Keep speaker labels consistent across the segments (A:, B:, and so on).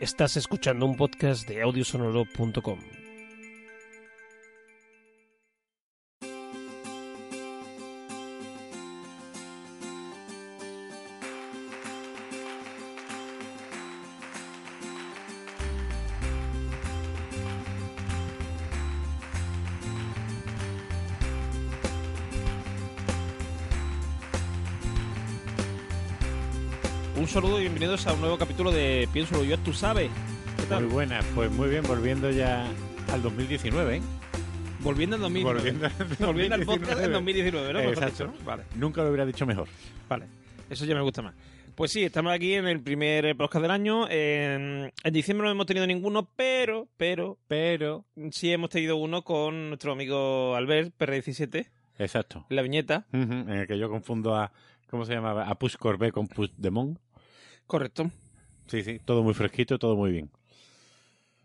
A: Estás escuchando un podcast de audiosonoro.com. Un saludo bienvenidos a un nuevo capítulo de Pienso yo, tú sabes. ¿Qué tal?
B: Muy buena, pues muy bien, volviendo ya al 2019, ¿eh?
A: Volviendo al 2019.
B: Volviendo al
A: Volviendo al podcast en 2019, ¿no?
B: Exacto.
A: dicho, ¿no? Vale,
B: Nunca lo hubiera dicho mejor.
A: vale. Eso ya me gusta más. Pues sí, estamos aquí en el primer eh, podcast del año. En, en diciembre no hemos tenido ninguno, pero, pero,
B: Pero,
A: sí hemos tenido uno con nuestro amigo Albert, PR17,
B: exacto.
A: la viñeta.
B: En el que yo confundo a, ¿cómo se llamaba? A Push Corbet con Push Demon.
A: Correcto.
B: Sí, sí, todo muy fresquito, todo muy bien.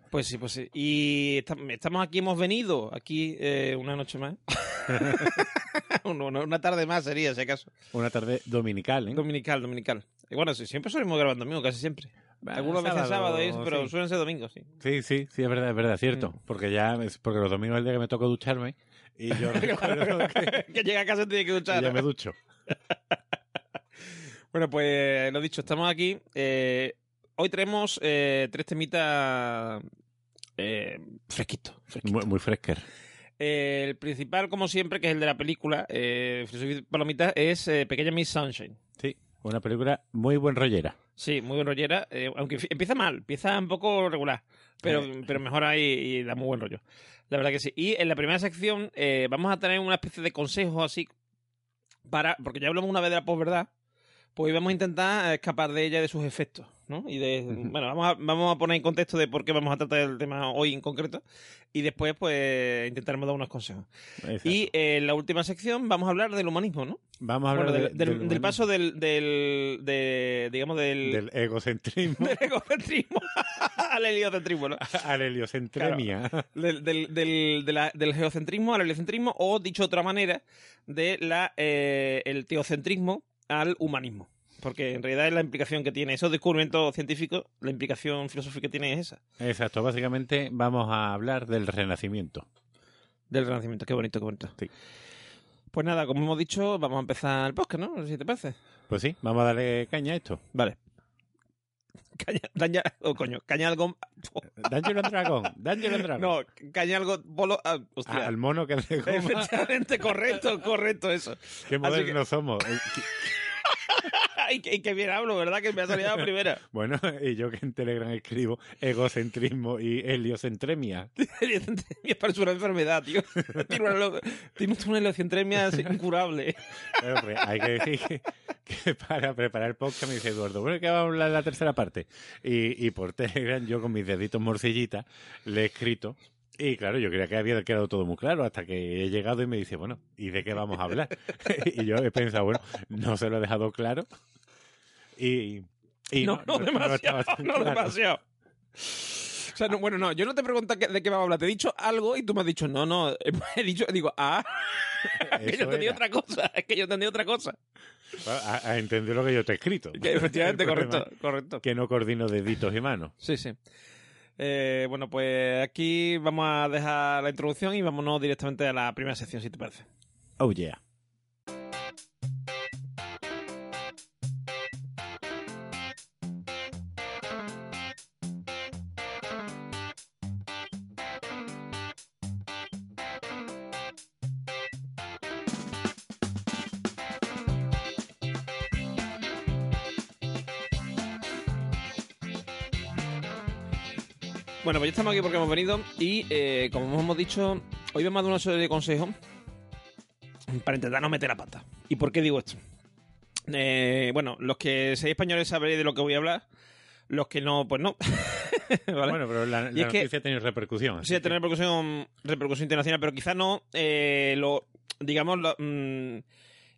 A: Pues sí, pues sí. Y esta- estamos aquí, hemos venido aquí eh, una noche más. una, tarde más sería, si acaso.
B: Una tarde dominical, ¿eh?
A: Dominical, dominical. Y bueno, sí, siempre solemos grabar domingo, casi siempre.
B: Bah,
A: Algunos veces
B: sábado,
A: sábado, y pero suelen ser domingos, sí.
B: Sí, sí, sí, es verdad, es verdad, cierto.
A: Mm.
B: Porque ya, porque los domingos es el día que me toca ducharme y yo recuerdo que
A: que llega a casa y tiene que
B: y
A: duchar.
B: ya me ducho.
A: Bueno, pues lo dicho, estamos aquí. Eh, hoy tenemos eh, tres temitas eh, fresquitos. fresquitos.
B: Muy, muy fresquer.
A: El principal, como siempre, que es el de la película, eh, Palomitas, es Pequeña Miss Sunshine.
B: Sí, una película muy buen rollera.
A: Sí, muy buen rollera, aunque empieza mal, empieza un poco regular, pero, pero mejora y, y da muy buen rollo. La verdad que sí. Y en la primera sección vamos a tener una especie de consejos así para, porque ya hablamos una vez de la posverdad, pues vamos a intentar escapar de ella y de sus efectos, ¿no? Y de, bueno, vamos a, vamos a poner en contexto de por qué vamos a tratar el tema hoy en concreto y después pues intentaremos dar unos consejos.
B: Exacto.
A: Y eh, en la última sección vamos a hablar del humanismo, ¿no?
B: Vamos a hablar
A: Bueno, del, del-
B: del-
A: del paso del, del, de, digamos, del,
B: del egocentrismo
A: del egocentrismo al heliocentrismo, ¿no?
B: al heliocentremia.
A: Del, del, del, de la- del geocentrismo al heliocentrismo, o dicho de otra manera, de la eh, el teocentrismo al humanismo. Porque en realidad es la implicación que tiene esos descubrimientos científicos, la implicación filosófica que tiene es esa.
B: Exacto, básicamente vamos a hablar del renacimiento.
A: Del renacimiento. Qué bonito, qué bonito.
B: Sí.
A: Pues nada, como hemos dicho, vamos a empezar el podcast, ¿no? Si te parece.
B: Pues sí, vamos a darle caña a esto.
A: Vale. Caña, daña, oh, coño, caña algo.
B: Dungeon and Dragon, Dungeon and Dragon.
A: No, caña algo. Bolo, ah, hostia.
B: Ah, al mono que goma.
A: Efectivamente, correcto, correcto, eso.
B: Qué modernos somos.
A: ¡Ay, qué, bien hablo! ¿Verdad que me ha salido la primera?
B: bueno, y yo que en Telegram escribo egocentrismo y heliocentremia.
A: heliocentremia parece una enfermedad, tío. Tienes una heliocentremia incurable.
B: Pues, hay que decir que, para preparar el podcast me dice Eduardo, bueno, que vamos a hablar de la tercera parte. Y, y por Telegram yo con mis deditos morcillitas le he escrito y claro, yo creía que había quedado todo muy claro hasta que he llegado y me dice, bueno, ¿y de qué vamos a hablar? y yo he pensado, bueno, no se lo he dejado claro. Y, y
A: no, no, demasiado, no
B: claro.
A: demasiado. O sea, no, bueno, no, yo no te pregunto de qué vamos a hablar. Te he dicho algo y tú me has dicho, no, no. He dicho, digo, ah, que yo entendí otra cosa. Es que yo entendí otra cosa.
B: A, a entender lo que yo te he escrito.
A: Que efectivamente, correcto, correcto.
B: Que no coordino deditos y manos.
A: Sí, sí. Eh, bueno, pues aquí vamos a dejar la introducción y vámonos directamente a la primera sección, si te parece.
B: Oh yeah.
A: Bueno, pues ya estamos aquí porque hemos venido y, eh, como hemos dicho, hoy vamos a dar una serie de consejos para intentar no meter la pata. ¿Y por qué digo esto? Eh, bueno, los que seáis españoles sabréis de lo que voy a hablar. Los que no, pues no. ¿Vale?
B: Bueno, pero la, la
A: es que-
B: noticia ha tenido repercusión.
A: sí,
B: así
A: tener repercusión, repercusión internacional, pero quizás no eh, lo, digamos, lo, mm,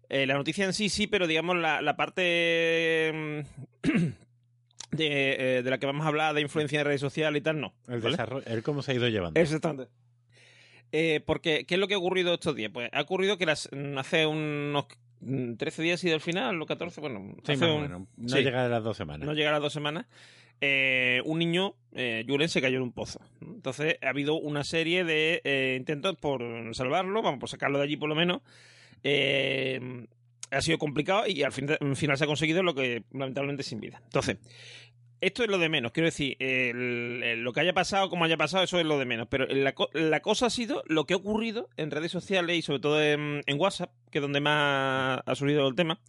A: eh, la noticia en sí, sí, pero digamos la, la parte mm, de, eh, de la que vamos a hablar de influencia en redes sociales y tal, no.
B: El
A: ¿vale?
B: desarrollo, el cómo se ha ido llevando.
A: Exactamente. Eh, porque, ¿qué es lo que ha ocurrido estos días? Pues ha ocurrido que las, hace unos 13 días y del final, los 14, bueno,
B: Sí,
A: hace un-.
B: No
A: sí.
B: llega a las dos semanas.
A: no llega a las dos semanas, eh, un niño, eh, Julen, se cayó en un pozo. Entonces ha habido una serie de eh, intentos por salvarlo, vamos, por sacarlo de allí por lo menos. Eh, ha sido complicado y al, al final se ha conseguido lo que lamentablemente sin vida. Entonces, esto es lo de menos. Quiero decir, lo que haya pasado, como haya pasado, eso es lo de menos. Pero la, co- la cosa ha sido lo que ha ocurrido en redes sociales y sobre todo en, WhatsApp, que es donde más ha surgido el tema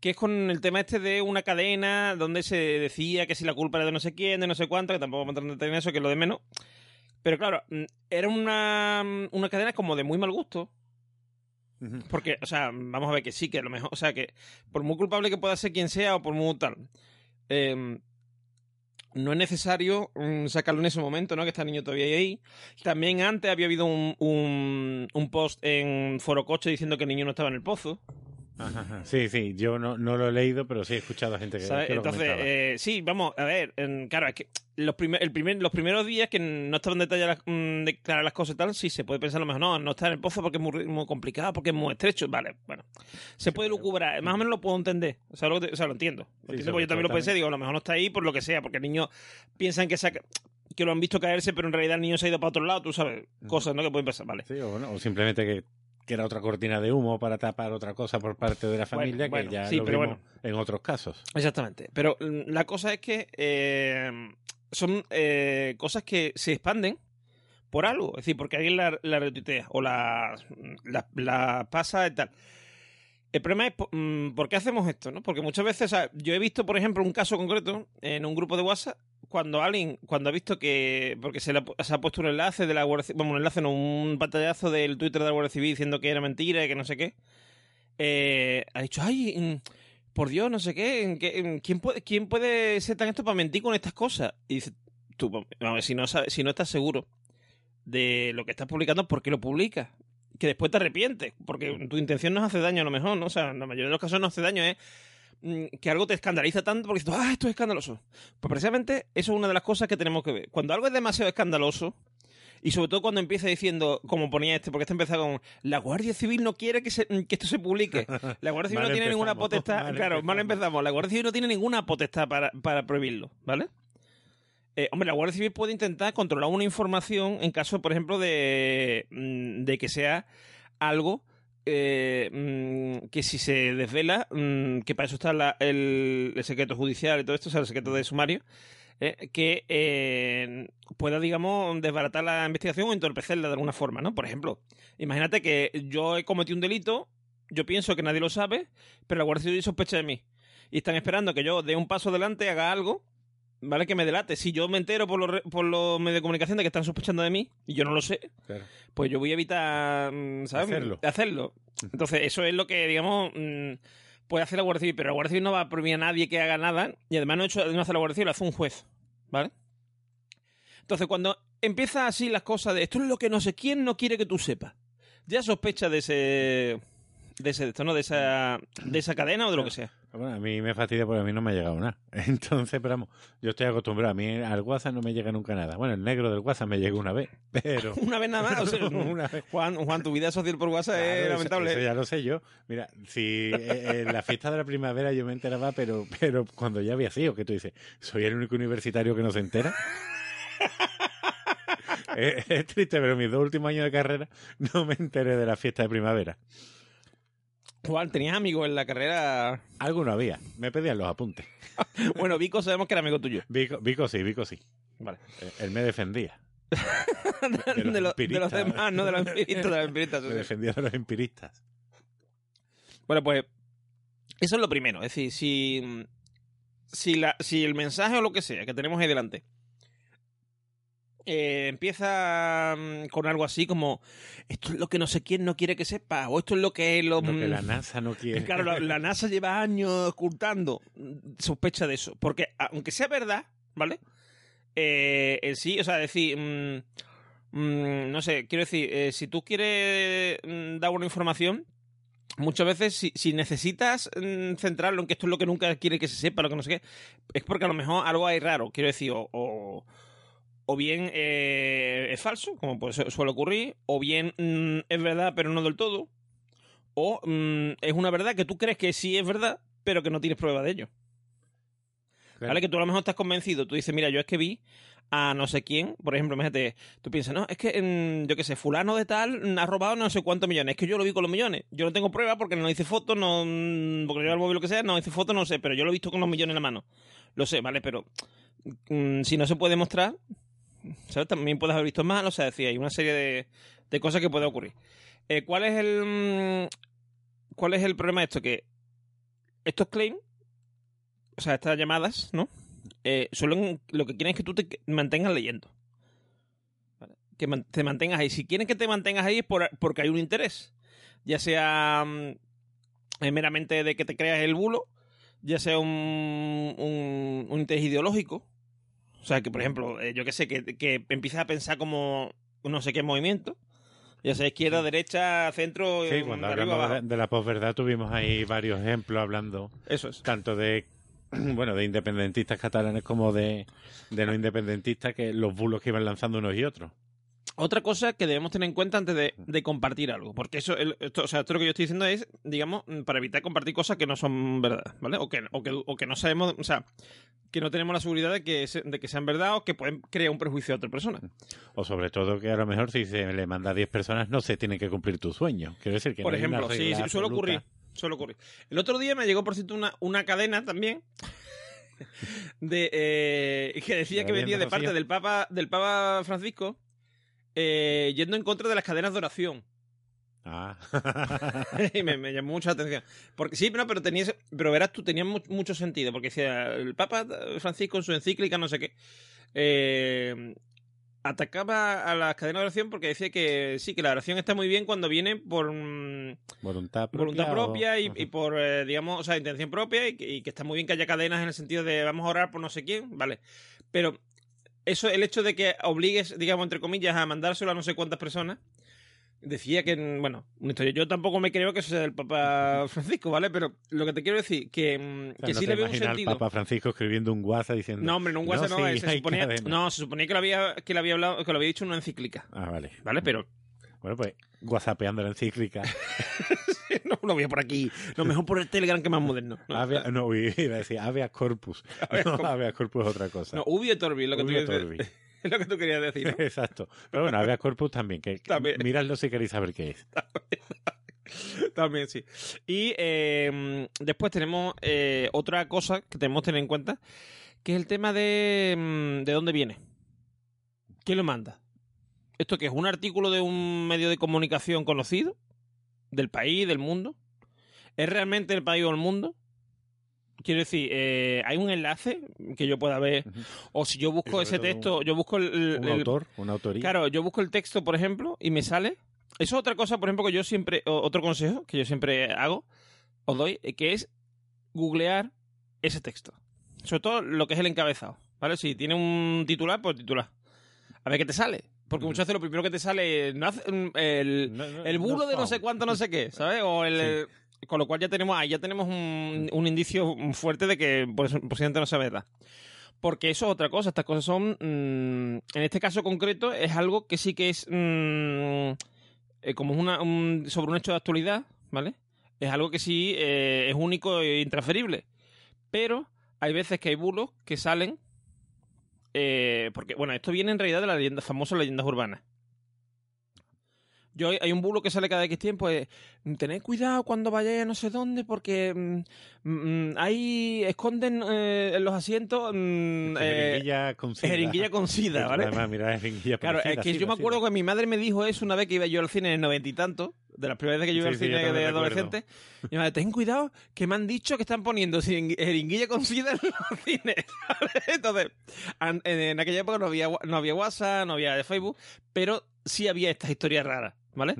A: que es con el tema este de una cadena donde se decía que si la culpa era de no sé quién, de no sé cuánto, que tampoco vamos a entrar en eso, que es lo de menos. Pero claro, mm, era una cadena como de muy mal gusto. Porque, o sea, vamos a ver que sí, que a lo mejor, o sea, que por muy culpable que pueda ser quien sea o por muy tal, eh, no es necesario mm, sacarlo en ese momento, ¿no? Que está el niño todavía ahí. También antes había habido un, un, un post en Foro Coche diciendo que el niño no estaba en el pozo.
B: Sí, sí, yo no, no lo he leído, pero sí he escuchado a gente que,
A: ¿sabes?
B: que lo
A: Entonces, eh, sí, vamos, a ver, en- claro, es que los, primer, el primer, los primeros días que no estaban detalladas mm, de claras las cosas y tal, sí, se puede pensar a lo mejor, no, no está en el pozo porque es muy, muy complicado, porque es muy estrecho, vale, bueno, se puede lucubrar, más o menos lo puedo entender, o sea, lo, o sea, lo entiendo, lo entiendo porque yo también lo pensé,
B: también-
A: digo, a lo mejor no está ahí por lo que sea, porque el niño piensan que, se ha- que lo han visto caerse, pero en realidad el niño se ha ido para otro lado, tú sabes, cosas, ¿no? Que pueden pasar, vale.
B: Sí, o, bueno, o simplemente que, que era otra cortina de humo para tapar otra cosa por parte de la familia,
A: bueno,
B: que ya
A: sí,
B: lo
A: pero
B: vimos en otros casos.
A: Exactamente. Pero mm, la cosa es que eh, son eh, cosas que se expanden por algo. Es decir, porque alguien la, la retuitea o la, la, la pasa y tal. El problema es mm, por qué hacemos esto, ¿no? Porque muchas veces, o sea, yo he visto, por ejemplo, un caso concreto en un grupo de WhatsApp cuando alguien, cuando ha visto que, porque se, le se ha puesto un enlace de la Guardia bueno, un enlace, no, un pantallazo del Twitter de la Guardia Civil diciendo que era mentira y que no sé qué, eh, ha dicho, ay, mm, por Dios, no sé qué, ¿en qué- en ¿quién, puede, ¿quién puede ser tan esto para mentir con estas cosas? Y dice, tú, vamos si no, sabes, si no estás seguro de lo que estás publicando, ¿por qué lo publicas? Que después te arrepientes, porque tu intención no es hacer daño a lo mejor, ¿no? O sea, en la mayoría de los casos no hace daño, mm, que algo te escandaliza tanto porque dices, ah, esto es escandaloso. Pues precisamente eso es una de las cosas que tenemos que ver. Cuando algo es demasiado escandaloso, y sobre todo cuando empieza diciendo, como ponía este, porque este empieza con, la Guardia Civil no quiere que, se- que esto se publique. La Guardia Civil no tiene ninguna potestad.
B: mal
A: claro, mal
B: empezamos.
A: empezamos. La Guardia Civil no tiene ninguna potestad para, para prohibirlo, ¿vale? Eh, hombre, la Guardia Civil puede intentar controlar una información en caso, por ejemplo, de, mm, de que sea algo eh, mm, que si se desvela, mm, que para eso está el secreto judicial y todo esto, o sea, el secreto de sumario, eh, que eh, pueda, digamos, desbaratar la investigación o entorpecerla de alguna forma, ¿no? Por ejemplo, imagínate que yo he cometido un delito, yo pienso que nadie lo sabe, pero la Guardia Civil sospecha de mí. Y están esperando que yo dé un paso adelante, haga algo, ¿vale? Que me delate. Si yo me entero por los, por los medios de comunicación de que están sospechando de mí, y yo no lo sé,
B: Claro.
A: pues yo voy a evitar, mm, ¿sabes?
B: Hacerlo.
A: Hacerlo. Entonces, eso es lo que, digamos, mm, puede hacer la Guardia Civil, pero la Guardia Civil no va a prohibir a nadie que haga nada, y además no, hecho, no hace la Guardia Civil, lo hace un juez, ¿vale? Entonces, cuando empieza así las cosas de esto es lo que no sé quién no quiere que tú sepas, ya sospecha de ese. De ese, de esto, ¿no? De esa, de esa cadena o de lo que sea.
B: Bueno, a mí me fastidia porque a mí no me ha llegado nada. Entonces, pero vamos, yo estoy acostumbrado. A mí al WhatsApp no me llega nunca nada. Bueno, el negro del WhatsApp me llegó una vez, pero...
A: Una vez nada más. o sea,
B: una vez.
A: Juan, Juan, tu vida social por WhatsApp
B: Claro,
A: es
B: eso-
A: lamentable.
B: Eso, ya lo sé yo. Mira, si eh, en la fiesta de la primavera yo me enteraba, pero, pero cuando ya había sido, que tú dices, soy el único universitario que no se entera. es, es triste, pero mis dos últimos años de carrera no me enteré de la fiesta de primavera.
A: Juan, ¿tenías amigos en la carrera?
B: Algo no había. Me pedían los apuntes.
A: Bueno, Vico sabemos que era amigo tuyo.
B: Vico, Vico sí, Vico sí.
A: Vale.
B: Eh, Él me defendía.
A: de,
B: los
A: lo- de los demás, no de los empiristas, de los empiristas.
B: Me defendía de los empiristas.
A: Bueno, pues eso es lo primero. Es decir, si, si, la, si el mensaje o lo que sea que tenemos ahí delante eh, empieza mm, con algo así como esto es lo que no sé quién no quiere que sepa o esto es lo que lo,
B: Lo que
A: mm,
B: la NASA no quiere.
A: Claro, la, la NASA lleva años ocultando mm, sospecha de eso. Porque, aunque sea verdad, ¿vale? Eh, en sí, o sea, decir, no sé, quiero decir, eh, si tú quieres dar una información, muchas veces si, si necesitas mm, centrarlo en que esto es lo que nunca quiere que se sepa, lo que no sé qué, es porque a lo mejor algo hay raro, quiero decir, o, o, o bien eh, es falso, como puede ser- suele ocurrir, o bien mm, es verdad pero no del todo, o mm, es una verdad que tú crees que sí es verdad, pero que no tienes prueba de ello.
B: Claro.
A: ¿Vale? Que tú a lo mejor estás convencido. Tú dices, mira, yo es que vi a no sé quién, por ejemplo, imagínate, tú piensas, no, es que, mm, yo qué sé, fulano de tal ha robado no sé cuántos millones. Es que yo lo vi con los millones. Yo no tengo prueba porque no hice foto, no, porque yo el móvil lo que sea, no hice foto, no sé, pero yo lo he visto con los millones en la mano. Lo sé, ¿vale? Pero si no se puede mostrar, También puedes haber visto mal, o sea, decía, hay una serie de, de cosas que puede ocurrir. Eh, ¿Cuál es el mm, cuál es el problema de esto? Que estos claims, o sea, estas llamadas, ¿no? Eh, suelen, lo que quieren es que tú te mantengas leyendo. Que te mantengas ahí. Si quieren que te mantengas ahí es por- porque hay un interés. Ya sea mm, eh, meramente de que te creas el bulo, ya sea un, un interés ideológico. O sea, que por ejemplo, eh, yo que sé, que, que empieces a pensar como no sé qué movimiento. Ya sea izquierda, derecha, centro,
B: Sí,
A: eh,
B: cuando
A: de arriba
B: hablamos
A: abajo.
B: de, de la posverdad tuvimos ahí varios ejemplos hablando
A: Eso es.
B: tanto de bueno de independentistas catalanes como de, de no independentistas que los bulos que iban lanzando unos y otros.
A: Otra cosa que debemos tener en cuenta antes de, de compartir algo, porque eso, el- esto, o sea, esto lo que yo estoy diciendo es, digamos, mm, para evitar compartir cosas que no son verdad, ¿vale? O que, o que, o que no sabemos, o sea, que no tenemos la seguridad de que, se- de que sean verdad o que pueden crear un prejuicio a otra persona.
B: O sobre todo que a lo mejor si se le manda a 10 personas no se tiene que cumplir tu sueño. Quiero decir que
A: Por
B: no hay una
A: ejemplo, sí, sí, suele ocurrir. Suele ocurrir. El otro día me llegó, por cierto, una, una cadena también de eh, que decía
B: ¿De
A: que venía de parte del Papa, del Papa Francisco eh, yendo en contra de las cadenas de oración.
B: Ah.
A: y me, me llamó mucho la atención. Porque sí, no, pero tenía ese- pero verás tú, tenía mu- mucho sentido, porque decía, el Papa Francisco en su encíclica, no sé qué, eh, atacaba a las cadenas de oración porque decía que sí, que la oración está muy bien cuando viene por mm,
B: voluntad propia.
A: voluntad
B: o-
A: propia y, por, eh, digamos, o sea, intención propia y que está muy bien que haya cadenas en el sentido de vamos a orar por no sé quién, vale. Pero eso, el hecho de que obligues, digamos, entre comillas, a mandárselo a no sé cuántas personas, decía que, bueno, una historia. Yo tampoco me creo que eso sea del Papa Francisco, ¿vale? Pero lo que te quiero decir, que, mm,
B: O sea,
A: que
B: no
A: sí
B: te
A: le veo un
B: imaginas al
A: sentido.
B: Papa Francisco escribiendo un WhatsApp diciendo.
A: No, hombre, no un WhatsApp no,
B: sí,
A: se
B: hay
A: suponía, no, se suponía que lo había, que lo había hablado, que lo había dicho en una encíclica,
B: Ah, vale.
A: ¿vale? Pero
B: Bueno, pues WhatsAppeando la encíclica.
A: no lo voy por aquí, lo mejor por el Telegram que más moderno. No,
B: Avea- no, iba a decir habeas corpus.
A: Habeas
B: no,
A: corpus.
B: habeas corpus es otra cosa.
A: no Ubi et Orbi, es lo que,
B: Ubi
A: tú,
B: et Orbi.
A: es lo que tú querías decir, ¿no?
B: Exacto. Pero bueno, habeas corpus también. Que,
A: También.
B: Miradlo si queréis saber qué es.
A: También sí. Y eh, después tenemos eh, otra cosa que tenemos que tener en cuenta, que es el tema de, mm, de dónde viene. ¿Quién lo manda? ¿Esto que es un artículo de un medio de comunicación conocido? ¿Del país, del mundo? ¿Es realmente el país o el mundo? Quiero decir, eh, ¿hay un enlace que yo pueda ver? O si yo busco ese texto, yo busco el,
B: Un
A: el-
B: autor, una autoría.
A: Claro, yo busco el texto, por ejemplo, y me sale. Eso es otra cosa, por ejemplo, que yo siempre. Otro consejo que yo siempre hago, os doy, eh, que es googlear ese texto. Sobre todo lo que es el encabezado. ¿Vale? Si tiene un titular, pues titular. A ver qué te sale. Porque muchas veces lo primero que te sale es no hace- mm, el,
B: No, no,
A: el bulo de no sé cuánto, no sé qué, ¿sabes? O el.
B: Sí.
A: Con lo cual ya tenemos ahí ya tenemos un, un indicio fuerte de que pues, posiblemente no sea verdad. Porque eso es otra cosa. Estas cosas son. mm, en este caso concreto, es algo que sí que es. mm, eh, como es una, un- sobre un hecho de actualidad, ¿vale? Es algo que sí eh, es único e intransferible. Pero hay veces que hay bulos que salen. Eh, porque, bueno, esto viene en realidad de las leyendas, famosas leyendas urbanas. Yo, hay un bulo que sale cada X tiempo. Es, tened cuidado cuando vayáis a no sé dónde, porque mm, mm, ahí esconden eh, en los asientos mm, eh,
B: Jeringuilla con sida.
A: jeringuilla con sida, ¿vale?
B: Además, mira, jeringuilla
A: Claro,
B: con
A: es
B: sida,
A: que
B: sida,
A: yo me acuerdo
B: sida.
A: que mi madre me dijo eso una vez que iba yo al cine en el noventa y tanto, de las primeras veces que yo iba
B: Sí,
A: al cine de adolescente. Mi madre, ten cuidado, que me han dicho que están poniendo jering- jeringuilla con sida en los cines. Entonces, en, aquella época no había, no había WhatsApp, no había Facebook, pero sí había estas historias raras, ¿vale?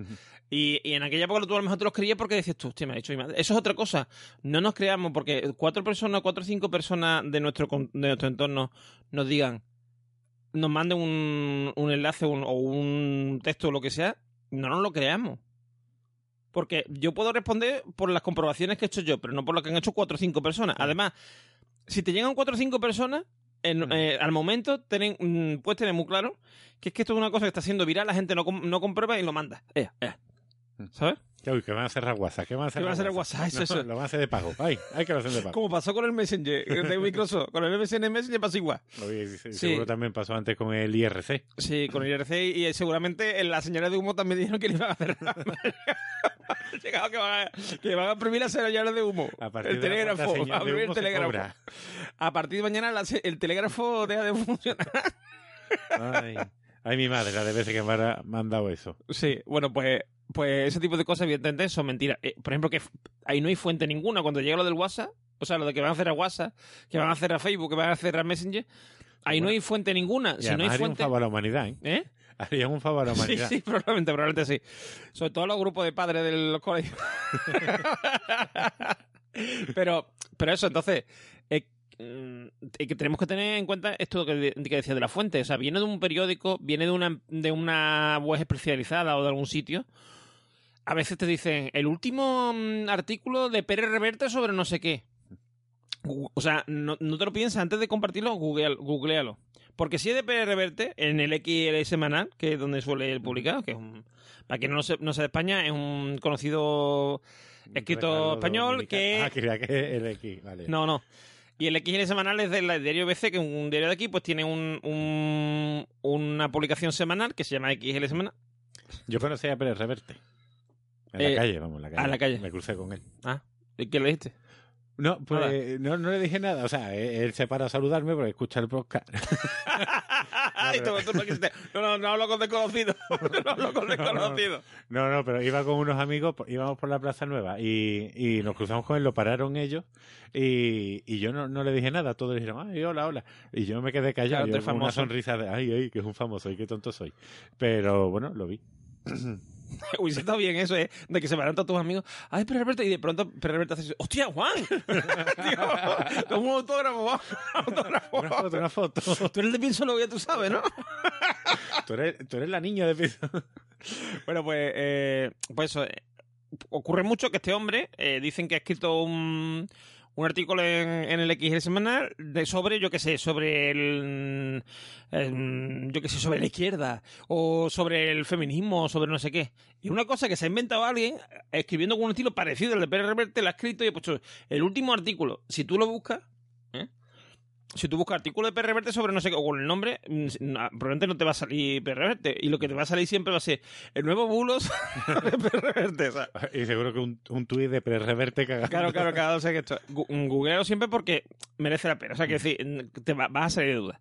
A: Y, y en aquella época tú a lo mejor te los creías porque decías tú, hostia, me ha dicho mi madre. Eso es otra cosa. No nos creamos porque cuatro personas, cuatro o cinco personas de nuestro, de nuestro entorno nos digan, nos manden un, un enlace un- o un texto o lo que sea, no nos lo creamos. Porque yo puedo responder por las comprobaciones que he hecho yo, pero no por lo que han hecho cuatro o cinco personas. Además, si te llegan cuatro o cinco personas, en- eh, al momento tenen- mm, puedes tener muy claro que es que esto es una cosa que está siendo viral, la gente no, no comprueba y lo manda. Ea, ea. ¿Sabes?
B: Uy, que van a cerrar WhatsApp. ¿Qué van a
A: ¿Qué
B: cerrar
A: van a el WhatsApp? Eso,
B: No,
A: eso.
B: Lo van a hacer de pago. Ay, hay que lo hacen de pago.
A: Como pasó con el Messenger de Microsoft. Con el MSN Messenger pasó igual.
B: Oye,
A: Sí.
B: Seguro también pasó antes con el IRC.
A: Sí, con el IRC y, y seguramente en las señales de humo también dijeron que le iban a hacer. Llegado que van a, que van a prohibir las señales de humo.
B: A partir
A: el
B: de
A: telégrafo. a el telégrafo. partir de mañana la el telégrafo deja de funcionar.
B: Ay, ay, mi madre, la de veces que me ha me han dado eso.
A: Sí, bueno, pues, pues ese tipo de cosas, evidentemente, son mentiras. Eh, por ejemplo, que ahí no hay fuente ninguna. Cuando llega lo del WhatsApp, o sea, lo de que van a hacer a WhatsApp, que van a hacer a Facebook, que van a hacer a Messenger, ahí no
B: Bueno,
A: hay fuente ninguna.
B: Y
A: Si no hay
B: haría un
A: fuente.
B: favor a la humanidad, ¿eh?
A: ¿Eh?
B: Haría un favor a la
A: Sí,
B: humanidad.
A: sí, probablemente, probablemente sí. Sobre todo los grupos de padres de los colegios. pero, pero eso, entonces, eh, que tenemos que tener en cuenta esto que, que decía de la fuente. O sea, viene de un periódico, viene de una, de una web especializada o de algún sitio. A veces te dicen, el último mm, artículo de Pérez Reverte sobre no sé qué. O sea, no, no te lo piensas antes de compartirlo, google, googlealo. Porque si es de Pérez Reverte, en el XL semanal, que es donde suele publicar, que es un, para quien no, se, no sea de España, es un conocido escrito
B: Ricardo
A: español que...
B: Ah, que el X, vale.
A: No, no. Y el XL semanal es del diario BC, que es un diario de aquí, pues tiene un, un- una publicación semanal que se llama XL semanal.
B: Yo conocí a Pérez Reverte. En
A: Eh,
B: la calle, vamos, en la calle.
A: a la calle.
B: Me crucé con él.
A: Ah, ¿y qué le dijiste?
B: No, pues no, no le dije nada. O sea, él, él se para a saludarme porque escucha el podcast.
A: No, no, no, no hablo con desconocidos. No hablo con desconocidos.
B: No, no, pero iba con unos amigos, po- íbamos por la Plaza Nueva y, y nos cruzamos con él, lo pararon ellos y, y yo no, no le dije nada. Todos dijeron, ay, hola, hola. Y yo me quedé callado,
A: Claro,
B: yo con una sonrisa de, ay, ay, que es un famoso y qué tonto soy. Pero bueno, lo vi.
A: Hubiese estado bien eso, ¿eh? De que se paran todos tus amigos. Ay, pero Alberto. Y de pronto, pero Alberto hace. ¡Hostia, Juan! Tío, como un autógrafo, autógrafo.
B: Una foto, una foto.
A: Tú eres el de Pienso lo ya tú sabes, ¿no?
B: tú, eres, tú eres la niña de piso.
A: Bueno, pues, eh, pues eso. eh, ocurre mucho que este hombre eh, dicen que ha escrito un, un artículo en, en el XL semanal de sobre, yo qué sé, sobre el, el- yo qué sé, sobre la izquierda o sobre el feminismo o sobre no sé qué. Y una cosa que se ha inventado alguien escribiendo con un estilo parecido al de Pérez Reverte, la ha escrito y ha puesto el último artículo. Si tú lo buscas. Si tú buscas artículo de Pérez Reverte sobre no sé qué, o con el nombre, mm, probablemente no te va a salir Pérez Reverte. Y lo que te va a salir siempre va a ser el nuevo bulos de o sea,
B: Y seguro que un, un tuit de Pérez Reverte cagado.
A: Claro, claro, claro. O sea que esto, mm, googlealo siempre porque merece la pena. O sea, que decir, te va- vas a salir de dudas.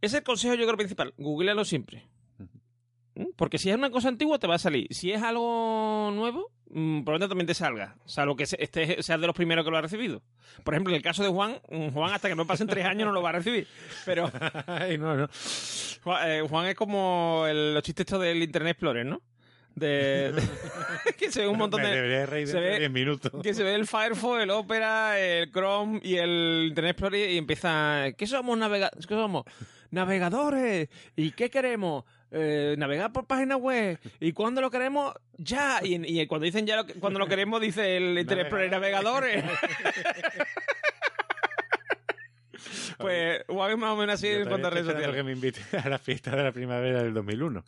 A: Ese es el consejo, yo creo, principal. Googlealo siempre. ¿Mm? Porque si es una cosa antigua, te va a salir. Si es algo nuevo, probablemente también te salga. O sea, lo que este sea de los primeros que lo ha recibido. Por ejemplo, en el caso de Juan, mm, Juan hasta que no pasen tres años no lo va a recibir. Pero
B: Ay, no, no.
A: Juan, eh, Juan es como el- los chistes estos del Internet Explorer, ¿no? De, de- que se ve un montón de...
B: reír
A: se
B: dentro de
A: ve
B: 10 minutos.
A: Que se ve el Firefox, el Opera, el Chrome y el Internet Explorer y empieza... ¿Qué somos? Navega ¿Qué somos? Navegadores. ¿Y qué queremos? Eh, navegar por página web. ¿Y cuándo lo queremos? Ya. Y, y cuando dicen ya lo cuando lo queremos, dice el Internet Explorer navegadores. pues Juan más o menos así en cuanto a redes sociales.
B: que me invite a la fiesta de la primavera del 2001.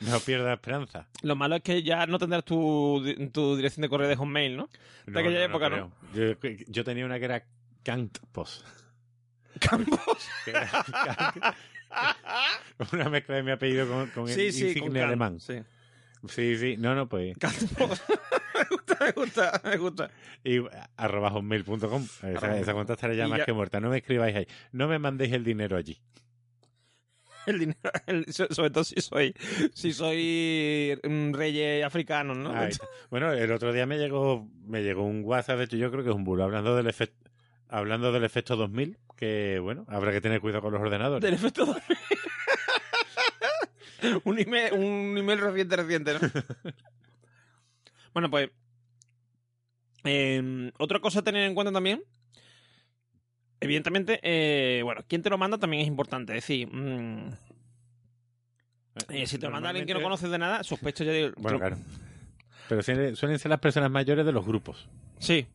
B: no pierda esperanza.
A: Lo malo es que ya no tendrás tu, tu dirección de correo de Hotmail, ¿no? De aquella época, ¿no?
B: Yo, yo tenía una que era Cantpos.
A: Campos.
B: que era una mezcla de mi apellido con, con el
A: Sí,
B: insigne
A: con
B: alemán.
A: Sí.
B: Sí, sí. No, no, pues.
A: Me gusta, me gusta, me gusta.
B: Y arroba hotmail.com. Esa, esa cuenta estará ya más
A: ya-
B: que muerta. No me escribáis ahí. No me mandéis el dinero allí.
A: El dinero, el- sobre todo si soy, si soy mm, reyes africanos, ¿no?
B: Bueno, el otro día me llegó, me llegó un WhatsApp, de hecho yo creo que es un bulo, hablando del efecto, hablando del efecto 2000, que bueno, habrá que tener cuidado con los ordenadores.
A: Del efecto 2000. un, email, un email reciente, reciente, ¿no? bueno, pues. eh, otra cosa a tener en cuenta también. Evidentemente, eh, bueno, quién te lo manda también es importante. Es decir, mm, eh, si te lo manda alguien que no conoces de nada, sospecho ya de.
B: Bueno, claro. Pero suelen, suelen ser las personas mayores de los grupos.
A: Sí,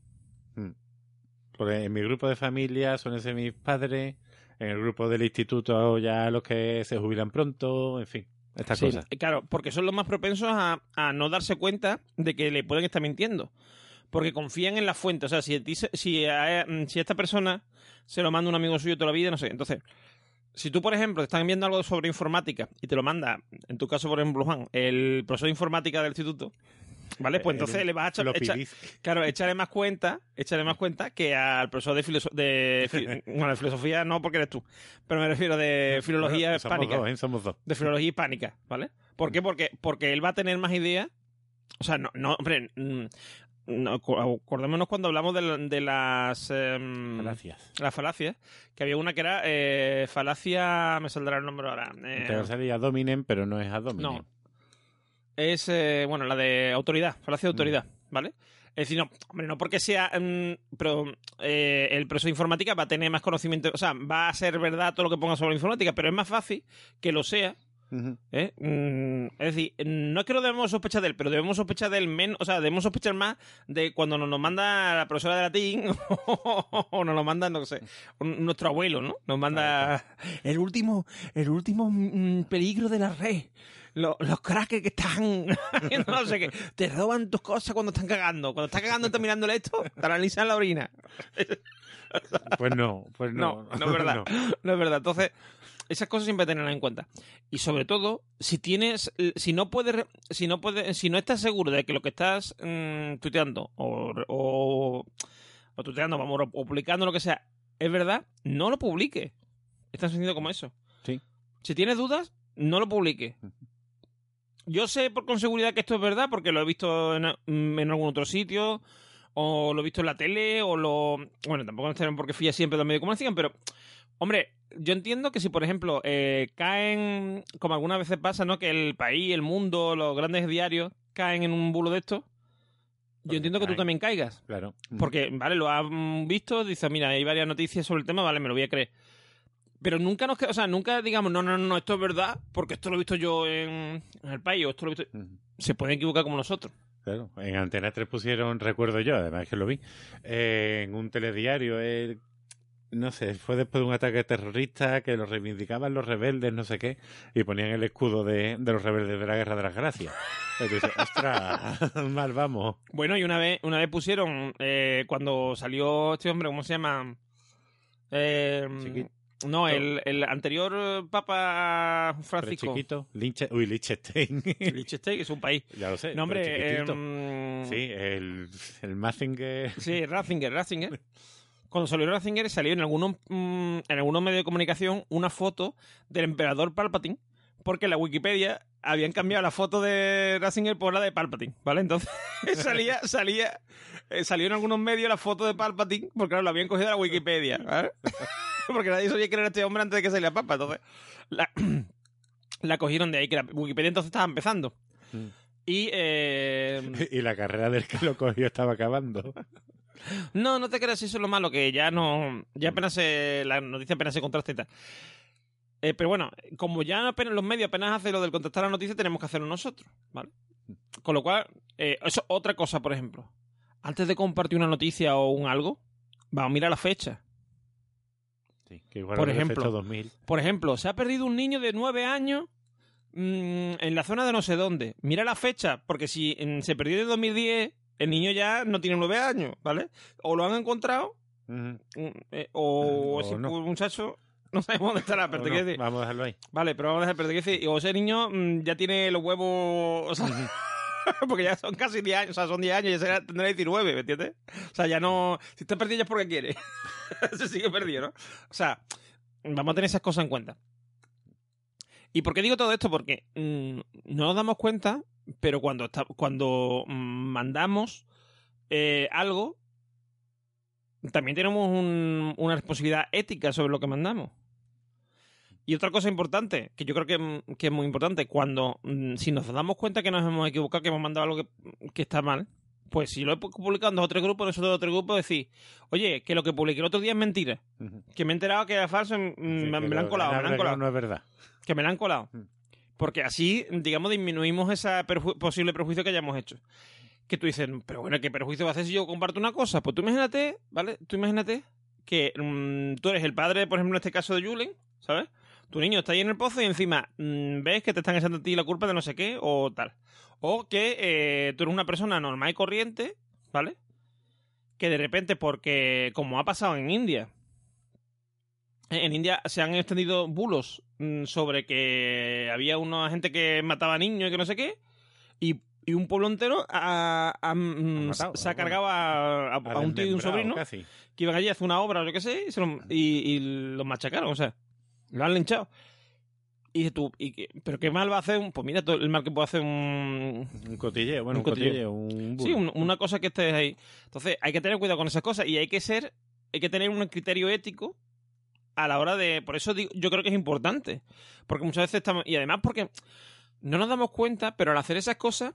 B: Porque en mi grupo de familia suelen ser mis padres, en el grupo del instituto ya los que se jubilan pronto, en fin. estas
A: Sí,
B: cosas.
A: Claro, porque son los más propensos a, a no darse cuenta de que le pueden estar mintiendo. Porque confían en la fuente. O sea, si, si, a, si a esta persona se lo manda un amigo suyo toda la vida, no sé. Entonces, si tú, por ejemplo, te están viendo algo sobre informática y te lo manda, en tu caso, por ejemplo, Juan, el profesor de informática del instituto, ¿vale? Pues
B: El
A: entonces le vas a echar, echa-. Claro, échale más cuenta, échale más cuenta que al profesor de, filoso- de, fi- bueno, de filosofía no porque eres tú, pero me refiero de filología
B: Bueno, somos
A: hispánica
B: dos, ¿eh? Somos dos.
A: de filología hispánica, ¿vale? ¿Por qué? Porque, porque él va a tener más ideas. O sea, no, no hombre, mm, no, acordémonos cuando hablamos de, la- de las, em,
B: Gracias.
A: las falacias, que había una que era eh, falacia, me saldrá el nombre ahora. eh,
B: Te salía dominen, pero no es a dominen.
A: no. Es, eh, bueno, la de autoridad, falacia de autoridad, ¿vale? Es decir, no, hombre, no porque sea, mm, pero eh, el profesor de informática va a tener más conocimiento, o sea, va a ser verdad todo lo que ponga sobre informática, pero es más fácil que lo sea. ¿Eh? Mm, es decir, no es que no debemos sospechar de él, pero debemos sospechar del menos, o sea, debemos sospechar más de cuando nos, nos manda la profesora de latín o nos lo manda, no sé, nuestro abuelo, ¿no? Nos manda el último, el último mm, peligro de la red. Lo- los crackers que están haciendo no sé qué, te roban tus cosas cuando están cagando. Cuando estás cagando, estás mirándole esto, te analizan la orina.
B: Pues no, pues no.
A: No, no es verdad. No es verdad. Entonces, esas cosas siempre tenerlas en cuenta. Y sobre todo, si tienes, si no puedes, si no puedes, si no estás seguro de que lo que estás mm, tuiteando o, o, o tuiteando, vamos, o publicando lo que sea, es verdad, no lo publiques. Es tan sencillo como eso.
B: Sí.
A: Si tienes dudas, no lo publiques. Yo sé por con seguridad que esto es verdad porque lo he visto en, mm, en algún otro sitio o lo he visto en la tele o lo... Bueno, tampoco no porque fui siempre de los medios de comunicación, pero, hombre, yo entiendo que si, por ejemplo, eh, caen, como algunas veces pasa, ¿no? Que el país, el mundo, los grandes diarios caen en un bulo de esto, yo entiendo que tú también caigas.
B: Claro.
A: Porque, vale, lo has visto, dices, mira, hay varias noticias sobre el tema, vale, me lo voy a creer. Pero nunca nos, o sea, nunca digamos, no, no, no, esto es verdad, porque esto lo he visto yo en, en el país, o esto lo he visto... Se pueden equivocar como nosotros.
B: Claro, en Antena 3 pusieron, recuerdo yo, además que lo vi, eh, en un telediario, eh, no sé, fue después de un ataque terrorista que lo reivindicaban los rebeldes, no sé qué, y ponían el escudo de, de los rebeldes de la Guerra de las Gracias. Dices, ostras, mal vamos.
A: Bueno, y una vez, una vez pusieron, eh, cuando salió este hombre, ¿cómo se llama? Eh,
B: Chiquito.
A: No, el, el anterior eh, Papa
B: Pero
A: Francisco.
B: chiquito, Linche, uy, Liechtenstein.
A: Liechtenstein, es un país.
B: ya lo sé.
A: No, hombre, em,
B: Sí, el, el Mazinger.
A: Sí, Ratzinger, Ratzinger. Cuando salió Ratzinger salió en algunos, mm, en algunos medios de comunicación una foto del emperador Palpatine, porque en la Wikipedia habían cambiado la foto de Ratzinger por la de Palpatine, ¿vale? Entonces salía, salía, eh, salió en algunos medios la foto de Palpatine, porque claro, lo habían cogido de la Wikipedia, ¿vale? porque nadie sabía quién era este hombre antes de que saliera Papa, entonces la, la cogieron de ahí, que la Wikipedia entonces estaba empezando.
B: Mm.
A: Y eh,
B: Y la carrera del que lo cogió estaba acabando.
A: No, no te creas, eso es lo malo, que ya no. Ya apenas se. La noticia apenas se contrasta y tal. Eh, pero bueno, como ya apenas los medios apenas hacen lo del contestar la noticia, tenemos que hacerlo nosotros, ¿vale? Con lo cual, eh, eso otra cosa, por ejemplo. Antes de compartir una noticia o un algo, vamos a mirar la fecha.
B: Sí, que igual
A: Por ejemplo.
B: efecto 2000.
A: Por ejemplo, se ha perdido un niño de nueve años mm, en la zona de no sé dónde. Mira la fecha, porque si mm, se perdió en 2010, el niño ya no tiene nueve años, ¿vale? O lo han encontrado. Mm, eh, o
B: O
A: ese
B: no.
A: muchacho no sabemos dónde estará, pero
B: no. Vamos a dejarlo ahí.
A: Vale, pero vamos a dejar, pero o ese niño ya tiene los huevos, o sea, porque ya son casi 10 años, o sea, son 10 años, ya será, tendrá 19, ¿me entiendes? O sea, ya no, si está perdido ya es porque quiere. Se sigue perdido, ¿no? O sea, vamos a tener esas cosas en cuenta. ¿Y por qué digo todo esto? Porque mm, no nos damos cuenta, pero cuando, cuando mm, mandamos eh, algo, también tenemos un- una responsabilidad ética sobre lo que mandamos. Y otra cosa importante, que yo creo que, mm, que es muy importante, cuando mm, si nos damos cuenta que nos hemos equivocado, que hemos mandado algo que, que está mal, pues si lo he publicado en dos o tres grupos, nosotros en otro grupo decir, oye, que lo que publiqué el otro día es mentira, que me he enterado que era falso, mm,
B: Sí,
A: me, lo han colado, me lo han colado,
B: No es verdad.
A: que me lo han colado. Porque así, digamos, disminuimos ese posible prejuicio que hayamos hecho. Que tú dices, pero bueno, ¿qué perjuicio va a hacer si yo comparto una cosa? Pues tú imagínate, ¿vale? Tú imagínate que tú eres el padre, por ejemplo, en este caso de Julen, ¿sabes? Tu niño está ahí en el pozo y encima mm, ves que te están echando a ti la culpa de no sé qué o tal. O que eh, tú eres una persona normal y corriente, ¿vale? Que de repente, porque como ha pasado en India, en India se han extendido bulos mm, sobre que había una gente que mataba niños y que no sé qué, y, y un pueblo entero mm,
B: matado,
A: se ha cargado a, un tío y un sobrino
B: Casi.
A: que iban allí a hacer una obra o lo que sé y, se lo- y, y los machacaron, o sea, lo han linchado. Y dices tú, ¿y qué- ¿pero qué mal va a hacer? un- Pues mira todo el mal que puede hacer un...
B: Un cotilleo, bueno,
A: Un
B: un,
A: cotilleo.
B: un
A: Sí, un- una cosa que estés ahí. Entonces, hay que tener cuidado con esas cosas y hay que ser, hay que tener un criterio ético a la hora de... Por eso digo, yo creo que es importante. Porque muchas veces estamos... Y además porque no nos damos cuenta, pero al hacer esas cosas,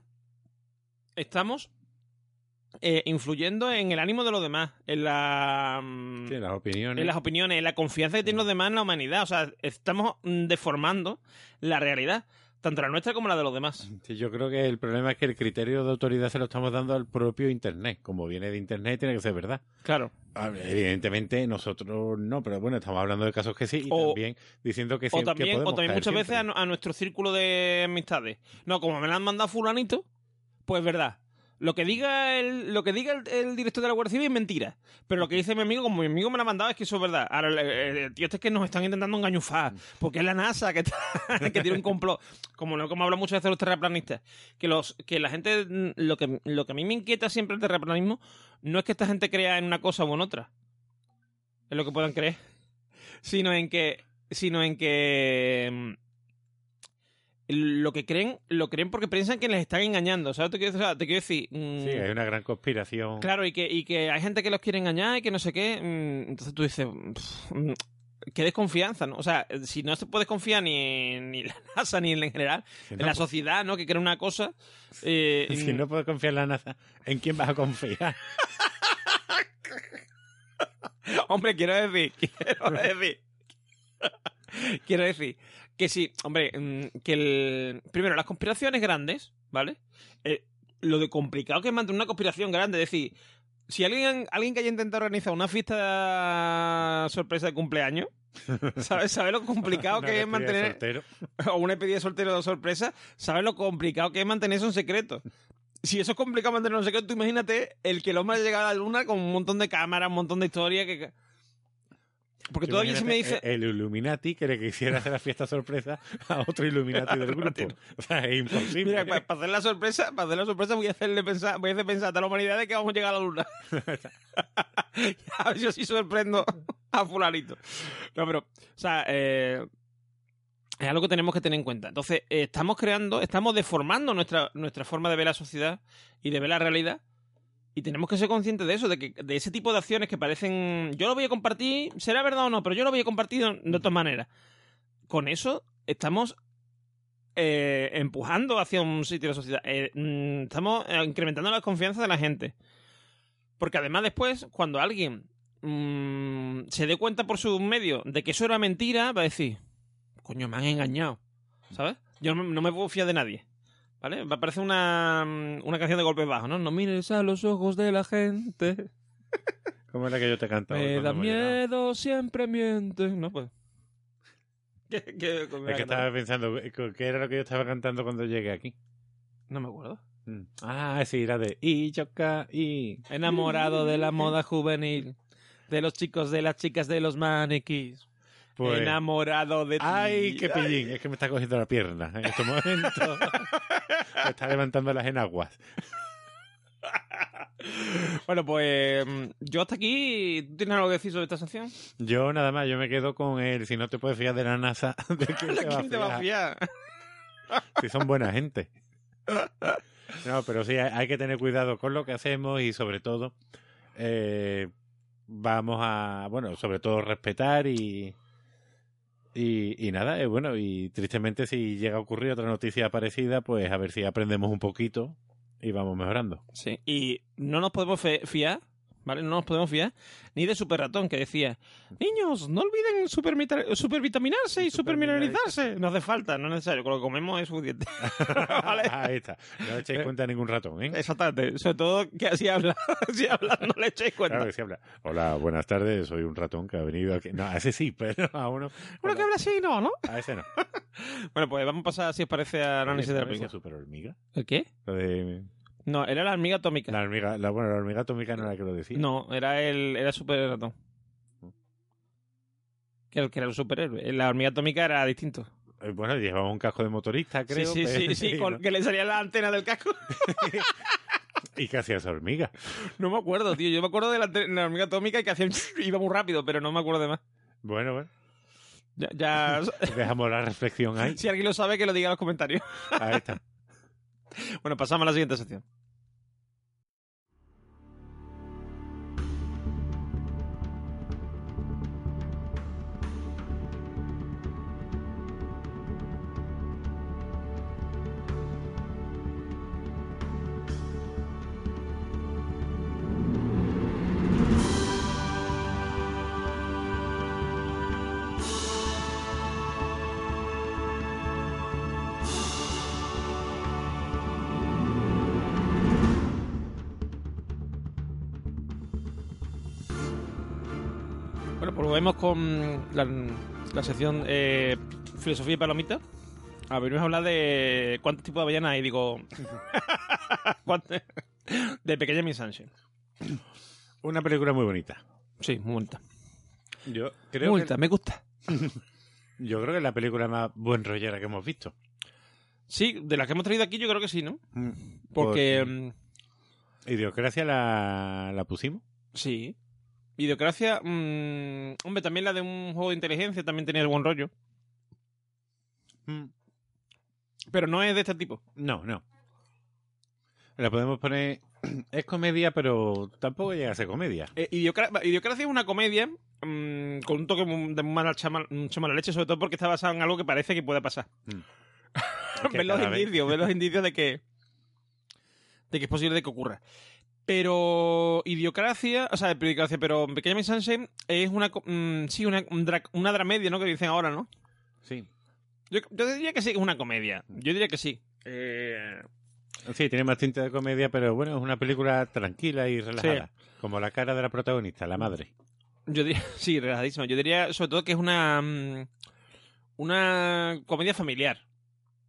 A: estamos eh, influyendo en el ánimo de los demás, en la... mm,
B: Sí, las opiniones.
A: en las opiniones, en la confianza que tienen los demás en la humanidad. O sea, estamos mm, deformando la realidad, tanto la nuestra como la de los demás.
B: Sí, yo creo que el problema es que el criterio de autoridad se lo estamos dando al propio Internet. Como viene de Internet, tiene que ser verdad.
A: Claro.
B: Evidentemente, nosotros no, pero bueno, estamos hablando de casos que sí y
A: O-
B: también diciendo que,
A: O
B: sí, que
A: también,
B: podemos
A: o también muchas veces a nuestro círculo de amistades. No, como me la han mandado fulanito, pues verdad. Lo que diga el, lo que diga el, el director de la Guardia Civil es mentira. Pero lo que dice mi amigo, como mi amigo me la ha mandado, es que eso es verdad. Ahora, el, tío este es que nos están intentando engañufar. Porque es la NASA que, que tiene un complot. Como, no- como muchas veces los terraplanistas. Que, los, que la gente, lo que, lo que a mí me inquieta siempre el terraplanismo, no es que esta gente crea en una cosa o en otra. Es lo que puedan creer. Sino en que, sino en que mm, lo que creen, lo creen porque piensan que les están engañando. ¿Sabes? Te quiero, o sea, te quiero decir. mm,
B: Sí, hay una gran conspiración.
A: Claro, y que, y que hay gente que los quiere engañar y que no sé qué. mm, Entonces tú dices, pff, mm, qué desconfianza, ¿no? O sea, si no se puede confiar ni, ni en la NASA ni en general,
B: Si
A: en la sociedad, ¿no? Que crea una cosa. eh,
B: si no puedes confiar en la NASA, ¿en quién vas a confiar?
A: Hombre, quiero decir, quiero decir, quiero decir que sí, hombre, mm, que el, primero las conspiraciones grandes, ¿vale? Eh, lo de complicado que es mantener una conspiración grande, es decir, si alguien, alguien que haya intentado organizar una fiesta sorpresa de cumpleaños, ¿sabes? ¿Sabes lo complicado que es
B: de
A: mantener o una despedida de soltero de sorpresa, ¿sabes lo complicado que es mantener eso en secreto? Si eso es complicado mantenerlo en secreto, tú imagínate el que el hombre ha llegado a la luna con un montón de cámaras, un montón de historia que... Porque
B: Tú
A: todavía se me dice...
B: El Illuminati que le quisiera hacer la fiesta sorpresa a otro Illuminati del grupo. O sea, es imposible.
A: Mira, para, para hacer la sorpresa, para hacer la sorpresa voy a hacerle pensar, voy a hacer pensar a toda la humanidad de que vamos a llegar a la luna. a ver si así sorprendo a fulanito. No, pero, o sea, eh, es algo que tenemos que tener en cuenta. Entonces, eh, estamos creando, estamos deformando nuestra, nuestra forma de ver la sociedad y de ver la realidad. Y tenemos que ser conscientes de eso, de que de ese tipo de acciones que parecen. Yo lo voy a compartir, será verdad o no, pero yo lo voy a compartir de, todas maneras. Con eso estamos eh, empujando hacia un sitio de la sociedad. Eh, mm, estamos eh, incrementando la confianza de la gente. Porque además después, cuando alguien mm, se dé cuenta por sus medios de que eso era mentira, va a decir, coño, me han engañado. ¿Sabes? Yo no, no me puedo fiar de nadie. ¿Vale? Va a parecer una, mm, una canción de golpes bajos, ¿no? No mires a los ojos de la gente.
B: ¿Cómo era que yo te cantaba?
A: Me da miedo, siempre miente. No, pues. ¿Qué, qué-
B: Es
A: era
B: que estaba pensando, ¿qué era lo que yo estaba cantando cuando llegué aquí?
A: No me acuerdo.
B: Mm. Ah, sí, la de Y choca y...
A: Enamorado de la moda juvenil, de los chicos, de las chicas, de los maniquís.
B: Pues...
A: Enamorado de ti.
B: ¡Ay, qué pillín! Es que me está cogiendo la pierna en este momento. me está levantando las enaguas.
A: Bueno, pues mm, yo hasta aquí. ¿Tú tienes algo que decir sobre esta sanción?
B: Yo nada más, yo me quedo con el si no te puedes fiar de la NASA, ¿de quién te, va a
A: ¿Quién te va a
B: fiar? Si son buena gente. No, pero sí, hay, hay que tener cuidado con lo que hacemos y sobre todo eh, vamos a, bueno, sobre todo respetar y... Y, y nada, eh, bueno, y tristemente si llega a ocurrir otra noticia parecida, pues a ver si aprendemos un poquito y vamos mejorando.
A: Sí. Y no nos podemos fiar, ¿vale? No nos podemos fiar ni de Super Ratón, que decía, niños, no olviden supervitaminarse y supermineralizarse. No hace falta, no es necesario, con lo que comemos es suficiente. ¿Vale?
B: Ahí está. No le echéis cuenta a ningún ratón, ¿eh?
A: Exactamente, sobre todo que así habla, así habla, no le echéis cuenta.
B: Claro que sí habla. Hola, buenas tardes, soy un ratón que ha venido aquí. No, a ese sí, pero a uno.
A: Uno que habla así, no, ¿no?
B: A ese no.
A: Bueno, pues vamos a pasar, si os parece, al análisis de la
B: ¿No
A: película.
B: decía super hormiga?
A: ¿El qué?
B: Lo de.
A: No, era la hormiga atómica.
B: La hormiga, la, bueno, la hormiga atómica no era la que lo decía.
A: No, era el era super ratón. Que el que era el superhéroe. La hormiga atómica era distinto.
B: Eh, Bueno, llevaba un casco de motorista, creo.
A: sí, sí,
B: pero-
A: sí, sí, con- que le salía la antena del casco.
B: ¿Y qué hacía esa hormiga?
A: No me acuerdo, tío. Yo me acuerdo de la, hormiga atómica y que hacía iba muy rápido, pero no me acuerdo de más.
B: Bueno, bueno.
A: Ya, ya-
B: Dejamos la reflexión ahí.
A: si alguien lo sabe, que lo diga en los comentarios.
B: Ahí está.
A: Bueno, pasamos a la siguiente sección. Con la, la sección eh, Filosofía y Palomita. A ver, vamos a hablar de cuántos tipos de avellanas hay, digo... ¿cuántos? de Pequeña Miss Sunshine.
B: Una película muy bonita.
A: Sí, muy bonita.
B: Yo
A: Muy
B: creo,
A: bonita, me gusta.
B: que, yo creo que es la película más buen rollera que hemos visto.
A: Sí, de las que hemos traído aquí yo creo que sí, ¿no?
B: Mm.
A: Porque...
B: Por-
A: mm,
B: Idiocracia la, la pusimos.
A: Sí. Idiocracia, mm, hombre, también la de un juego de inteligencia también tenía el buen rollo.
B: Mm.
A: Pero no es de este tipo.
B: No, no. La podemos poner. Es comedia, pero tampoco llega a ser comedia.
A: Eh, Idiocra- Idiocracia es una comedia mm, con un toque de mala, chama- mucha mala leche, sobre todo porque está basada en algo que parece que puede pasar.
B: Que
A: ver los indicios, ver los indicios de que, de que es posible que ocurra. Pero Idiocracia, o sea, Idiocracia, pero Pequeña Miss Sunshine es una, co- mm, sí, una, un dra- una dramedia, ¿no? Que dicen ahora, ¿no?
B: Sí.
A: Yo, yo diría que sí, que es una comedia. Yo diría que sí. Eh,
B: Sí, tiene más tinta de comedia, pero bueno, es una película tranquila y relajada. Como la cara de la protagonista, la madre.
A: yo diría, sí, relajadísima. Yo diría sobre todo que es una, mm, una comedia familiar.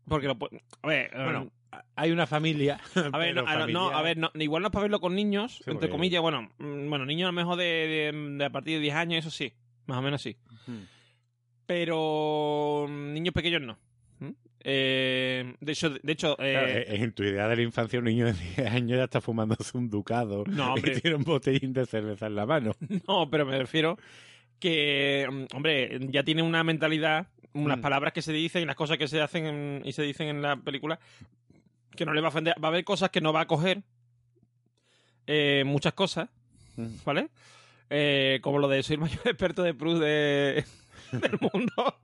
A: Porque lo pu- A ver,
B: Bueno, Hay una familia.
A: A ver, no, a- no,
B: familiar.
A: a ver, no, igual no es para verlo con niños,
B: Sí,
A: entre
B: porque-
A: comillas, bueno, mm, bueno, niños a lo mejor de, de- de a partir de 10 años, eso sí, más o menos sí. Pero mm, niños pequeños no. ¿Mm? Eh, de hecho, de hecho eh,
B: Claro, eh, en tu idea de la infancia, un niño de 10 años ya está fumándose un ducado
A: No, hombre.
B: y tiene un botellín de cerveza en la mano.
A: no, pero me refiero que, hombre, ya tiene una mentalidad, unas
B: Mm.
A: palabras que se dicen y las cosas que se hacen en- y se dicen en la película que no le va a ofender. Va a haber cosas que no va a coger, eh, muchas cosas. ¿vale? Eh, como lo de soy el mayor experto de Proust de, del mundo.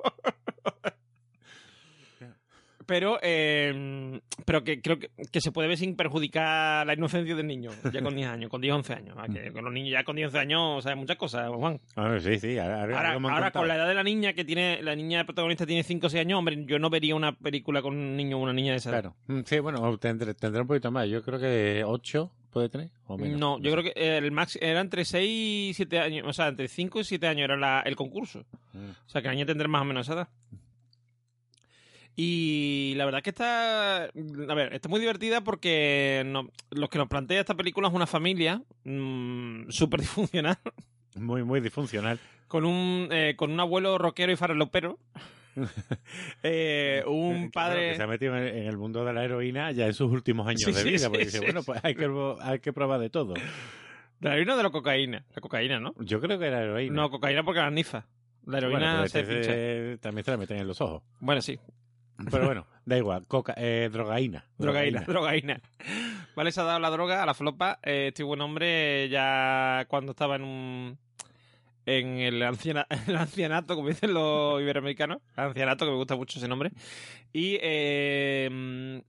A: Pero, eh, pero que creo que, que se puede ver sin perjudicar la inocencia del niño, ya con 10 años, con 10, 11 años. Que con los niños ya con 10, 11 años saben muchas cosas, Juan.
B: Ah, sí, sí. Ahora, ahora-
A: Ahora, con la edad de la niña que tiene, la niña protagonista tiene 5 o 6 años, hombre, yo no vería una película con un niño o una niña de esa edad.
B: Claro. Mm, Sí, bueno, tendré, tendrá un poquito más. Yo creo que 8 puede tener. O menos.
A: No, yo creo que el max era entre 6 y 7 años, o sea, entre 5 y 7 años era la- el concurso.
B: Mm.
A: O sea, que la niña tendrá más o menos esa edad. Y la verdad que está. A ver, está muy divertida porque no- lo que nos plantea esta película es una familia mm, súper disfuncional.
B: Muy, muy disfuncional.
A: Con un, eh, con un abuelo rockero y farolopero. eh, un padre.
B: que se ha metido en, el mundo de la heroína ya en sus últimos años
A: Sí,
B: de vida.
A: sí,
B: porque dice, bueno, pues hay que, hay que probar de todo.
A: La heroína de la cocaína. La cocaína, ¿no?
B: Yo creo que era heroína.
A: No, cocaína porque la nifa. La heroína
B: Bueno, pero
A: se
B: este se- también se la meten en los ojos.
A: Bueno, sí.
B: Pero bueno, da igual. Coca, eh, drogaína.
A: Drogaína, drogaína. Vale, se ha dado la droga a la flopa. Eh, este buen hombre ya cuando estaba en un... En el, anciana- el ancianato, como dicen los iberoamericanos. Ancianato, que me gusta mucho ese nombre. Y eh,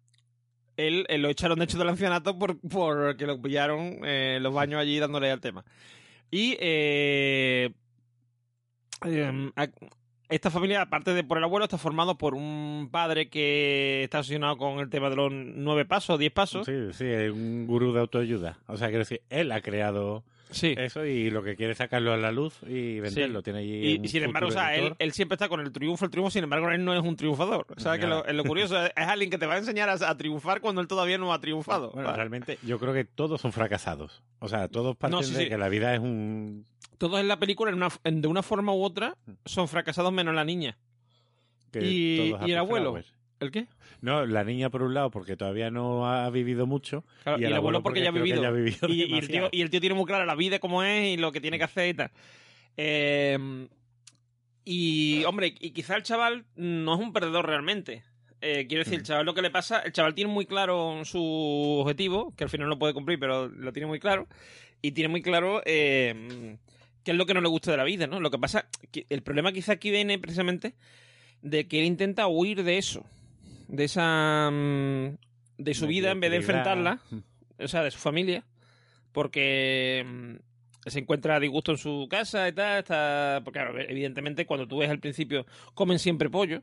A: él, él lo echaron de hecho del ancianato por, porque lo pillaron eh, en los baños allí dándole al tema. Y eh, em, esta familia, aparte de por el abuelo, está formado por un padre que está obsesionado con el tema de los nueve pasos, diez pasos.
B: Sí, sí, es un gurú de autoayuda. O sea, quiero decir, él ha creado
A: Sí.
B: eso y lo que quiere es sacarlo a la luz y venderlo.
A: Sí.
B: Tiene allí
A: Y, sin embargo, o sea, él, siempre está con el triunfo, el triunfo, sin embargo, él no es un triunfador. ¿Sabes? Que lo, lo curioso es, es alguien que te va a enseñar a, a triunfar cuando él todavía no ha triunfado.
B: Bueno,
A: ¿vale?
B: realmente yo creo que todos son fracasados. O sea, todos parten
A: No, sí,
B: de que la vida es un...
A: Todos en la película, en una- en- de una forma u otra, son fracasados menos la niña.
B: que
A: Y- el abuelo.
B: flowers.
A: ¿El qué?
B: No, la niña por un lado porque todavía no ha vivido mucho.
A: Claro,
B: y,
A: y el abuelo porque ya ha vivido.
B: ya ha vivido
A: Y, y el tío,
B: demasiado.
A: y el tío tiene muy clara la vida como es y lo que tiene que hacer y tal. Eh, y, hombre, y quizá el chaval no es un perdedor realmente. Eh, quiero decir, el
B: Mm.
A: chaval lo que le pasa, el chaval tiene muy claro su objetivo, que al final no puede cumplir, pero lo tiene muy claro. Y tiene muy claro eh, qué es lo que no le gusta de la vida, ¿no? Lo que pasa, que el problema quizá aquí viene precisamente de que él intenta huir de eso. De esa... mm, de su vida en vez de enfrentarla o sea, de su familia, porque mm, se encuentra a disgusto en su casa y tal, está, porque claro, evidentemente cuando tú ves al principio comen siempre pollo,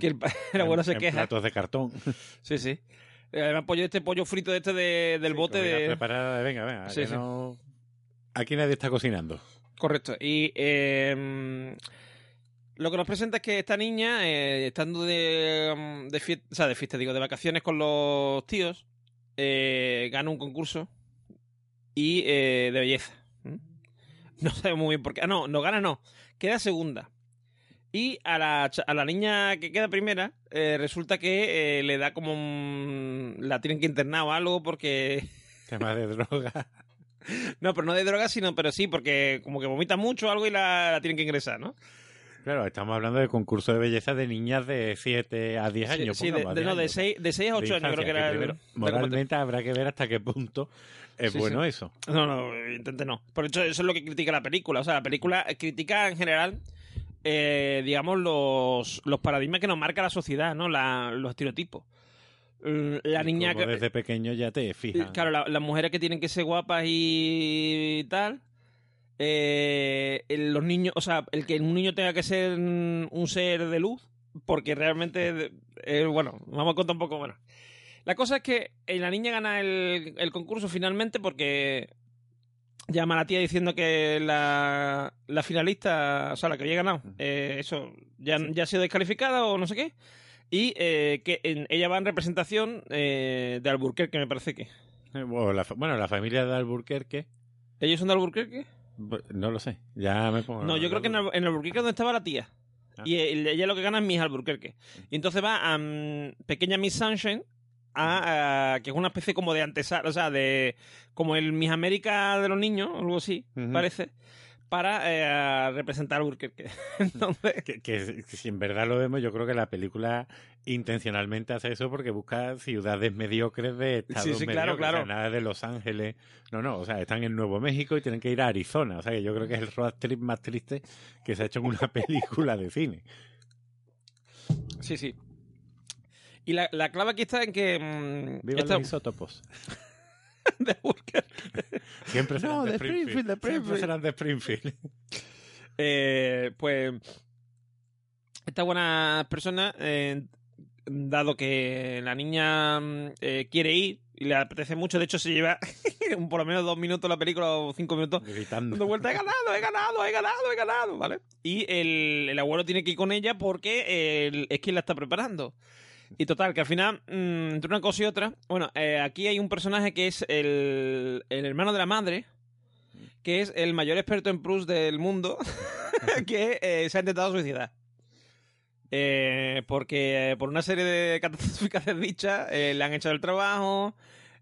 A: que el, abuelo
B: En-
A: se
B: en
A: queja.
B: platos de cartón.
A: Sí, sí. Eh, Además, pollo este pollo frito de este de- del
B: Sí,
A: bote de...
B: preparada de, venga, venga,
A: Sí,
B: que
A: sí.
B: no... Aquí nadie está cocinando.
A: Correcto. Y eh, mm, lo que nos presenta es que esta niña, eh, estando de, de fiesta, o sea, de fiesta, digo, de vacaciones con los tíos, eh, gana un concurso y eh, de belleza. ¿Mm? No sabemos muy bien por qué. Ah, no, no gana, no. Queda segunda. Y a la, a la niña que queda primera, eh, resulta que eh, le da como un- La tienen que internar o algo porque...
B: Tema de droga.
A: No, pero no de drogas, sino, pero sí, porque como que vomita mucho o algo y la, la tienen que ingresar, ¿no?
B: Claro, estamos hablando de concurso de belleza de niñas de 7 a 10 años.
A: Sí, sí, de,
B: pongamos,
A: de- no, de
B: años.
A: 6, de seis a
B: De
A: 8 años creo que era el-
B: moralmente habrá que ver hasta qué punto es
A: Sí,
B: bueno
A: sí.
B: eso.
A: No, no, evidentemente no. Por eso, eso es lo que critica la película. O sea, la película critica en general, eh, digamos, los, los paradigmas que nos marca la sociedad, ¿no? La- los estereotipos. Mm, La
B: Y
A: niña
B: como
A: que...
B: desde pequeño ya te fijas.
A: Claro, la- las mujeres que tienen que ser guapas y tal. Eh, los niños, o sea, el que un niño tenga que ser un ser de luz, porque realmente, eh, bueno, vamos a contar un poco, bueno. La cosa es que eh, la niña gana el, el concurso finalmente porque llama a la tía diciendo que la, la finalista, o sea, la que había ganado, eh, eso, ya, ya ha sido descalificada o no sé qué. Y eh, que en- ella va en representación eh, de Alburquerque, me parece que.
B: Bueno, la, fa- bueno, la familia de Alburquerque,
A: ¿Ellos son de Alburquerque?
B: bu- no lo sé, ya me pongo...
A: No, yo creo que en, Al- en Alburquerque es donde estaba la tía.
B: Ah.
A: Y el- ella lo que gana es Miss Alburquerque. Y entonces va a mm, Pequeña Miss Sunshine, a, a- que es una especie como de antesala, o sea, de como el Miss América de los niños, algo así,
B: Ujú.
A: parece, para eh, representar a entonces,
B: Que, que- que si en verdad lo vemos, yo creo que la película intencionalmente hace eso porque busca ciudades mediocres de estados
A: Sí, sí, claro,
B: mediocres, o sea,
A: claro.
B: nada de Los Ángeles. No, no, o sea, están en Nuevo México y tienen que ir a Arizona. O sea, que yo creo que es el road trip más triste que se ha hecho en una película de cine.
A: sí, sí. Y la, la clave aquí está en que... mm,
B: Viva los isótopos.
A: De Alburquerque.
B: Siempre serán
A: No,
B: de
A: de
B: Springfield.
A: Springfield, de
B: Siempre
A: Springfield.
B: serán de Springfield.
A: Eh, pues esta buena persona, eh, dado que la niña eh, quiere ir y le apetece mucho, de hecho se lleva por lo menos dos minutos la película o cinco minutos
B: Gritando.
A: dando vuelta, he ganado, he ganado, he ganado, he ganado, ¿vale? Y el, el abuelo tiene que ir con ella porque es quien la está preparando. Y total, que al final, mm, entre una cosa y otra, bueno, eh, aquí hay un personaje que es el, el hermano de la madre, que es el mayor experto en Proust del mundo, que eh, se ha intentado suicidar. Eh, porque eh, por una serie de catastróficas desdichas le han echado el trabajo.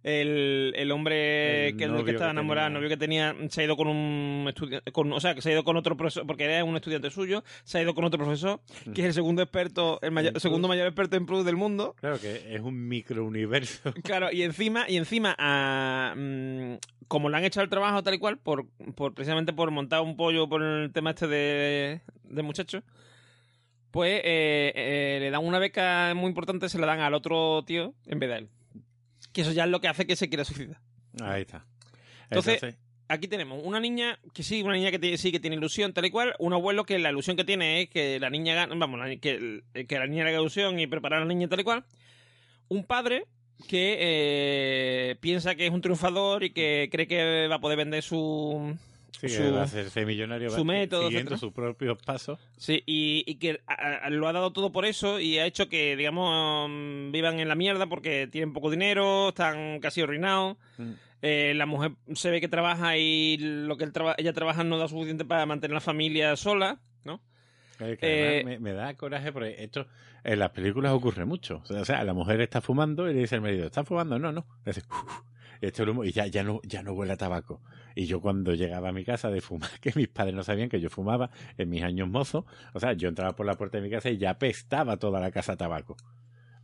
A: El, el hombre
B: El
A: que, del que estaba enamorado, el novio que tenía, se ha ido con un estudiante, con, o sea, que se ha ido con otro profesor, porque era un estudiante suyo, se ha ido con otro profesor, que es el segundo experto, el mayor- segundo mayor experto en Proust del mundo.
B: Claro que es un microuniverso.
A: Claro, y encima, y encima, ah, mm, como le han echado el trabajo tal y cual, por, por precisamente por montar un pollo por el tema este de, de muchacho, pues eh, eh, le dan una beca muy importante, se la dan al otro tío en vez de a él. Que eso ya es lo que hace que se quiera suicidar.
B: Ahí está.
A: Entonces, aquí tenemos una niña que sí, una niña que sí que tiene ilusión, tal y cual. Un abuelo que la ilusión que tiene es que la niña gane, vamos, la- que, que la niña haga ilusión y preparar a la niña tal y cual. Un padre que eh, piensa que es un triunfador y que cree que va a poder vender su.
B: Sí, que
A: su-
B: va a hacerse millonario
A: su método,
B: siguiendo sus propios pasos.
A: Sí, y, y que a- a- lo ha dado todo por eso y ha hecho que, digamos, mm, vivan en la mierda porque tienen poco dinero, están casi arruinados.
B: Mm.
A: Eh, la mujer se ve que trabaja y lo que él traba- ella trabaja no da suficiente para mantener la familia sola, ¿no?
B: Es que
A: Eh,
B: me, me da coraje porque esto en las películas ocurre mucho. O sea, o sea, la mujer está fumando y le dice al marido, ¿está fumando? No, no. Le dice, "Uf". Y esto es humo, y ya, ya, no, ya no huele a tabaco. Y yo cuando llegaba a mi casa de fumar, que mis padres no sabían que yo fumaba en mis años mozos, o sea, yo entraba por la puerta de mi casa y ya apestaba toda la casa a tabaco.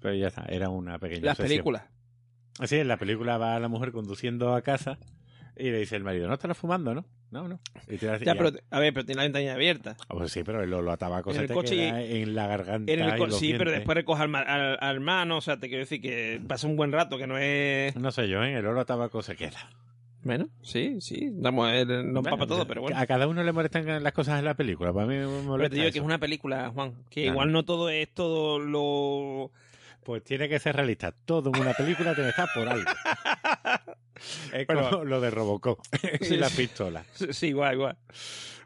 B: Pero ya está, era una pequeña
A: Las películas.
B: Así, en la película va la mujer conduciendo a casa y le dice el marido, no estarás fumando, ¿no? No, no. Y te
A: Ya, pero, a ver, pero tiene la ventanilla abierta.
B: Ah, pues sí, pero el olor a tabaco
A: En
B: se
A: el
B: te
A: coche
B: queda en la garganta
A: En el
B: y
A: co- sí, pero después recoge al, al, al hermano, o sea, te quiero decir que pasa un buen rato, que no es...
B: No sé yo, ¿eh? el olor a tabaco se queda.
A: Bueno, sí, sí, damos, eh, no
B: Bueno,
A: todo, pero bueno.
B: A cada uno le molestan las cosas en la película. Para mí me
A: Pero
B: molesta
A: te digo que es una película, Juan, que
B: Claro.
A: igual no todo es todo lo...
B: Pues tiene que ser realista. Todo en una película tiene que estar por algo. es
A: Bueno.
B: como lo de Robocop y la
A: sí.
B: pistola.
A: Sí, igual, igual.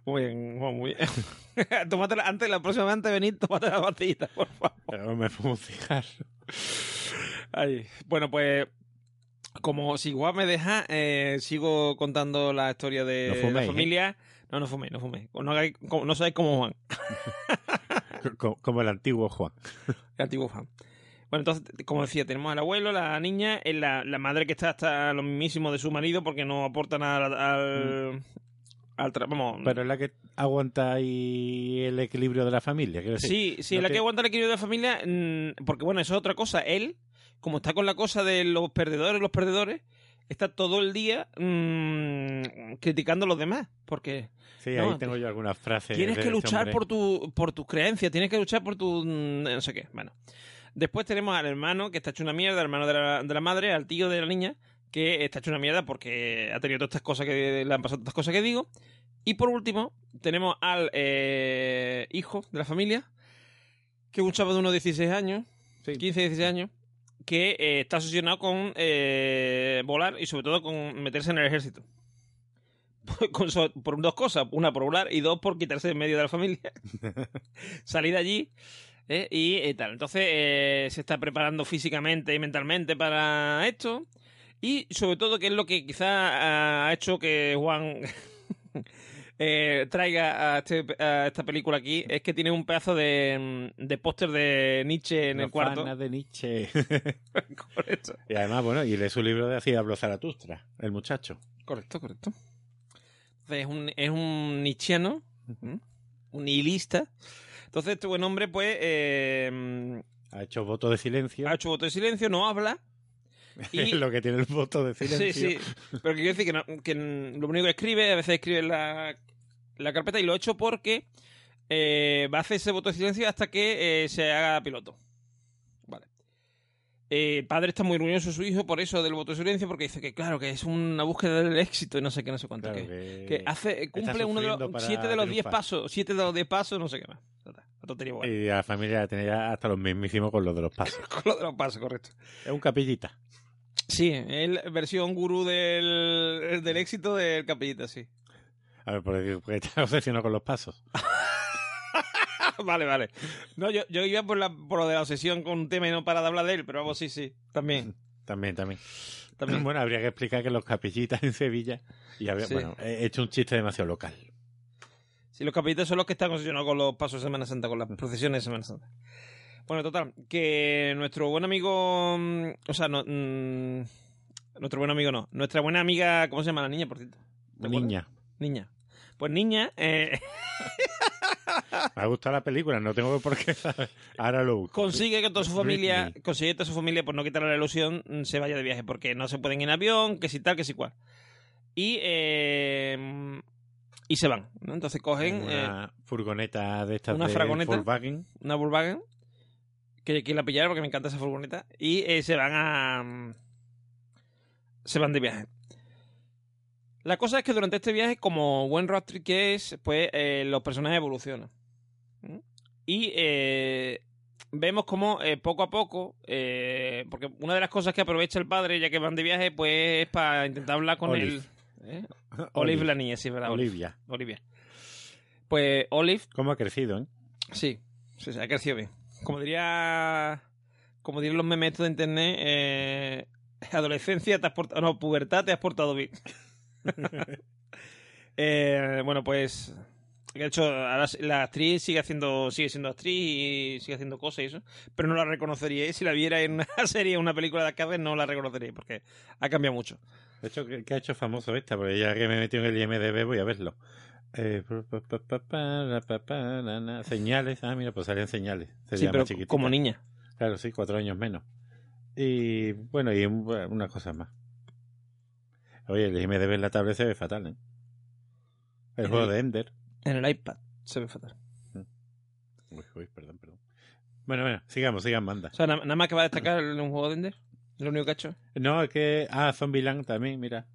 A: Muy bien, muy bien. tómate la- antes, la próxima vez antes de venir, tómate la pastillita, por favor.
B: Pero me fumo un cigarro.
A: Ay, bueno, pues como si igual me deja, eh, sigo contando la historia de
B: No fuméis,
A: la
B: ¿eh?
A: familia. No, no fumé, no fumé. No, como- no sabéis como Juan,
B: Co- Como el antiguo Juan.
A: el antiguo Juan. Bueno, entonces, como decía, tenemos al abuelo, la niña, la, la madre que está hasta lo mismísimo de su marido porque no aporta nada al... al, al tra- vamos,
B: Pero es la que aguanta ahí el equilibrio de la familia. quiero decir.
A: Sí, sí,
B: no
A: la
B: te-
A: que aguanta el equilibrio de la familia, mm, porque bueno, eso es otra cosa. Él, como está con la cosa de los perdedores, los perdedores, está todo el día mm, criticando a los demás, porque
B: Sí,
A: No,
B: ahí tengo yo algunas frases.
A: tienes que
B: este
A: luchar
B: hombre.
A: por tu por tus creencias, tienes que luchar por tu mm, no sé qué. Bueno, después tenemos al hermano que está hecho una mierda, al hermano de la, de la madre, al tío de la niña que está hecho una mierda porque ha tenido todas estas cosas que le han pasado todas estas cosas que digo. Y por último, tenemos al eh, hijo de la familia, que es un chaval de unos 16 años,
B: Sí.
A: 15, 16 años, que eh, está obsesionado con eh, volar y sobre todo con meterse en el ejército. Con so- por dos cosas, una por volar y dos por quitarse de en medio de la familia. Salir de allí ¿eh? y eh, tal. Entonces eh, se está preparando físicamente y mentalmente para esto. Y sobre todo, que es lo que quizá ha hecho que Juan eh, traiga a, este- a esta película aquí, es que tiene un pedazo de, de póster de Nietzsche en el cuarto.
B: De Nietzsche.
A: Correcto.
B: y además, bueno, y lee su libro de Así habló Zaratustra, el muchacho.
A: Correcto, correcto. Entonces es un, es un nietzscheano, un nihilista. Entonces este buen hombre, pues, eh,
B: Ha hecho voto de silencio.
A: ha hecho voto de silencio, no habla. Y,
B: Es lo que tiene el voto de silencio.
A: sí, sí. Pero que quiero decir que, no- que lo único que escribe, a veces escribe la, la carpeta y lo ha hecho porque eh, va a hacer ese voto de silencio hasta que eh, se haga piloto. Eh, el padre está muy orgulloso de su hijo por eso del voto de silencio, porque dice que, claro, que es una búsqueda del éxito y no sé qué, no sé cuánto.
B: Claro,
A: que,
B: que-
A: que hace, cumple uno de los siete de los diez
B: triunfar.
A: pasos, siete de los diez pasos, no sé qué más. La.
B: Y a la familia tenía hasta los mismísimos con los de los pasos.
A: Con lo de los pasos, correcto.
B: Es un capillita.
A: Sí, es la versión gurú del, del éxito del capellita, sí.
B: A ver, porque está obsesionado con los pasos.
A: vale, vale. No, yo, yo iba por, la, por lo de la obsesión con un tema y no para de hablar de él, pero vamos, sí, sí, también.
B: También, también.
A: también.
B: Bueno, habría que explicar que los capillitas en Sevilla. Y
A: Sí.
B: bueno, he hecho un chiste demasiado local.
A: Sí, los capellitas son los que están obsesionados con los pasos de Semana Santa, con las procesiones de Semana Santa. Bueno, total, que nuestro buen amigo, mm, o sea, no, mm, nuestro buen amigo no, nuestra buena amiga, ¿cómo se llama la niña, por cierto?
B: Niña.
A: Niña. Pues niña, eh,
B: Me ha gustado la película, no tengo por qué saber. Ahora lo busco.
A: consigue que toda su familia, consigue que toda su familia, por no quitarle la ilusión, mm, se vaya de viaje, porque no se pueden ir en avión, que si tal, que si cual. Y, eh, y se van, ¿no? Entonces cogen eh,
B: una furgoneta de estas
A: una
B: de
A: fragoneta.
B: Volkswagen.
A: una Volkswagen, que quiero la pillar porque me encanta esa furgoneta, y eh, se van a, se van de viaje. La cosa es que durante este viaje, como buen road trip que es, pues eh, los personajes evolucionan. ¿Mm? Y eh, vemos como eh, poco a poco, eh, porque una de las cosas que aprovecha el padre, ya que van de viaje, pues es para intentar hablar con
B: Olive.
A: él. ¿eh? Olive la niña, sí, ¿verdad?
B: Olivia.
A: Olivia. Pues Olive,
B: ¿Cómo ha crecido, eh?
A: sí, sí, sí, ha crecido bien. Como diría, como dirían los memes de internet, adolescencia te has portado, no, pubertad te has portado bien. Eh, bueno, pues de hecho ahora la actriz sigue haciendo, sigue siendo actriz y sigue haciendo cosas y eso, pero no la reconoceríais si la viera en una serie, en una película de arcade, no la reconoceríais porque ha cambiado mucho.
B: De hecho, ¿qué, ha hecho famoso esta? Porque ya que me metido en el IMDB voy a verlo. Eh. Señales. Ah, mira, pues salían señales. Se
A: Sí, pero como niña.
B: Claro, sí, cuatro años menos. Y bueno, y un- una cosa más. Oye, el IMDB en la tablet se ve fatal, ¿eh? El
A: En
B: juego
A: el-
B: de Ender.
A: En el iPad se ve fatal.
B: Uy, uy, perdón, perdón. Bueno, bueno, sigamos, sigamos, anda.
A: O sea, na- nada más que va a destacar un juego de Ender. Lo único que ha hecho.
B: No, es que. Ah, Zombieland también, mira.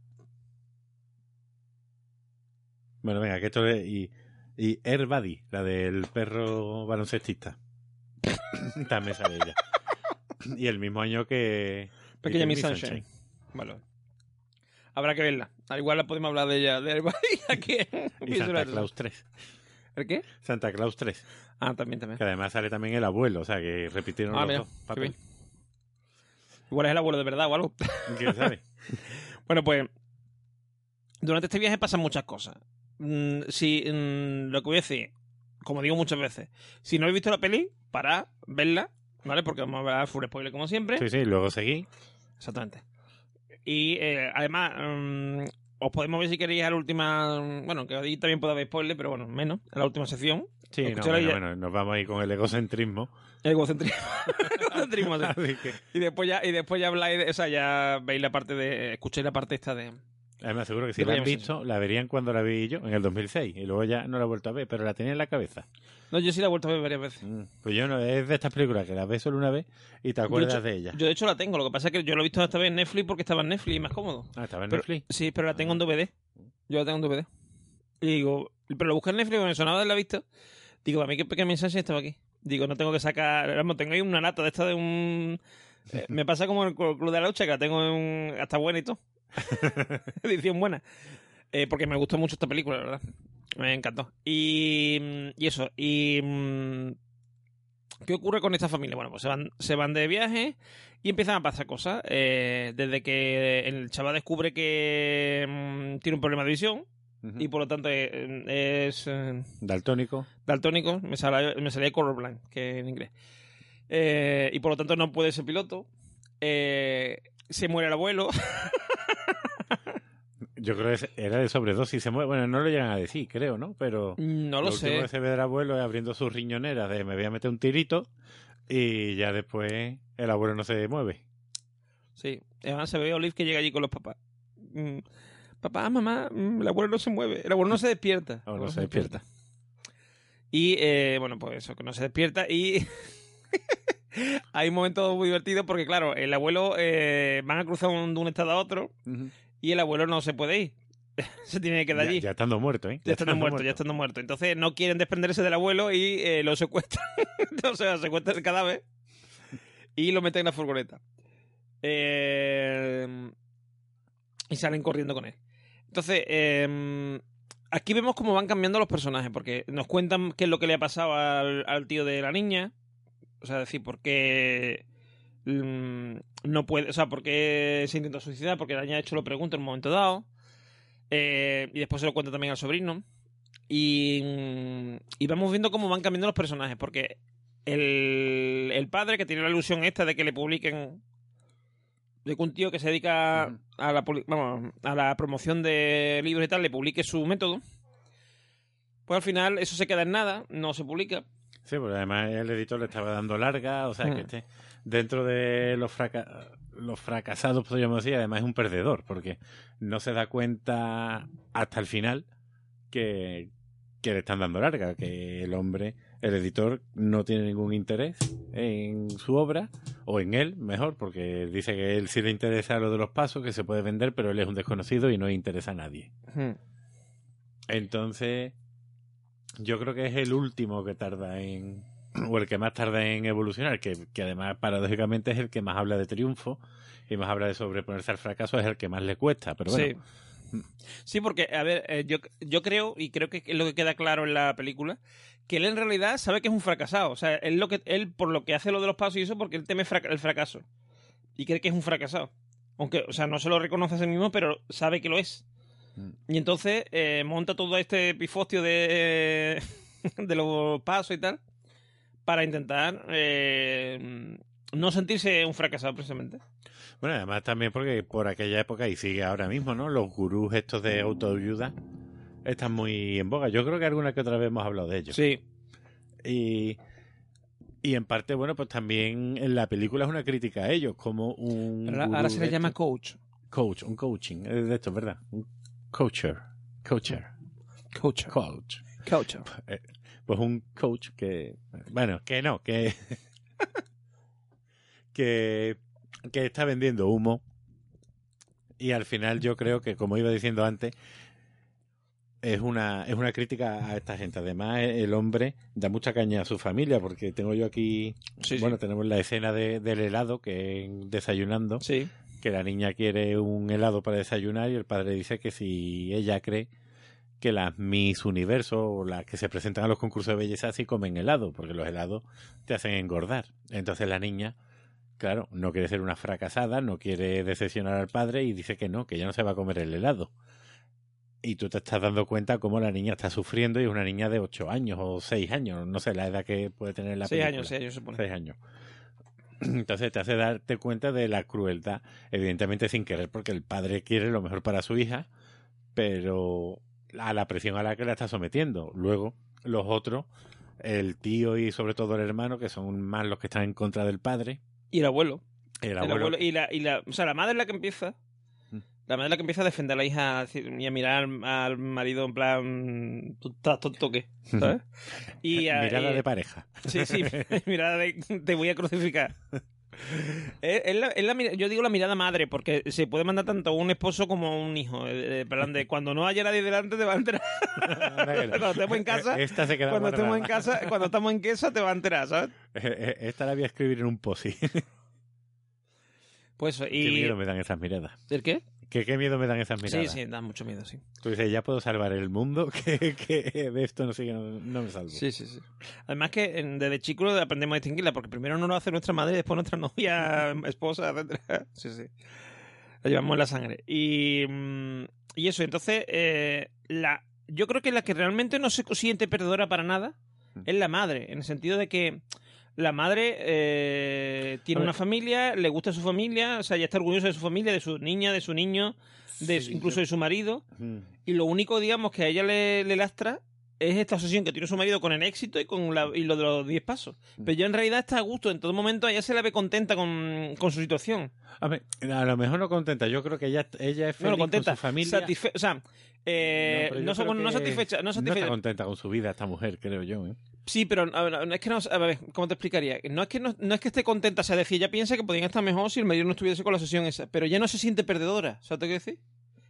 B: Bueno, venga, que esto es. Y, y Air Buddy, la del perro baloncestista. también sale ella. Y el mismo año que.
A: Pequeña
B: que
A: Miss Sunshine. Vale. Habrá que verla. Al igual la podemos hablar de ella. De aquí
B: Y Santa. Claus 3.
A: ¿El qué?
B: Santa Claus 3.
A: Ah, también, también.
B: Que además sale también el abuelo, o sea que repitieron
A: Ah,
B: los
A: mira,
B: dos.
A: Igual es el abuelo de verdad o algo.
B: ¿Quién sabe?
A: Bueno, pues durante este viaje pasan muchas cosas. Mm, si mm, lo que voy a decir, como digo muchas veces, si no habéis visto la peli, para verla, ¿vale? Porque vamos a ver full spoiler como siempre.
B: Sí, sí, luego seguí.
A: Exactamente. Y eh, además, mm, os podemos ver si queréis a la última. mm, Bueno, que ahí también puede haber spoiler, pero bueno, menos, a la última sección.
B: Sí, no, bueno,
A: ya-
B: bueno, nos vamos ahí con el egocentrismo.
A: El egocentrismo. Egocentrismo, sí.
B: Que,
A: Y después ya, y después ya habláis, de, o sea, ya veis la parte de. Escuchéis la parte esta de.
B: Además, seguro que si la han visto, la verían cuando la vi yo, en el 2006. Y luego ya no la he vuelto a ver, pero la tenía en la cabeza.
A: No, yo sí la he vuelto a ver varias veces.
B: Mm, Pues yo no, es de estas películas que las ves solo una vez y te acuerdas
A: hecho-
B: de ella.
A: Yo de hecho la tengo, lo que pasa es que yo lo he visto esta vez en Netflix porque estaba en Netflix y más cómodo.
B: Ah, estaba en
A: Pero-
B: Netflix.
A: Sí, pero la tengo en DVD. Yo la tengo en DVD. Y digo, pero lo busqué en Netflix, me sonaba de la vista. Digo, a mí que pequeño mensaje estaba aquí. Digo, no tengo que sacar. Vamos, tengo ahí una lata de esta de un. eh, me pasa como el Club de la Lucha, que la tengo en un. Hasta buena y todo. Edición buena. Eh, porque me gustó mucho esta película, la verdad. Me encantó. Y, mm, y eso. Y. mm, ¿Qué ocurre con esta familia? Bueno, pues se van, se van de viaje y empiezan a pasar cosas. Eh, desde que el chaval descubre que mm, tiene un problema de visión y por lo tanto eh, es eh,
B: Daltónico.
A: daltónico, me salía, me salía colorblind, que en inglés. Eh, y por lo tanto no puede ser piloto. Eh, se muere el abuelo.
B: Yo creo que era de sobredosis. Se mueve. Bueno, no lo llegan a decir, creo, ¿no? Pero
A: no lo
B: último
A: sé.
B: que se ve del abuelo es abriendo sus riñoneras de me voy a meter un tirito y ya después el abuelo no se mueve.
A: Sí, además se ve a Olive que llega allí con los papás. Mm, papá, mamá, mm, el abuelo no se mueve, el abuelo no se despierta.
B: O no se despierta.
A: Y eh, bueno, pues eso, que no se despierta y hay un momento muy divertido porque claro, el abuelo eh, van a cruzar un- de un estado a otro y el abuelo no se puede ir. se tiene que quedar
B: Ya,
A: allí.
B: ya estando muerto, ¿eh?
A: Ya estando muerto, ya estando muerto. Entonces no quieren desprenderse del abuelo y eh, lo secuestran. o sea, secuestran el cadáver y lo meten en la furgoneta. Eh, y salen corriendo con él. Entonces, eh, aquí vemos cómo van cambiando los personajes, porque nos cuentan qué es lo que le ha pasado al, al tío de la niña. O sea, decir, por qué no puede, o sea, por qué se intentó suicidar, porque la niña de hecho lo pregunta en un momento dado. Eh, y después se lo cuenta también al sobrino. Y, mm, y vamos viendo cómo van cambiando los personajes, porque el, el padre que tiene la ilusión esta de que le publiquen de que un tío que se dedica a, la, vamos, a la promoción de libros y tal le publique su método, pues al final eso se queda en nada, no se publica.
B: Sí, porque además el editor le estaba dando larga, o sea,
A: Mm.
B: que este, dentro de los, fraca- los fracasados, podríamos decir, además es un perdedor, porque no se da cuenta hasta el final que, que le están dando larga, que el hombre, el editor, no tiene ningún interés en su obra, o en él, mejor, porque dice que él sí le interesa lo de los pasos, que se puede vender, pero él es un desconocido y no interesa a nadie.
A: Hmm.
B: Entonces, yo creo que es el último que tarda en, o el que más tarda en evolucionar, que, que además paradójicamente es el que más habla de triunfo y más habla de sobreponerse al fracaso, es el que más le cuesta, pero bueno.
A: Sí. Sí, porque, a ver, eh, yo, yo creo, y creo que es lo que queda claro en la película, que él en realidad sabe que es un fracasado. O sea, él, lo que, él por lo que hace lo de los pasos y eso, porque él teme el fracaso. Y cree que es un fracasado. Aunque, o sea, no se lo reconoce a sí mismo, pero sabe que lo es. Y entonces eh, monta todo este pifostio de, de los pasos y tal para intentar eh, no sentirse un fracasado precisamente.
B: Bueno, además también porque por aquella época, y sigue ahora mismo, ¿no? Los gurús estos de autoayuda están muy en boga. Yo creo que alguna que otra vez hemos hablado de ellos.
A: Sí,
B: Y, y en parte, bueno, pues también en la película es una crítica a ellos, como un.
A: pero ahora- se le llama coach.
B: coach, un coaching, es de esto, ¿verdad? Un coacher. Coacher.
A: Coach.
B: Coach.
A: Coach.
B: Pues un coach que. Bueno, que no, que. que. que está vendiendo humo. Y al final yo creo que, como iba diciendo antes, es una, es una crítica a esta gente. Además, el hombre da mucha caña a su familia, porque tengo yo aquí.
A: Sí, sí.
B: bueno, tenemos la escena de- del helado, que es desayunando,
A: Sí.
B: Que la niña quiere un helado para desayunar y el padre dice que si ella cree que las Miss Universo o las que se presentan a los concursos de belleza sí comen helado, porque los helados te hacen engordar. Entonces la niña, claro, no quiere ser una fracasada, no quiere decepcionar al padre y dice que no, que ya no se va a comer el helado. Y tú te estás dando cuenta cómo la niña está sufriendo y es una niña de 8 años o 6 años, no sé la edad que puede tener la
A: Seis
B: película.
A: años, seis años se pone.
B: Seis años. Entonces te hace darte cuenta de la crueldad, evidentemente sin querer, porque el padre quiere lo mejor para su hija, pero a la presión a la que la está sometiendo. Luego, los otros, el tío y sobre todo el hermano, que son más los que están en contra del padre,
A: Y el abuelo.
B: el
A: El
B: abuelo,
A: abuelo- y la, y la, o sea, la madre es la que empieza. La madre es la que empieza a defender a la hija y a mirar al, marido en plan, tú estás tonto qué, ¿sabes? Y, a-
B: mirada
A: y-
B: de pareja.
A: Sí, sí, mirada de te voy a crucificar. Es, es la- es la mira- yo digo la mirada madre, porque se puede mandar tanto un esposo como un hijo. eh, eh, en plan de cuando no haya nadie delante te va a enterar. Cuando estemos en casa,
B: Esta se queda
A: cuando estemos en casa, cuando estamos en casa te va a enterar, ¿sabes?
B: Esta la voy a escribir en un posi.
A: Pues eso,
B: Qué
A: y
B: miedo me dan esas miradas.
A: ¿el qué?
B: ¿Qué, qué miedo me dan esas miradas.
A: Sí, sí, da mucho miedo, sí.
B: Tú dices, ya puedo salvar el mundo, que, que de esto no, sigue, no, no me salvo.
A: Sí, sí, sí. Además que en- desde chico aprendemos a distinguirla, porque primero no lo hace nuestra madre, después nuestra novia, esposa, etcétera. Sí, sí. La llevamos en la sangre. Y, mm, y eso, entonces, eh, la, yo creo que la que realmente no se siente perdedora para nada es la madre, en el sentido de que la madre eh, tiene una familia, le gusta su familia, o sea, ya está orgullosa de su familia, de su niña, de su niño, de su- incluso
B: yo-
A: de su marido.
B: Mm.
A: Y lo único, digamos, que a ella le, le lastra es esta obsesión que tiene su marido con el éxito y con la, y lo de los 10 pasos. Pero ella en realidad está a gusto. En todo momento ella se la ve contenta con, con su situación.
B: A, ver, a lo mejor no contenta. Yo creo que ella, ella es feliz
A: Bueno, contenta.
B: con su familia.
A: satisfe- o sea, eh, no, no
B: que
A: satisfecha. No
B: No
A: satisfecha.
B: está contenta con su vida esta mujer, creo yo. ¿eh?
A: sí, pero ver, no es que no. A ver, ¿cómo te explicaría? No es que, no, no es que esté contenta. O sea, decir, ella piensa que podrían estar mejor si el marido no estuviese con la sesión esa. Pero ella no se siente perdedora. ¿Sabes que decir?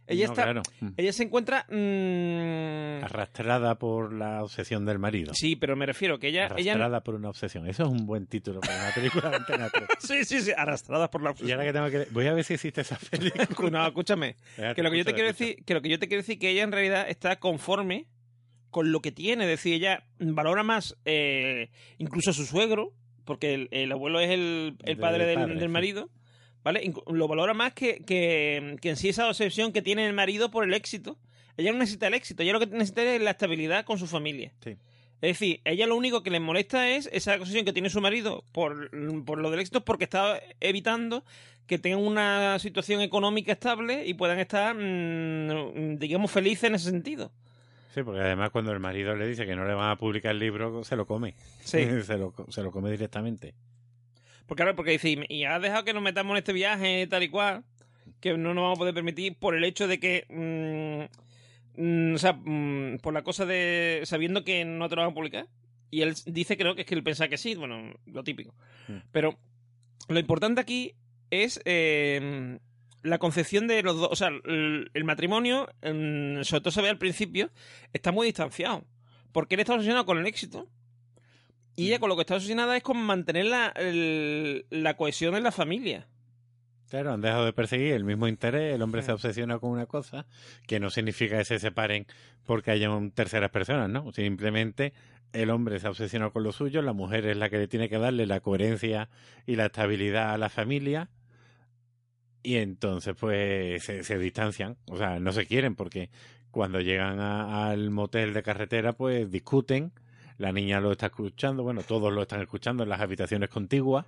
A: Ella
B: No,
A: está.
B: claro. Mm.
A: Ella se encuentra. mm,
B: Arrastrada por la obsesión del marido.
A: sí, pero me refiero que ella. ella
B: Arrastrada por una obsesión. Eso es un buen título para una película de Antena 3.
A: sí, sí, sí. Arrastradas por la
B: Y ahora que tengo que... Voy a ver si existe esa película.
A: No, escúchame. Que lo que yo te quiero
B: escucha.
A: decir, que lo que yo te quiero decir que ella en realidad está conforme con lo que tiene, es decir, ella valora más eh, incluso a su suegro, porque el, el abuelo es el, el
B: Del
A: padre del,
B: padre,
A: del
B: sí.
A: marido, ¿vale? Lo valora más que, que, que en sí esa obsesión que tiene el marido por el éxito. Ella no necesita el éxito, ella lo que necesita es la estabilidad con su familia.
B: Sí.
A: Es decir, ella lo único que le molesta es esa obsesión que tiene su marido por, por lo del éxito porque está evitando que tengan una situación económica estable y puedan estar, mm, digamos, felices en ese sentido.
B: Sí, porque además cuando el marido le dice que no le van a publicar el libro, se lo come.
A: Sí.
B: se, lo, se lo come directamente.
A: Porque ahora, porque dice, y has dejado que nos metamos en este viaje tal y cual, que no nos vamos a poder permitir por el hecho de que mm, o sea, mm, por la cosa de sabiendo que no te lo van a publicar. Y él dice, creo que es que él piensa que sí, bueno, lo típico.
B: Mm.
A: Pero lo importante aquí es eh, la concepción de los dos. O sea, el, el matrimonio, mm, sobre todo se ve al principio, está muy distanciado. Porque él está obsesionado con el éxito. Y ella con lo que está obsesionada es con mantener la, el- la cohesión en la familia.
B: Claro, han dejado de perseguir el mismo interés, el hombre
A: Sí.
B: se obsesiona con una cosa, que no significa que se separen porque haya un- terceras personas, ¿no? Simplemente el hombre se ha obsesionado con lo suyo, la mujer es la que le tiene que darle la coherencia y la estabilidad a la familia, y entonces pues se, se distancian, o sea, no se quieren porque cuando llegan a- al motel de carretera pues discuten, la niña lo está escuchando, bueno, todos lo están escuchando en las habitaciones contiguas,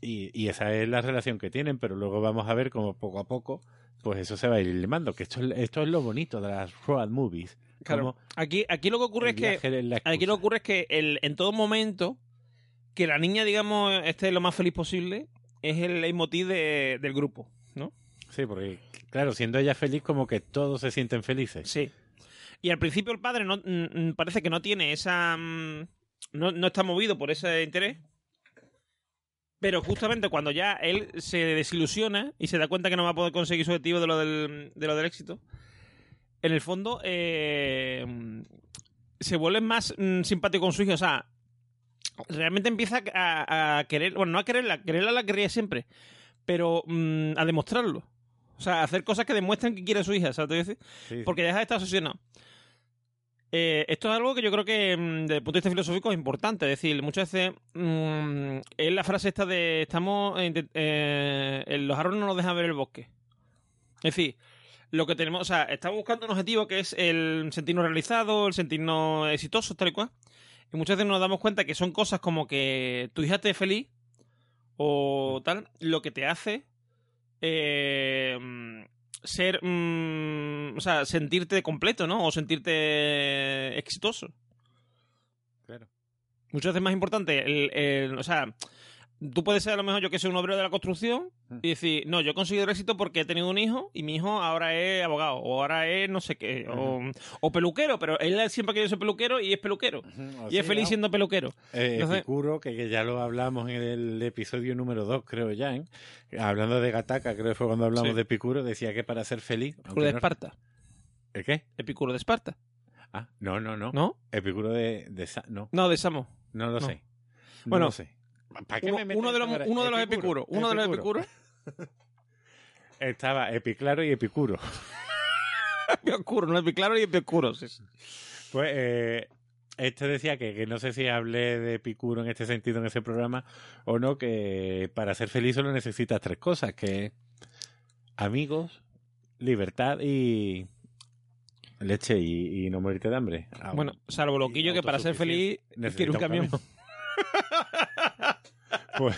B: y, y esa es la relación que tienen, pero luego vamos a ver cómo poco a poco, pues eso se va a ir limando. Que esto, es- esto es lo bonito de las road movies.
A: Claro. Aquí, aquí lo que ocurre es que. Aquí lo que ocurre es que el, en todo momento que la niña, digamos, esté lo más feliz posible, es el leitmotiv de- del grupo, ¿no?
B: Sí, porque, claro, siendo ella feliz, como que todos se sienten felices.
A: Sí. Y al principio el padre no, mm, mm, parece que no tiene esa... mm, No, no está movido por ese interés. Pero justamente cuando ya él se desilusiona y se da cuenta que no va a poder conseguir su objetivo de lo del, de lo del éxito, en el fondo eh, se vuelve más mm, simpático con su hijo. O sea, realmente empieza a, a querer, bueno, no a quererla, quererla la querría siempre, pero mm, a demostrarlo. O sea, a hacer cosas que demuestran que quiere a su hija, ¿sabes?
B: Sí, sí.
A: Porque de estar obsesionado. Eh, esto es algo que yo creo que mm, desde el punto de vista filosófico es importante. Es decir, muchas veces mm, es la frase esta de estamos eh, eh, los árboles no nos dejan ver el bosque. Es decir, lo que tenemos, o sea, estamos buscando un objetivo que es el sentirnos realizado, el sentirnos exitosos, tal y cual. Y muchas veces nos damos cuenta que son cosas como que tu hija esté feliz o tal, lo que te hace eh, ser, mm, o sea, sentirte completo, ¿no? O sentirte exitoso.
B: Claro.
A: Muchas veces más importante, el, el- o sea, tú puedes ser a lo mejor yo que soy un obrero de la construcción
B: Mm.
A: y decir, no, yo he conseguido el éxito porque he tenido un hijo y mi hijo ahora es abogado o ahora es no sé qué, o, o peluquero, pero él siempre ha querido ser peluquero y es peluquero.
B: O
A: Y es feliz
B: ¿no?
A: siendo peluquero.
B: Eh,
A: Entonces-
B: Epicuro, que, que ya lo hablamos en el episodio número 2, creo ya, ¿eh? Hablando de Gataca, creo que fue cuando hablamos
A: Sí.
B: de Epicuro, decía que para ser feliz...
A: Epicuro de
B: no-
A: Esparta.
B: ¿El qué?
A: Epicuro de Esparta.
B: Ah, no, no, no.
A: ¿No?
B: Epicuro de... de Sa- no,
A: No, de Samo.
B: no lo
A: No.
B: sé. No
A: Bueno,
B: lo sé. ¿Para qué
A: Uno,
B: me
A: uno de los, uno de los epicuros. Uno de los epicuros.
B: Estaba Epiclaro y Epicuro.
A: Epicuro, no Epiclaro y Epicuro. sí, sí.
B: Pues eh, este decía que, que no sé si hablé de Epicuro en este sentido en ese programa o no, que para ser feliz solo necesitas tres cosas, que amigos, libertad y leche y, y no morirte de hambre. Ah,
A: Bueno, salvo loquillo que para ser feliz quiere un
B: un
A: camión.
B: Pues,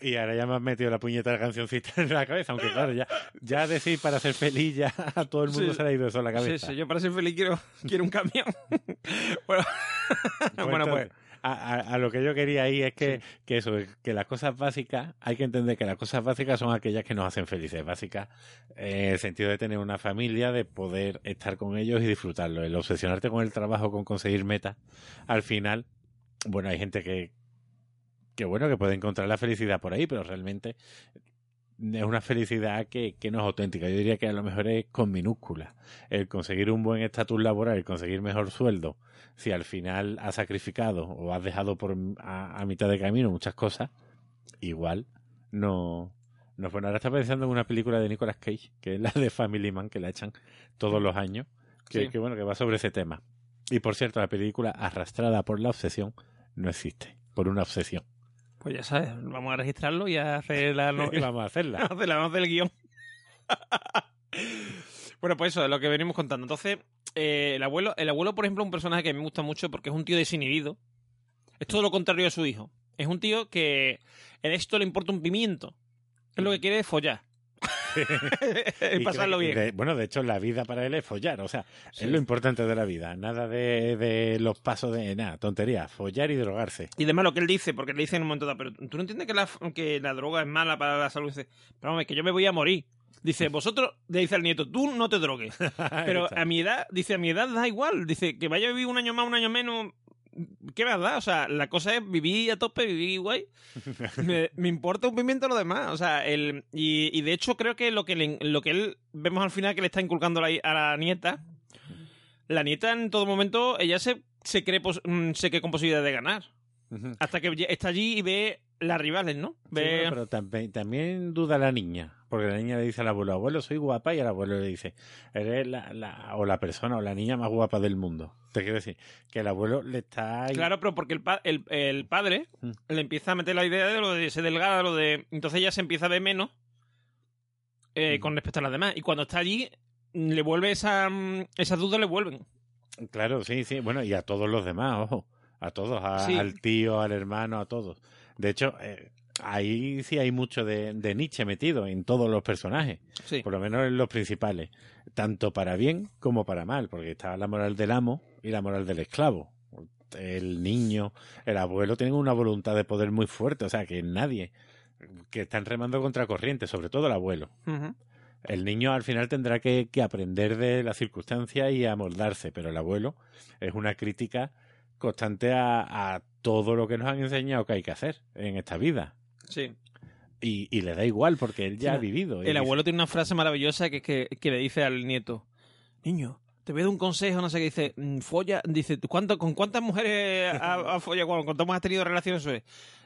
B: y ahora ya me has metido la puñeta de la cancioncita en la cabeza, aunque claro, ya, ya decir para ser feliz ya a todo el mundo
A: Sí.
B: se le ha ido eso a la
A: Sí,
B: cabeza.
A: sí, yo para ser feliz quiero, quiero un camión. bueno,
B: Pues
A: bueno, pues.
B: entonces, a, a- a lo que yo quería ahí es que, que eso, que las cosas básicas, hay que entender que las cosas básicas son aquellas que nos hacen felices. Básicas eh, en el sentido de tener una familia, de poder estar con ellos y disfrutarlo. El obsesionarte con el trabajo, con conseguir metas, al final, bueno, hay gente que, que bueno, que puede encontrar la felicidad por ahí, pero realmente es una felicidad que, que no es auténtica. Yo diría que a lo mejor es con minúsculas. El conseguir un buen estatus laboral, el conseguir mejor sueldo, si al final has sacrificado o has dejado por a, a mitad de camino muchas cosas, igual no, no bueno. Ahora está pensando en una película de Nicolas Cage, que es la de Family Man, que la echan todos los años, que,
A: Sí.
B: que bueno, que va sobre ese tema. Y por cierto, la película Arrastrada por la obsesión no existe, por una obsesión.
A: Pues ya sabes, vamos a registrarlo y a hacer la, no-
B: Y vamos a hacerla.
A: vamos a hacer a el guion. bueno, pues eso es lo que venimos contando. Entonces, eh, el abuelo, el abuelo, por ejemplo, es un personaje que me gusta mucho porque es un tío desinhibido. Es todo lo contrario de su hijo. Es un tío que el éxito le importa un pimiento. Es lo que quiere es follar. y
B: Y
A: pasarlo bien.
B: de- bueno, de hecho, la vida para él es follar. O sea,
A: Sí.
B: es lo importante de la vida. Nada de, de los pasos de nada, tontería. Follar y drogarse.
A: Y además lo que él dice, porque le dice en un momento dado, pero tú no entiendes que la, que la droga es mala para la salud. Dice, pero hombre, que yo me voy a morir. Dice, vosotros, le dice al nieto, tú no te drogues. Pero a mi edad, dice, a mi edad da igual. Dice, que vaya a vivir un año más, un año menos. ¿Qué verdad? O sea, la cosa es vivir a tope, vivir guay. me, me importa un pimiento lo demás. O sea, el, y, y de hecho creo que lo que, le- lo que él vemos al final que le está inculcando a la, a la nieta, la nieta en todo momento, ella se, se, cree, pos- mm, se cree con posibilidad de ganar. Hasta que está allí y ve las rivales, ¿no?
B: Sí,
A: Ve...
B: bueno, pero también, también duda la niña, porque la niña le dice al abuelo, abuelo, soy guapa, y el abuelo le dice, eres la, la- o la persona o la niña más guapa del mundo. Te quiero decir, que el abuelo le está... ahí-
A: Claro, pero porque el, pa- el, el padre
B: Mm.
A: le empieza a meter la idea de lo de ser delgada, lo de. Entonces ella se empieza a ver menos eh,
B: Mm.
A: con respecto a las demás. Y cuando está allí, le vuelve esa. mm, Esas dudas le vuelven.
B: Claro, sí, sí, bueno, y a todos los demás, ojo, a todos, a-
A: Sí.
B: al tío, al hermano, a todos. De hecho, eh, ahí sí hay mucho de, de Nietzsche metido en todos los personajes,
A: Sí.
B: por lo menos en los principales, tanto para bien como para mal, porque está la moral del amo y la moral del esclavo. El niño, el abuelo tienen una voluntad de poder muy fuerte, o sea, que nadie, que están remando contra corriente, sobre todo el abuelo. El niño al final tendrá que, que aprender de las circunstancias y amoldarse, pero el abuelo es una crítica constante a, a todo lo que nos han enseñado que hay que hacer en esta vida.
A: Sí.
B: Y, y le da igual porque él ya
A: Sí,
B: ha vivido.
A: El
B: dice,
A: abuelo tiene una frase maravillosa que que, que le dice al nieto: Niño, te voy a dar un consejo, no sé qué. Dice: mm, Folla. Dice: ¿cuánto, ¿Con cuántas mujeres ha, ha follado? ¿Con cuántas has tenido relaciones?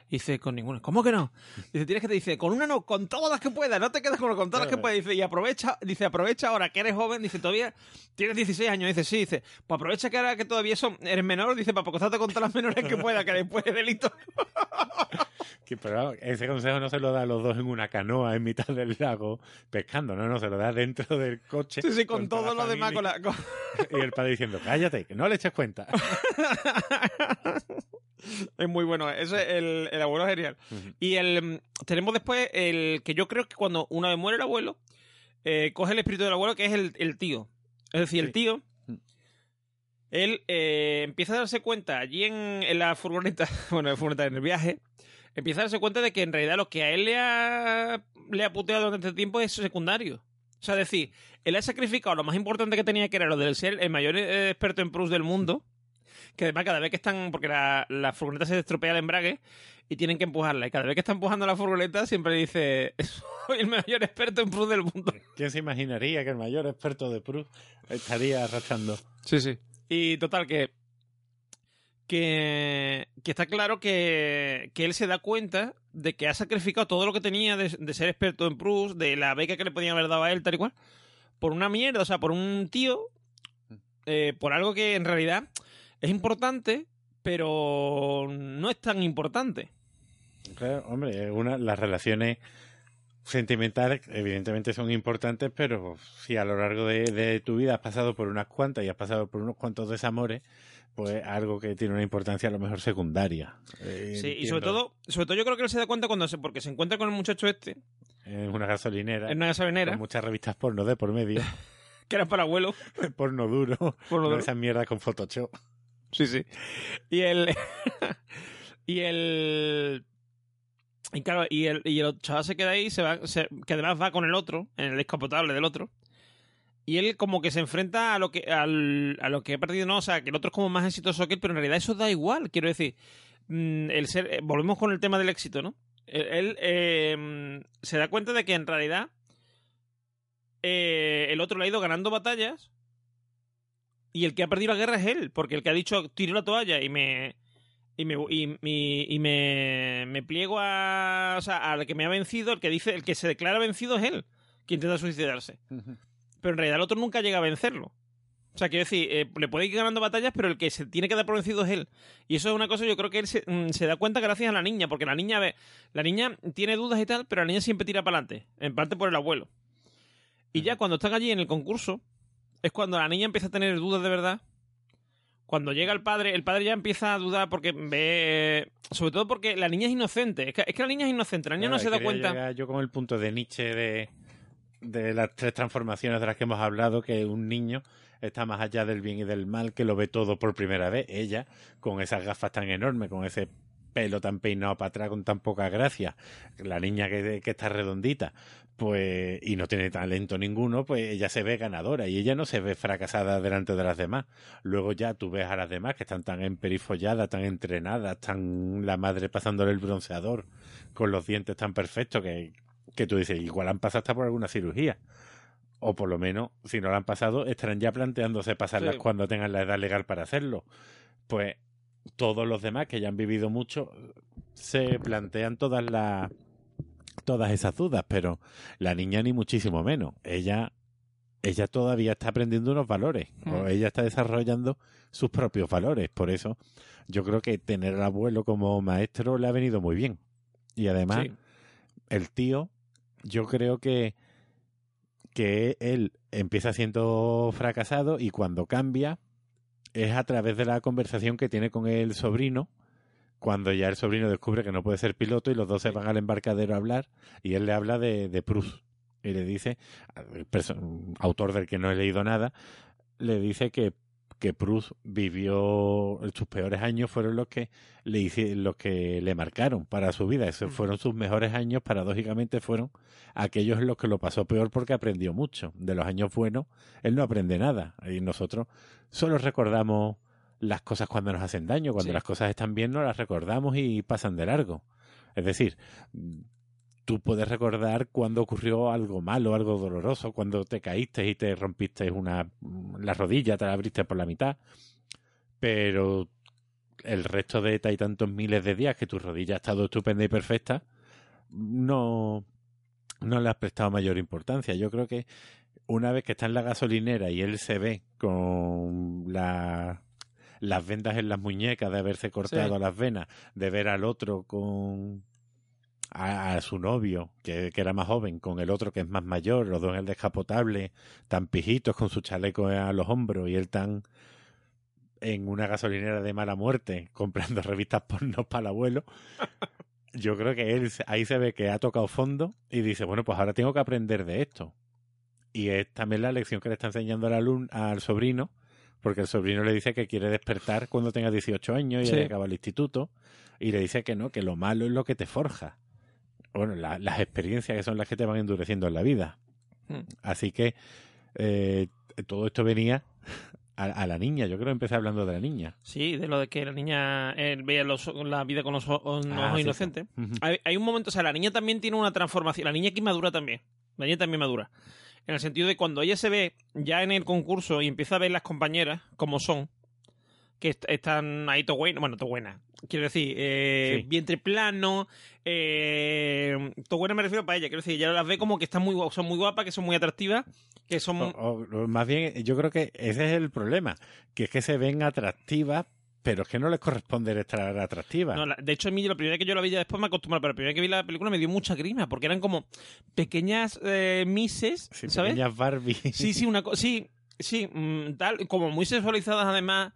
A: Sexuales?". Dice, con ninguna. ¿Cómo que no? Dice, tienes que te dice, con una no, con todas las que puedas, no te quedes con, con todas las que puedas. Dice, y aprovecha, dice, aprovecha ahora que eres joven, dice, todavía tienes 16 años. Dice, sí, dice, pues aprovecha que ahora que todavía son, eres menor, dice, para acostarte con todas las menores que puedas, que después es delito.
B: que, pero ese consejo no se lo da a los dos en una canoa en mitad del lago pescando, no, no, se lo da dentro del coche.
A: Sí, sí, con, todo lo demás, con la. con-
B: Y el padre diciendo, cállate, que no le eches cuenta.
A: es muy bueno, ese es el, el abuelo genial. Y el mm, tenemos después el que yo creo que cuando una vez muere el abuelo, eh, coge el espíritu del abuelo, que es el, el tío. Es decir, el tío,
B: Mm.
A: él eh, empieza a darse cuenta allí en, en la furgoneta, bueno, en la furgoneta, en el viaje, empieza a darse cuenta de que en realidad lo que a él le ha, le ha puteado durante este tiempo es secundario. O sea, es decir, él ha sacrificado lo más importante que tenía, que era lo del ser el mayor eh, experto en Proust del mundo, que además cada vez que están, porque la, la furgoneta se estropea el embrague y tienen que empujarla, y cada vez que está empujando la furgoneta siempre dice, soy el mayor experto en Proust del mundo.
B: ¿Quién se imaginaría que el mayor experto de Proust estaría arrastrando?
A: Sí, sí. Y total, que. Que, que está claro que, que él se da cuenta de que ha sacrificado todo lo que tenía de, ser experto en Proust, de la beca que le podían haber dado a él, tal y cual, por una mierda, o sea, por un tío, eh, por algo que en realidad es importante, pero no es tan importante.
B: Claro, hombre, una, las relaciones sentimentales evidentemente son importantes, pero si a lo largo de tu vida has pasado por unas cuantas y has pasado por unos cuantos desamores, pues algo que tiene una importancia a lo mejor secundaria. Eh,
A: Sí, y sobre todo, sobre todo yo creo que él se da cuenta cuando se, porque se encuentra con el muchacho este,
B: En una gasolinera,
A: en una gasolinera,
B: con muchas revistas porno de por medio,
A: que era para abuelo.
B: porno duro,
A: Por lo
B: no
A: de-
B: esas mierdas con Photoshop.
A: Sí, sí. Y el. y el. Y claro, y el, y el chaval se queda ahí, se va, se- que además va con el otro, en el descapotable del otro. Y él como que se enfrenta a lo que al, a lo que ha perdido, no, o sea, que el otro es como más exitoso que él, pero en realidad eso da igual, quiero decir. Mm, El ser, eh, volvemos con el tema del éxito, ¿no? Él, eh, se da cuenta de que en realidad eh, el otro le ha ido ganando batallas y el que ha perdido la guerra es él, porque el que ha dicho tiro la toalla y me y me y, y- y me, me pliego a o sea, al que me ha vencido, el que dice el que se declara vencido es él, que intenta suicidarse. Pero en realidad el otro nunca llega a vencerlo. O sea, quiero decir, eh, le puede ir ganando batallas, pero el que se tiene que dar por vencido es él. Y eso es una cosa, yo creo que él se, mm, se da cuenta gracias a la niña, porque la niña ve, la niña tiene dudas y tal, pero la niña siempre tira para adelante, en parte por el abuelo. Y ya cuando están allí en el concurso, es cuando la niña empieza a tener dudas de verdad. Cuando llega el padre, el padre ya empieza a dudar porque ve. Sobre todo porque la niña es inocente. Es que, es que la niña es inocente, la niña no se da cuenta.
B: yo con el punto de Nietzsche de, de las tres transformaciones de las que hemos hablado, que un niño está más allá del bien y del mal, que lo ve todo por primera vez. Ella, con esas gafas tan enormes, con ese pelo tan peinado para atrás con tan poca gracia, la niña que, está redondita, pues y no tiene talento ninguno, pues ella se ve ganadora y ella no se ve fracasada delante de las demás. Luego ya tú ves a las demás que están tan emperifolladas, tan entrenadas, tan la madre pasándole el bronceador con los dientes tan perfectos que, que tú dices, igual han pasado hasta por alguna cirugía. O por lo menos, si no la han pasado, estarán ya planteándose pasarlas
A: Sí.
B: cuando tengan la edad legal para hacerlo. Pues todos los demás que ya han vivido mucho se plantean todas las todas esas dudas, pero la niña ni muchísimo menos. Ella ella todavía está aprendiendo unos valores o
A: Mm.
B: ella está desarrollando sus propios valores. Por eso yo creo que tener al abuelo como maestro le ha venido muy bien. Y además
A: Sí.
B: el tío, yo creo que que él empieza siendo fracasado y cuando cambia es a través de la conversación que tiene con el sobrino, cuando ya el sobrino descubre que no puede ser piloto y los dos se van al embarcadero a hablar y él le habla de, de Proust y le dice, autor del que no he leído nada, le dice que que Proust vivió sus peores años fueron los que le hici- los que le marcaron para su vida. Esos fueron sus mejores años, paradójicamente fueron aquellos en los que lo pasó peor porque aprendió mucho. De los años buenos, él no aprende nada. Y nosotros solo recordamos las cosas cuando nos hacen daño, cuando
A: Sí.
B: las cosas están bien no las recordamos y pasan de largo. Es decir, tú puedes recordar cuando ocurrió algo malo, algo doloroso, cuando te caíste y te rompiste una la rodilla, te la abriste por la mitad, pero el resto de y tantos miles de días que tu rodilla ha estado estupenda y perfecta, no, no le has prestado mayor importancia. Yo creo que una vez que está en la gasolinera y él se ve con la, las vendas en las muñecas de haberse cortado
A: Sí.
B: las venas, de ver al otro con a, a su novio, que, que era más joven, con el otro que es más mayor, los dos en el descapotable, tan pijitos con su chaleco a los hombros y él tan en una gasolinera de mala muerte comprando revistas porno para el abuelo. Yo creo que él ahí se ve que ha tocado fondo y dice, bueno, pues ahora tengo que aprender de esto. Y es también la lección que le está enseñando al alumno, al sobrino, porque el sobrino le dice que quiere despertar cuando tenga 18 años y
A: Sí.
B: acaba el instituto, y le dice que no, que lo malo es lo que te forja. Bueno, la- las experiencias que son las que te van endureciendo en la vida.
A: Hmm.
B: Así que eh, todo esto venía a, a la niña. Yo creo que empecé hablando de la niña.
A: Sí, de lo de que la niña eh, veía los- la vida con los ojos
B: Ah, sí,
A: inocentes. Hay, hay un momento, o sea, la niña también tiene una transformación. La niña aquí madura también. La niña también madura. En el sentido de cuando ella se ve ya en el concurso y empieza a ver las compañeras como son, que est- están ahí todo buenas, bueno, todo buenas. Quiero decir, eh,
B: Sí.
A: vientre plano, eh, todo buena me refiero para ella. Quiero decir, ella las ve como que están muy guapas, son muy guapas, que son muy atractivas, que son...
B: O- más bien, yo creo que ese es el problema, que es que se ven atractivas, pero es que no les corresponde estar atractivas.
A: No, la- de hecho, a mí la primera vez que yo la vi ya después me acostumbré, pero la primera vez que vi la película me dio mucha grima, porque eran como pequeñas eh, misses,
B: Sí,
A: ¿sabes?
B: pequeñas Barbie.
A: Sí, sí, una cosa, sí, sí, mm, tal, como muy sexualizadas además,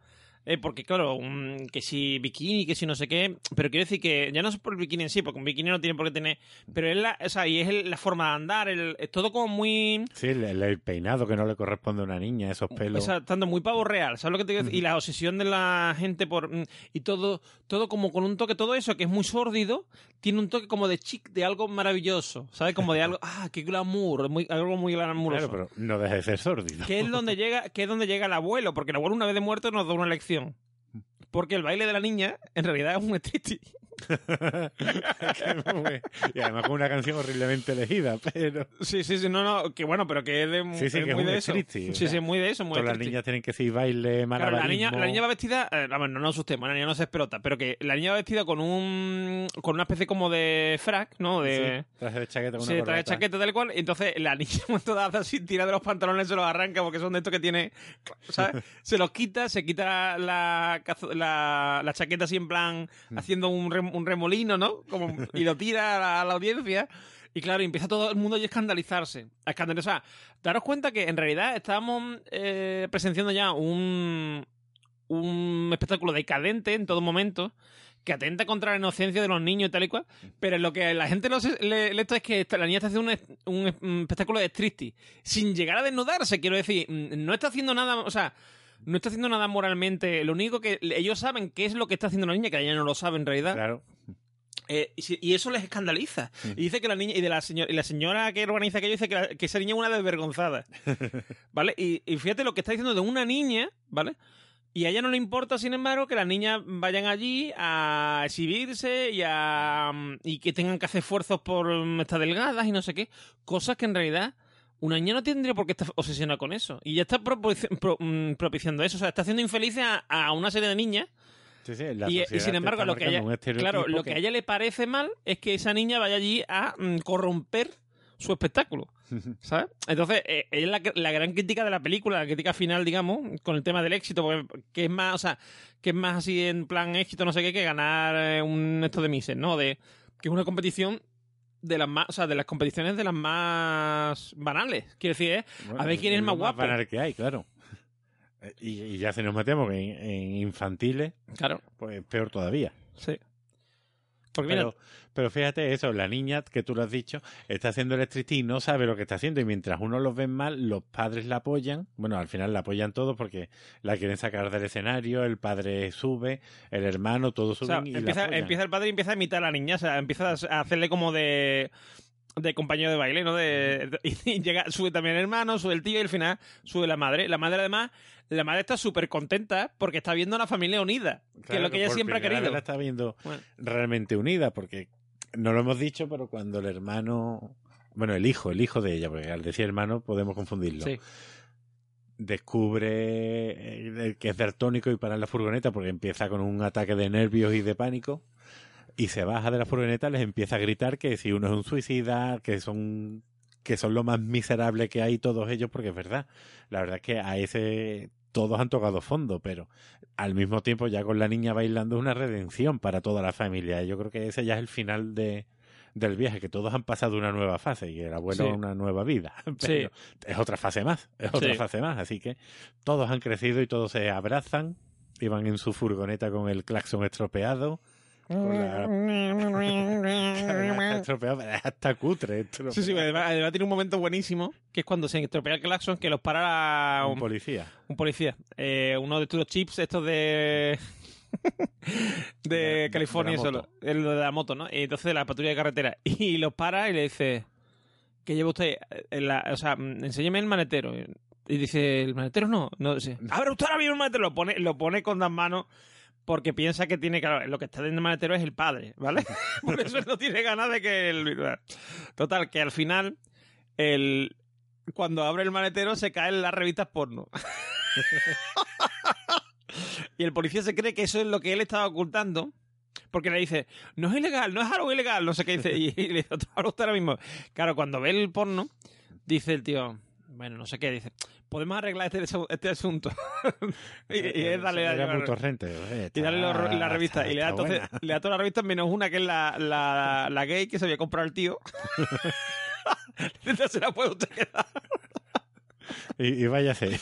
A: eh, porque claro, mm, que si bikini, que si no sé qué, pero quiero decir que ya no es por el bikini en sí, porque un bikini no tiene por qué tener, pero es la, o sea, y es el- la forma de andar, el, es todo como muy,
B: Sí, el, el peinado que no le corresponde a una niña, esos pelos.
A: o sea, estando muy pavo real, ¿sabes lo que te quiero decir? Y la obsesión de la gente por, mm, y todo, todo como con un toque, todo eso que es muy sórdido, tiene un toque como de chic, de algo maravilloso, ¿sabes? Como de algo, ah, qué glamour, muy, algo muy glamuroso.
B: Claro, pero no deja de ser sórdido.
A: que es donde llega que es donde llega el abuelo porque el abuelo una vez de muerto nos da una lección porque el baile de la niña en realidad es un striptease
B: y además con una canción horriblemente elegida, pero
A: sí sí sí no no que bueno pero que es de
B: Sí, sí,
A: es
B: que es
A: muy de eso
B: o
A: sí sí muy de eso muy
B: todas las niñas tienen que ser baile,
A: Claro, la niña, la niña va vestida, eh, no nos asustemos, la niña no se espelota, pero que la niña va vestida con un con una especie como de frac, ¿no? De
B: Sí, traje de chaqueta con
A: Sí,
B: una
A: trae
B: corbata.
A: chaqueta tal cual. y Entonces la niña cuando así, tira de los pantalones, se los arranca porque son de estos que tiene. ¿Sabes? Se los quita, se quita la, cazo- la, la chaqueta así en plan
B: Mm.
A: haciendo un, un remolino, ¿no? Como, y lo tira a la, audiencia. Y claro, empieza todo el mundo a escandalizarse. A escandalizar. Daros cuenta que en realidad estábamos eh, presenciando ya un, un espectáculo decadente en todo momento que atenta contra la inocencia de los niños y tal y cual, pero lo que la gente no le, le es que la niña está haciendo un, un espectáculo de striptease sin llegar a desnudarse, quiero decir, mm, no está haciendo nada, o sea, no está haciendo nada moralmente, lo único que ellos saben qué es lo que está haciendo la niña, que la niña no lo sabe en realidad,
B: Claro.
A: Eh, y, eso les escandaliza.
B: Mm.
A: Y dice que la niña, y de la señora, y la señora que organiza aquello dice que, la- que esa niña es una desvergonzada. ¿Vale? Y, y fíjate lo que está diciendo de una niña, ¿vale? Y a ella no le importa, sin embargo, que las niñas vayan allí a exhibirse y a y que tengan que hacer esfuerzos por mm, estar delgadas y no sé qué. Cosas que en realidad una niña no tendría por qué estar obsesionada con eso. Y ya está propici- pro- mm, propiciando eso. O sea, está haciendo infelices a, a una serie de niñas
B: Sí, sí,
A: y, sin embargo, lo que, ella, claro, lo que a ella le parece mal es que esa niña vaya allí a mm, corromper su espectáculo. ¿Sabes? Entonces, eh, es la, la gran crítica de la película, la crítica final, digamos, con el tema del éxito, porque- que es más, o sea, que es más así en plan éxito, no sé qué, que ganar eh, un esto de Mises, ¿no? De que es una competición de las más, o sea, de las competiciones de las más banales. Quiero decir, ¿eh?
B: Bueno,
A: a ver quién es
B: lo
A: más guapo.
B: banal que hay, claro. Eh, Y, y ya si nos metemos en, en infantiles,
A: Claro,
B: pues peor todavía.
A: sí. Porque mira,
B: Pero, pero fíjate eso, la niña que tú lo has dicho, está haciendo el striptease y no sabe lo que está haciendo. Y mientras unos los ven mal, los padres la apoyan. Bueno, al final la apoyan todos porque la quieren sacar del escenario, el padre sube, el hermano, todos
A: O sea,
B: suben y
A: empieza, empieza el padre y empieza a imitar a la niña, o sea, empieza a hacerle como de de compañero de baile, ¿no? De, y llega, sube también el hermano, sube el tío y al final sube la madre. La madre además, la madre está súper contenta porque está viendo a la familia unida, que es lo que ella siempre ha querido.
B: La está viendo
A: Bueno,
B: realmente unida porque no lo hemos dicho, pero cuando el hermano, bueno, el hijo, el hijo de ella, porque al decir hermano podemos confundirlo.
A: sí.
B: descubre eh, que es daltónico y para en la furgoneta porque empieza con un ataque de nervios y de pánico y se baja de la furgoneta les empieza a gritar que si uno es un suicida que son que son lo más miserable que hay todos ellos porque es verdad la verdad es que a ese todos han tocado fondo pero al mismo tiempo ya con la niña bailando es una redención para toda la familia yo creo que ese ya es el final de del viaje, que todos han pasado una nueva fase y el abuelo
A: Sí.
B: una nueva vida.
A: Sí.
B: Pero es otra fase más, es otra
A: Sí.
B: fase más. Así que todos han crecido y todos se abrazan y van en su furgoneta con el claxon estropeado. Estropeado, es hasta cutre.
A: Sí, sí, además, además tiene un momento buenísimo, que es cuando se estropea el claxon, que los para
B: un
A: un,
B: policía.
A: un policía. Eh, uno de estos chips, estos de... de,
B: De-
A: California,
B: de la
A: eso,
B: moto.
A: lo- el de la moto, ¿no? Y entonces de la patrulla de carretera. Y los para y le dice, ¿qué lleva usted? En la- o sea, mm, enséñeme el manetero. Y dice, ¿el manetero no? No, dice, abre usted ahora mismo el manetero. Lo pone, lo pone con las manos porque piensa que tiene, claro, lo que está dentro del manetero es el padre, ¿vale? Por eso él no tiene ganas de que el... Total, que al final, el... cuando abre el manetero se caen las revistas porno. y el policía se cree que eso es lo que él estaba ocultando. Porque le dice, no es ilegal, no es algo ilegal, no sé qué dice. Y, y le dice, ahora mismo. Claro, cuando ve el porno, dice el tío, bueno, no sé qué, dice, podemos arreglar este, este asunto. y, y es darle a
B: torrente. Oye,
A: y darle lo- la revista.
B: está-
A: Y le da, entonces, le da todas las revistas menos una que es la, la, la gay que se había comprado el tío. Entonces se la puede usted quedar.
B: Y, y váyase.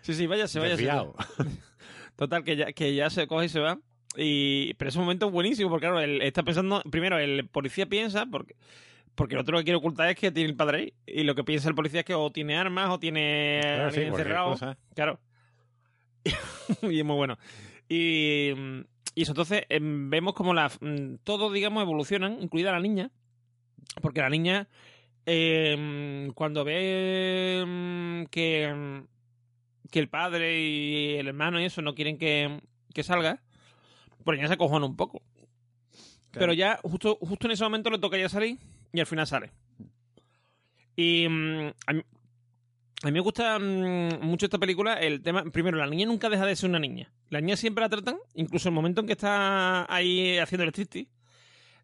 A: Sí, sí, váyase, váyase.
B: Desviado.
A: Total, que ya, que ya se coge y se va. Y, pero ese momento es buenísimo, porque claro, él está pensando, primero, el policía piensa, porque, porque lo otro que quiere ocultar es que tiene el padre ahí. Y lo que piensa el policía es que o tiene armas o tiene
B: Claro, sí,
A: alguien encerrado. Claro. y es muy bueno. Y, mm, y eso, entonces em, vemos como la, mm, todos, digamos, evolucionan, incluida la niña. Porque la niña, em, cuando ve mm, que, que el padre y el hermano y eso no quieren que, que salga, pues ya se acojona un poco. Pero ya justo, justo en ese momento le toca ya salir y al final sale. Y mm, a, mí, a mí me gusta mm, mucho esta película el tema... Primero, la niña nunca deja de ser una niña. La niña siempre la tratan, incluso el momento en que está ahí haciendo el striptease,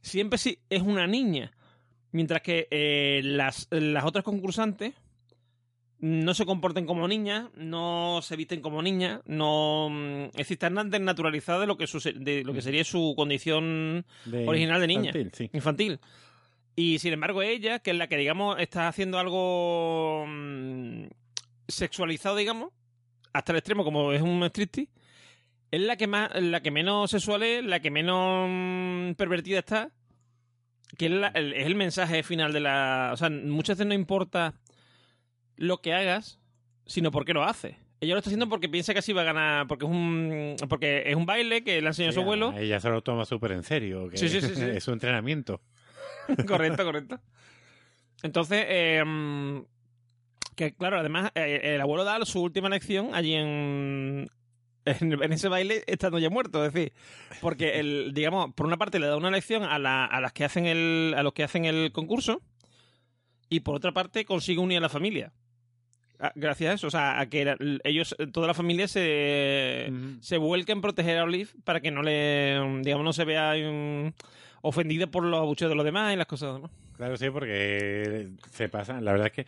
A: siempre sí es una niña. Mientras que eh, las, las otras concursantes no se comporten como niñas, no se visten como niñas, no mm, es están desnaturalizadas de lo que, su- de lo que sería su condición
B: De
A: original de niña.
B: infantil, sí.
A: infantil. Y sin embargo, ella, que es la que, digamos, está haciendo algo mm, sexualizado, digamos, hasta el extremo, como es un striptease, es la que más, la que menos sexual es, la que menos mm, pervertida está, que es, la- el, es el mensaje final de la... O sea, muchas veces no importa lo que hagas, sino por qué lo haces. Ella lo está haciendo porque piensa que así va a ganar, porque es un, porque es un baile que le ha enseñado
B: Sí,
A: su abuelo.
B: Ella se lo toma súper en serio. que
A: Sí, sí, sí, sí.
B: es su entrenamiento.
A: correcto, correcto. Entonces, eh, que claro, además, eh, el abuelo da su última lección allí en, en, en ese baile estando ya muerto, es decir, porque el, digamos, por una parte le da una lección a, la- a las que hacen el, a los que hacen el concurso y por otra parte consigue unir a la familia. Ah, Gracias a eso, o sea, a que ellos, toda la familia se,
B: Ujú.
A: se vuelca en proteger a Olive para que no le, digamos, no se vea ofendida por los abucheos de los demás y las cosas demás.
B: Claro, sí, porque se pasan. La verdad es que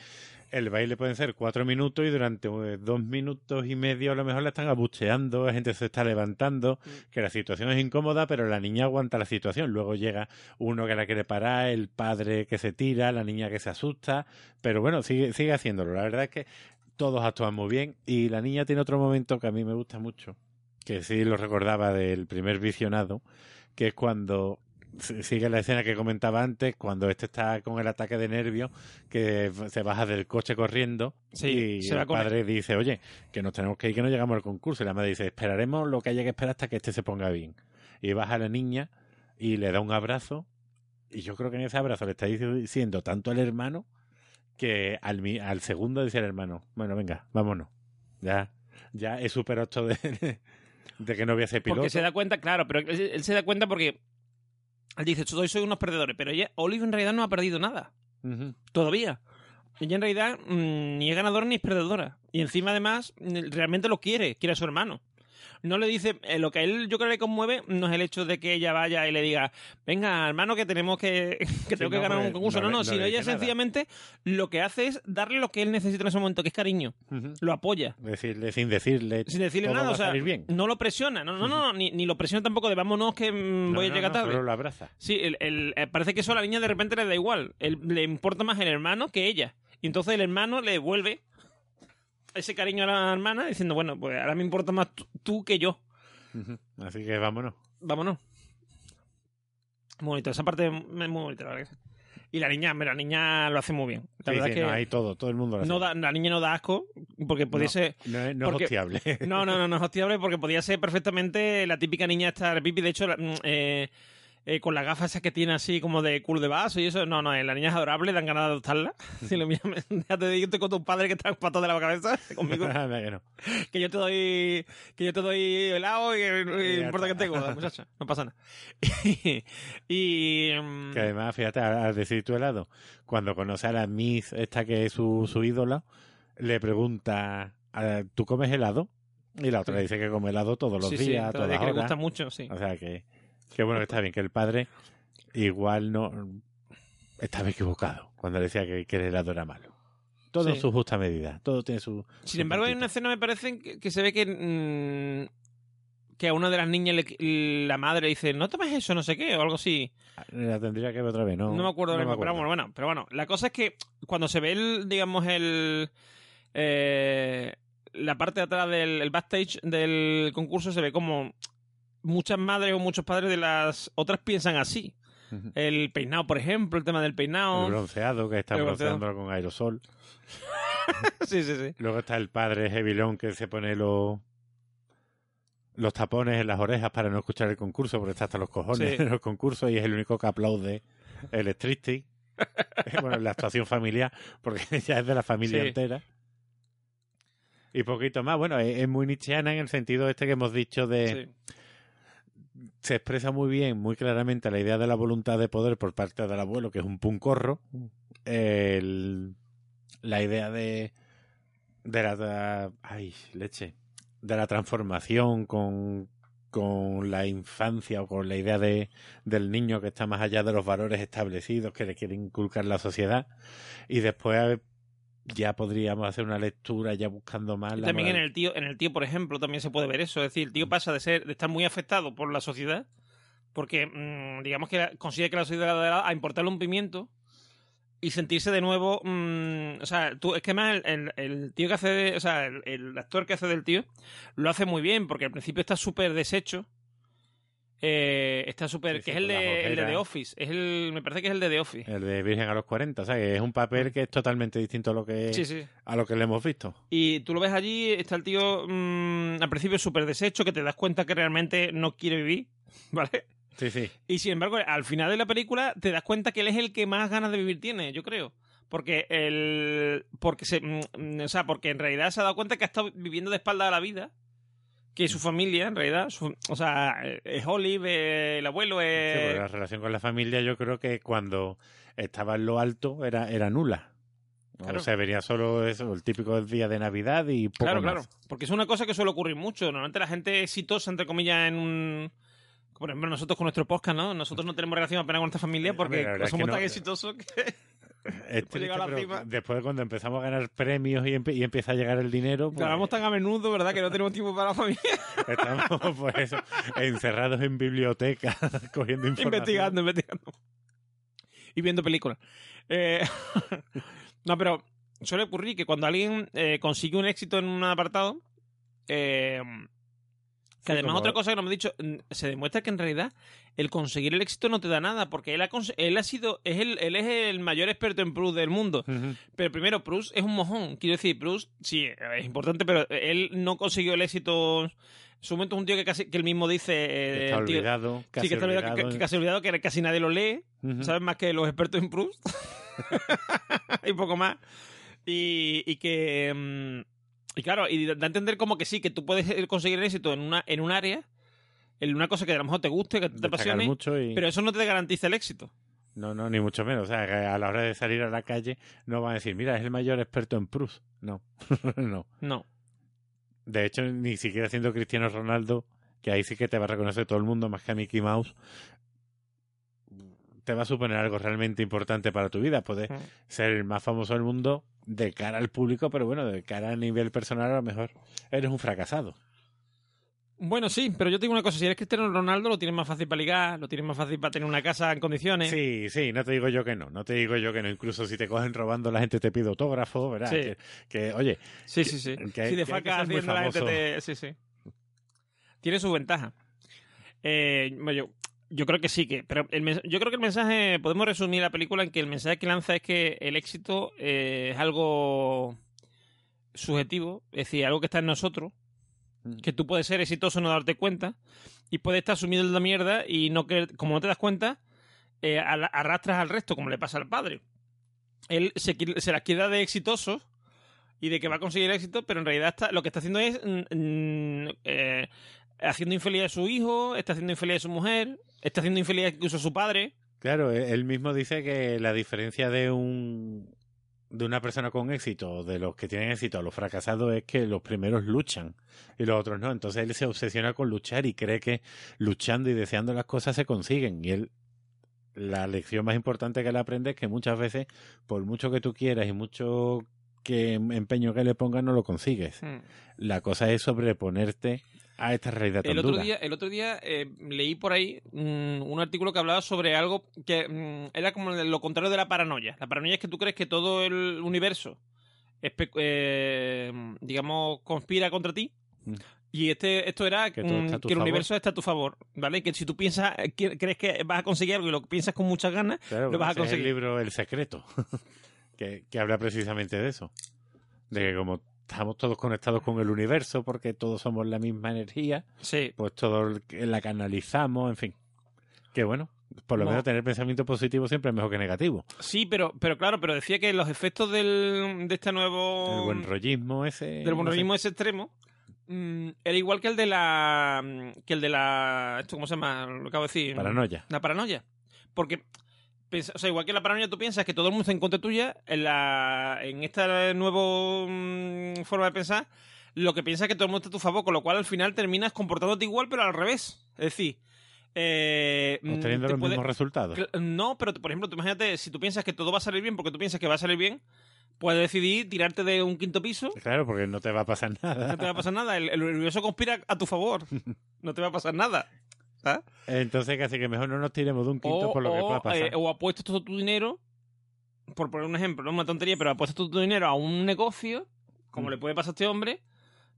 B: el baile pueden ser cuatro minutos y durante eh, dos minutos y medio a lo mejor la están abucheando, la gente se está levantando, que la situación es incómoda, pero la niña aguanta la situación. Luego llega uno que la quiere parar, el padre que se tira, la niña que se asusta, pero bueno, sigue, sigue haciéndolo. La verdad es que todos actúan muy bien y la niña tiene otro momento que a mí me gusta mucho, que sí lo recordaba del primer visionado, que es cuando sigue la escena que comentaba antes, cuando este está con el ataque de nervios, que se baja del coche corriendo
A: Sí,
B: y
A: se
B: el padre dice, oye, que nos tenemos que ir, que no llegamos al concurso. Y la madre dice, esperaremos lo que haya que esperar hasta que este se ponga bien. Y baja la niña y le da un abrazo. Y yo creo que en ese abrazo le está diciendo tanto al hermano que al, mi- al segundo dice el hermano, bueno, venga, vámonos. Ya, ya he superado esto de, de que no voy a ser piloto.
A: Porque se da cuenta, claro, pero él, él se da cuenta porque él dice, soy, soy unos perdedores, pero ella, Olive en realidad no ha perdido nada, todavía. Ella en realidad mm, ni es ganadora ni es perdedora. Y encima además realmente lo quiere, quiere a su hermano. No le dice, eh, lo que a él yo creo que le conmueve no es el hecho de que ella vaya y le diga, venga hermano que tenemos que, que tengo que ganar un concurso.
B: no
A: No, no,
B: no
A: sino ella
B: nada.
A: sencillamente lo que hace es darle lo que él necesita en ese momento, que es cariño. Lo apoya.
B: Decirle, sin decirle,
A: Sin decirle nada, o sea,
B: bien.
A: no lo presiona, no, no, no, ni, ni lo presiona tampoco de vámonos que mm, voy a llegar tarde.
B: solo lo abraza.
A: Sí, el, el- eh, parece que eso a la niña de repente le da igual. Él- le importa más el hermano que ella. Y entonces el hermano le devuelve ese cariño a la hermana diciendo, bueno, pues ahora me importa más tú, que yo.
B: Así que vámonos.
A: Vámonos. Muy bonito, esa parte es muy bonita, la verdad. Y la niña, la niña lo hace muy bien. La
B: Sí,
A: verdad
B: sí,
A: que
B: no, hay todo, todo el mundo lo hace.
A: no da- la niña no da asco, porque podía
B: No.
A: ser...
B: No, es- no es hostiable.
A: No, no, no, no es hostiable porque podía ser perfectamente la típica niña esta de pipi. De hecho, mm, eh, eh, con las gafas esas que tiene así como de culo de vaso y eso. No, no, eh, la niña es adorable, dan ganas de adoptarla. Si lo miras, te digo, estoy con tu padre que está pato de la cabeza conmigo.
B: Que no.
A: que yo te doy que yo te doy helado y, y
B: Ya
A: importa que
B: está.
A: te gorda, muchacha. No pasa nada. y... mm,
B: Que además, fíjate, al decir tu helado, cuando conoce a la Miss, esta que es su, su ídola, le pregunta, "Ah, ¿tú comes helado? Y la otra le dice que come helado todos los
A: sí, sí,
B: días,
A: todavía
B: todas
A: que le gusta mucho, sí.
B: O sea que, que bueno que está bien, que el padre igual no estaba equivocado cuando decía que, que el helado era malo. Todo en
A: Sí.
B: su justa medida, todo tiene su...
A: Sin
B: su
A: embargo, hay una escena, me parece, que, que se ve que, mm, que a una de las niñas le- la madre dice, no tomes eso, no sé qué, o algo así.
B: La tendría que ver otra vez, ¿no?
A: No, me acuerdo,
B: no me
A: pero bueno, bueno, pero bueno, la cosa es que cuando se ve el, digamos, el... eh, la parte de atrás del el backstage del concurso se ve como muchas madres o muchos padres de las otras piensan así. El peinado, por ejemplo, el tema del
B: El
A: peinado.
B: bronceado, que está
A: El
B: bronceando con aerosol.
A: sí, sí, sí.
B: Luego está el padre Hevilón que se pone los los tapones en las orejas para no escuchar el concurso, porque está hasta los cojones
A: Sí.
B: en los concursos y es el único que aplaude el striptease. bueno, la actuación familiar, porque ya es de la familia
A: Sí.
B: entera. Y poquito más, bueno, es, es muy nietzscheana en el sentido este que hemos dicho de...
A: sí.
B: Se expresa muy bien, muy claramente la idea de la voluntad de poder por parte del abuelo, que es un puncorro. El- la idea de... De la... ay, leche. De la transformación con, con la infancia o con la idea de, del niño que está más allá de los valores establecidos que le quiere inculcar la sociedad. Y después ya podríamos hacer una lectura ya buscando más la
A: también en el tío, en el tío, por ejemplo, también se puede ver eso. Es decir, el tío pasa de ser, de estar muy afectado por la sociedad, porque mm, digamos que la- consigue que la sociedad a importarle un pimiento y sentirse de nuevo. mm, o sea, tú, es que más el, el- el tío que hace, de- o sea, el, el actor que hace del tío lo hace muy bien, porque al principio está súper deshecho Eh, está súper.
B: Sí,
A: que es el de, el de
B: ojeras.
A: The Office. Es el, me parece que es el de The Office.
B: El de Virgen a los 40, o sea, que es un papel que es totalmente distinto a lo que,
A: Sí,
B: a lo que le hemos visto.
A: Y tú lo ves allí, está el tío mm, al principio súper deshecho, que te das cuenta que realmente no quiere vivir, ¿vale?
B: Sí, sí.
A: Y sin embargo, al final de la película te das cuenta que él es el que más ganas de vivir tiene, yo creo. Porque el. Porque se. mm, O sea, porque en realidad se ha dado cuenta que ha estado viviendo de espalda a la vida. Que su familia, en realidad. su- o sea, es Olive, eh, el abuelo
B: Sí, porque
A: es.
B: la relación con la familia yo creo que cuando estaba en lo alto era, era nula.
A: Claro.
B: O sea, venía solo eso, el típico día de Navidad y poco
A: claro,
B: más.
A: claro. Porque es una cosa que suele ocurrir mucho. Normalmente la gente exitosa, entre comillas, en un. Por ejemplo, nosotros con nuestro podcast, ¿no? Nosotros no tenemos relación apenas con nuestra familia porque
B: verdad es
A: somos tan
B: no.
A: exitosos que.
B: Es
A: Hemos llegado a la
B: triste,
A: cima.
B: pero después cuando empezamos a ganar premios y, empe- y empieza a llegar el dinero, pues,
A: Grabamos tan a menudo, ¿verdad? Que no tenemos tiempo para la familia.
B: estamos pues eso, encerrados en bibliotecas cogiendo información.
A: investigando, investigando. Y viendo películas. Eh, no, pero suele ocurrir que cuando alguien eh, consigue un éxito en un apartado, eh, que además
B: como-
A: otra cosa que no me he dicho, se demuestra que en realidad el conseguir el éxito no te da nada, porque él ha, cons- él ha sido, es el, él es el mayor experto en Proust del mundo. Pero primero, Proust es un mojón. Quiero decir, Proust sí es importante, pero él no consiguió el éxito. Su momento es un tío que casi que él mismo dice. eh,
B: Está
A: el tío-
B: olvidado, casi
A: sí, que está olvidado, que-
B: olvidado.
A: que casi olvidado que casi nadie lo lee. ¿Sabes? Más que los expertos en Proust. y poco más. Y, y que. mm, y claro, y da a entender como que sí, que tú puedes conseguir el éxito en una en un área, en una cosa que a lo mejor te guste, que te apasione,
B: mucho y...
A: pero eso no te garantiza el éxito.
B: No, no, ni mucho menos. O sea, que a la hora de salir a la calle no van a decir, mira, es el mayor experto en Proust. No, no.
A: No.
B: De hecho, ni siquiera siendo Cristiano Ronaldo, que ahí sí que te va a reconocer todo el mundo más que a Mickey Mouse, te va a suponer algo realmente importante para tu vida. Puedes
A: Mm.
B: ser el más famoso del mundo de cara al público, pero bueno, de cara a nivel personal a lo mejor eres un fracasado.
A: Bueno, sí, pero yo te digo una cosa, si eres Cristiano Ronaldo lo tienes más fácil para ligar, lo tienes más fácil para tener una casa en condiciones.
B: Sí, sí, no te digo yo que no, no te digo yo que no. Incluso si te cogen robando, la gente te pide autógrafo, ¿verdad?
A: Sí.
B: Que, que, oye,
A: sí, sí. sí.
B: que-
A: si de faca haciendo la gente te... Sí, sí. Tiene su ventaja. Eh, bueno, yo, yo creo que sí, que pero el yo creo que el mensaje, podemos resumir la película en que el mensaje que lanza es que el éxito eh, es algo subjetivo, es decir, algo que está en nosotros,
B: Mm.
A: que tú puedes ser exitoso no darte cuenta, y puedes estar sumido en la mierda y no que, como no te das cuenta, eh, arrastras al resto, como le pasa al padre. Él se, se las queda de exitoso y de que va a conseguir éxito, pero en realidad está, lo que está haciendo es mm, mm, eh, haciendo infeliz a su hijo, está haciendo infeliz a su mujer, está haciendo infeliz incluso a su padre.
B: Claro, e- él mismo dice que la diferencia de un de una persona con éxito, de los que tienen éxito a los fracasados, es que los primeros luchan y los otros no. Entonces él se obsesiona con luchar y cree que luchando y deseando las cosas se consiguen. Y él, la lección más importante que él aprende es que muchas veces, por mucho que tú quieras y mucho que empeño que le pongas, no lo consigues. La cosa es sobreponerte a esta realidad tan
A: El otro
B: dura.
A: día, el otro día eh, leí por ahí un artículo que hablaba sobre algo que mm, era como lo contrario de la paranoia. La paranoia es que tú crees que todo el universo, eh, digamos, conspira contra ti.
B: Mm.
A: Y este, esto era
B: Que
A: el universo está a tu favor, ¿vale? Que si tú piensas, que- crees que vas a conseguir algo y lo piensas con muchas ganas,
B: Claro,
A: lo vas a
B: es
A: conseguir.
B: el libro El Secreto, que, que habla precisamente de eso. De que como estamos todos conectados con el universo, porque todos somos la misma energía,
A: sí.
B: pues todos la canalizamos, en fin. Que bueno, por lo
A: No.
B: menos tener pensamiento positivo siempre es mejor que negativo.
A: Sí, pero, pero claro, pero decía que los efectos del, de este nuevo
B: El buen rollismo ese.
A: del
B: no sé.
A: monorismo ese extremo mm, era igual que el de la mm, que el de la esto cómo se llama lo acabo de decir
B: Paranoia.
A: la paranoia porque o sea igual que la paranoia tú piensas que todo el mundo está en contra tuya en la en esta nueva mm, forma de pensar lo que piensas es que todo el mundo está a tu favor con lo cual al final terminas comportándote igual pero al revés es decir eh, mm,
B: Obteniendo
A: te
B: los
A: puede-
B: mismos resultados.
A: No, pero por ejemplo, tú imagínate, si tú piensas que todo va a salir bien porque tú piensas que va a salir bien, puedes decidir tirarte de un quinto piso,
B: Claro, porque no te va a pasar nada.
A: no te va a pasar nada. El, el universo conspira a tu favor, no te va a pasar nada. ¿Sabes?
B: Entonces casi que mejor no nos tiremos de un quinto
A: O,
B: por lo que pueda pasar.
A: eh, o apuestas todo tu dinero, por poner un ejemplo, no una tontería, pero apuestas todo tu dinero a un negocio, como
B: Mm.
A: le puede pasar a este hombre,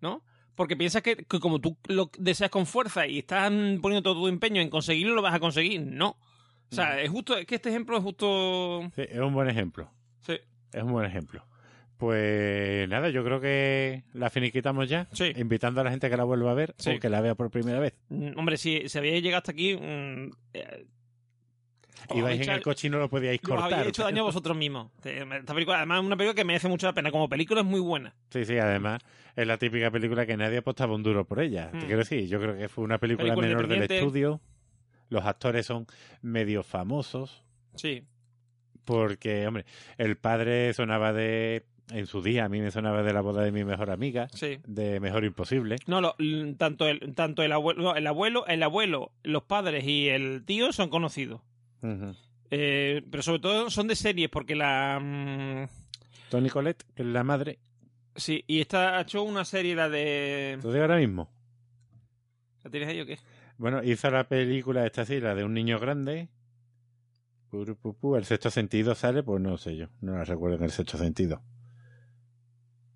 A: ¿no? Porque piensas que, que como tú lo deseas con fuerza y estás poniendo todo tu empeño en conseguirlo, lo vas a conseguir. No. O sea,
B: No.
A: es justo, es que este ejemplo es justo.
B: Sí, es un buen ejemplo.
A: Sí.
B: Es un buen ejemplo. Pues nada, yo creo que la finiquitamos ya.
A: Sí.
B: Invitando a la gente que la vuelva a ver
A: Sí.
B: o que la vea por primera vez.
A: Mm, Hombre, si, si habíais llegado hasta aquí. mm, eh, os
B: Ibais en el coche y no lo podíais
A: os
B: cortar.
A: habéis hecho daño a vosotros mismos. Te- Esta película, además, es una película que merece mucho la pena. Como película es muy buena.
B: Sí, sí, además es la típica película que nadie apostaba un duro por ella. Te
A: Mm.
B: quiero decir, yo creo que fue una película,
A: Película
B: menor del estudio. Los actores son medio famosos.
A: Sí.
B: Porque, hombre, el padre sonaba de. En su día, a mí me sonaba de la boda de mi mejor amiga,
A: Sí.
B: de Mejor Imposible.
A: No, lo- tanto el tanto el abuelo, no, el abuelo, el abuelo, los padres y el tío son conocidos. Eh, pero sobre todo son de series porque la mm,
B: Tony Colette, que es la madre.
A: sí y esta ha hecho una serie la de
B: digo ahora mismo.
A: ¿la tienes ahí o qué?
B: Bueno, hizo la película esta sí, la de un niño grande. Puru, pu, pu. El sexto sentido sale, pues no sé yo. No la recuerdo en el sexto sentido.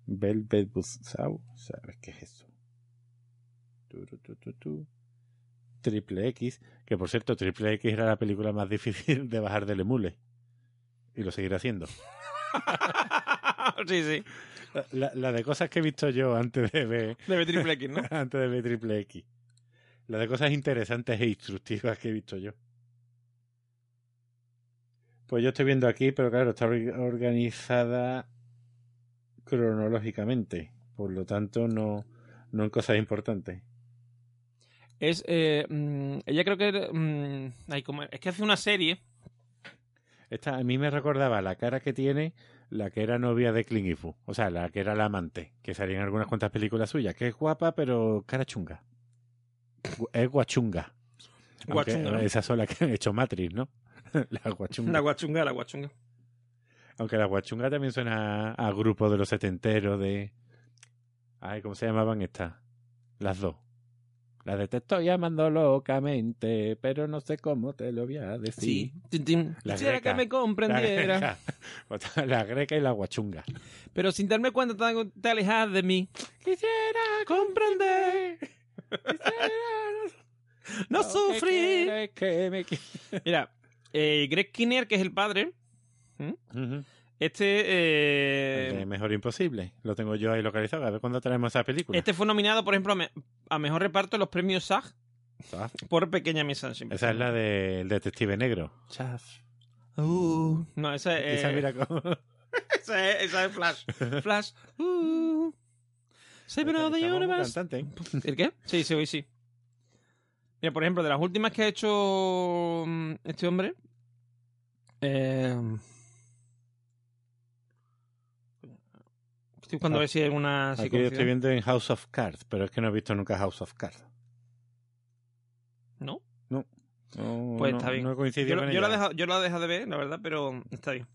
B: Velvet Buzzsaw. ¿Sabes qué es eso? Tu, tu, tu. Triple X. Que por cierto, Triple X era la película más difícil de bajar del emule. Y lo seguirá haciendo.
A: sí, sí.
B: La, la de cosas que he visto yo antes de ver
A: triple X, ¿no?
B: antes de ver Triple X. La de cosas interesantes e instructivas que he visto yo. Pues yo estoy viendo aquí, pero claro, está or- organizada cronológicamente. Por lo tanto, no, no en cosas importantes.
A: Es eh, mm, ella creo que mm, ay, como- es que hace una serie
B: Esta a mí me recordaba la cara que tiene la que era novia de Clint Eastwood. O sea, la que era la amante, que salía en algunas cuantas películas suyas, que es guapa, pero cara chunga. Es guachunga.
A: Guachunga.
B: Esas son las que han hecho Matrix, ¿no? la guachunga.
A: la guachunga, la guachunga.
B: Aunque la guachunga también suena a, a grupo de los setenteros de... Ay, ¿cómo se llamaban estas? Las dos. La de te estoy llamando locamente, pero no sé cómo te lo voy a decir.
A: Sí.
B: La
A: Quisiera
B: greca.
A: que me
B: La
A: comprendiera,
B: greca. Otra, la greca y la guachunga.
A: pero sin darme cuenta te, alejas de mí.
B: Quisiera comprender.
A: No sufrí.
B: Que me... qui-
A: Mira, eh, Greg Kinnear, que es el padre,
B: Ujú.
A: este eh,
B: El de Mejor Imposible. Lo tengo yo ahí localizado. A ver cuándo traemos esa película.
A: este fue nominado, por ejemplo, a, me- a mejor reparto en los premios SAG por Pequeña Misa.
B: Esa es la del detective negro.
A: Uh, no, esa es.
B: Esa mira cómo...
A: esa es, esa es Flash. Flash. Uh, Saving all the universe.
B: ¿eh?
A: ¿El qué? Sí, sí, hoy sí. Mira, por ejemplo, de las últimas que ha hecho mm, este hombre. Eh... Estoy buscando a ver si hay alguna.
B: Aquí yo estoy viendo en House of Cards, pero es que no he visto nunca House of Cards.
A: ¿No?
B: No,
A: Pues
B: no-
A: está bien.
B: No he coincidido
A: Yo,
B: con
A: yo la he
B: ella.
A: dejado, yo la he dejado de ver, la verdad, pero está bien.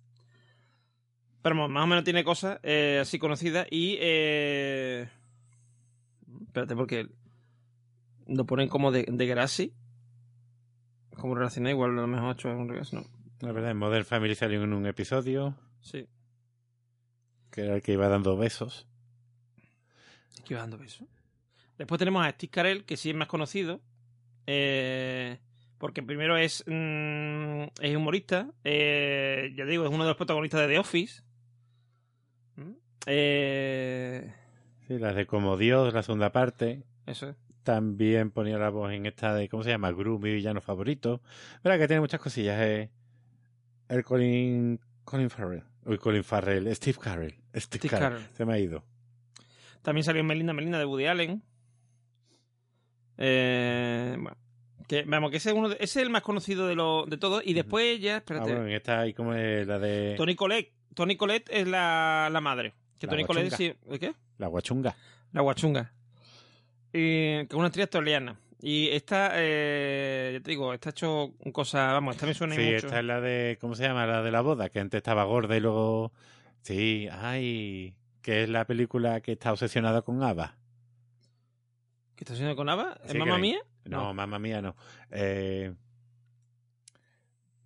A: Pero más o menos tiene cosas eh, así conocidas y. Eh... Espérate, porque lo ponen como de, de Grassi. Como relacionado, igual a lo mejor ha hecho algún regreso, ¿no?
B: La verdad, en Modern Family salió en un episodio
A: Sí.
B: Que era el que iba dando besos.
A: Aquí va dando besos. Después tenemos a Steve Carell, que sí es más conocido. eh, porque primero es, mm, es humorista. eh, ya digo, es uno de los protagonistas de The Office. ¿Mm? Eh,
B: Sí, las de Como Dios, la segunda parte.
A: eso es.
B: También ponía la voz en esta de, ¿cómo se llama? Gru, mi villano favorito. Verdad que tiene muchas cosillas. eh. El Colin, Colin Farrell. Uy, Colin Farrell. Steve Carell. Steve,
A: Steve
B: Carell.
A: Carell.
B: Se me ha ido.
A: También salió Melinda Melinda de Woody Allen. Eh, bueno, que, vamos, que ese es, uno de- ese es el más conocido de, lo, de todos. Y después ya,
B: Ah,
A: espérate.
B: bueno, en esta hay como es la de
A: Tony Colette. Tony Colette es la, la madre. Que
B: La
A: Tony Colette
B: guachunga.
A: sí. ¿El qué?
B: la guachunga.
A: La guachunga. Y, que es una actriz australiana. Y esta, eh, ya te digo, esta ha hecho cosas, vamos, esta me suena
B: Sí,
A: mucho.
B: esta es la de, ¿cómo se llama? La de la boda, que antes estaba gorda y luego... Sí, ay, que es la película que está obsesionada con Ava.
A: ¿Qué está haciendo con Ava? ¿Es
B: Sí,
A: mamá
B: que-
A: mía?
B: No,
A: No.
B: mamá mía no. Eh,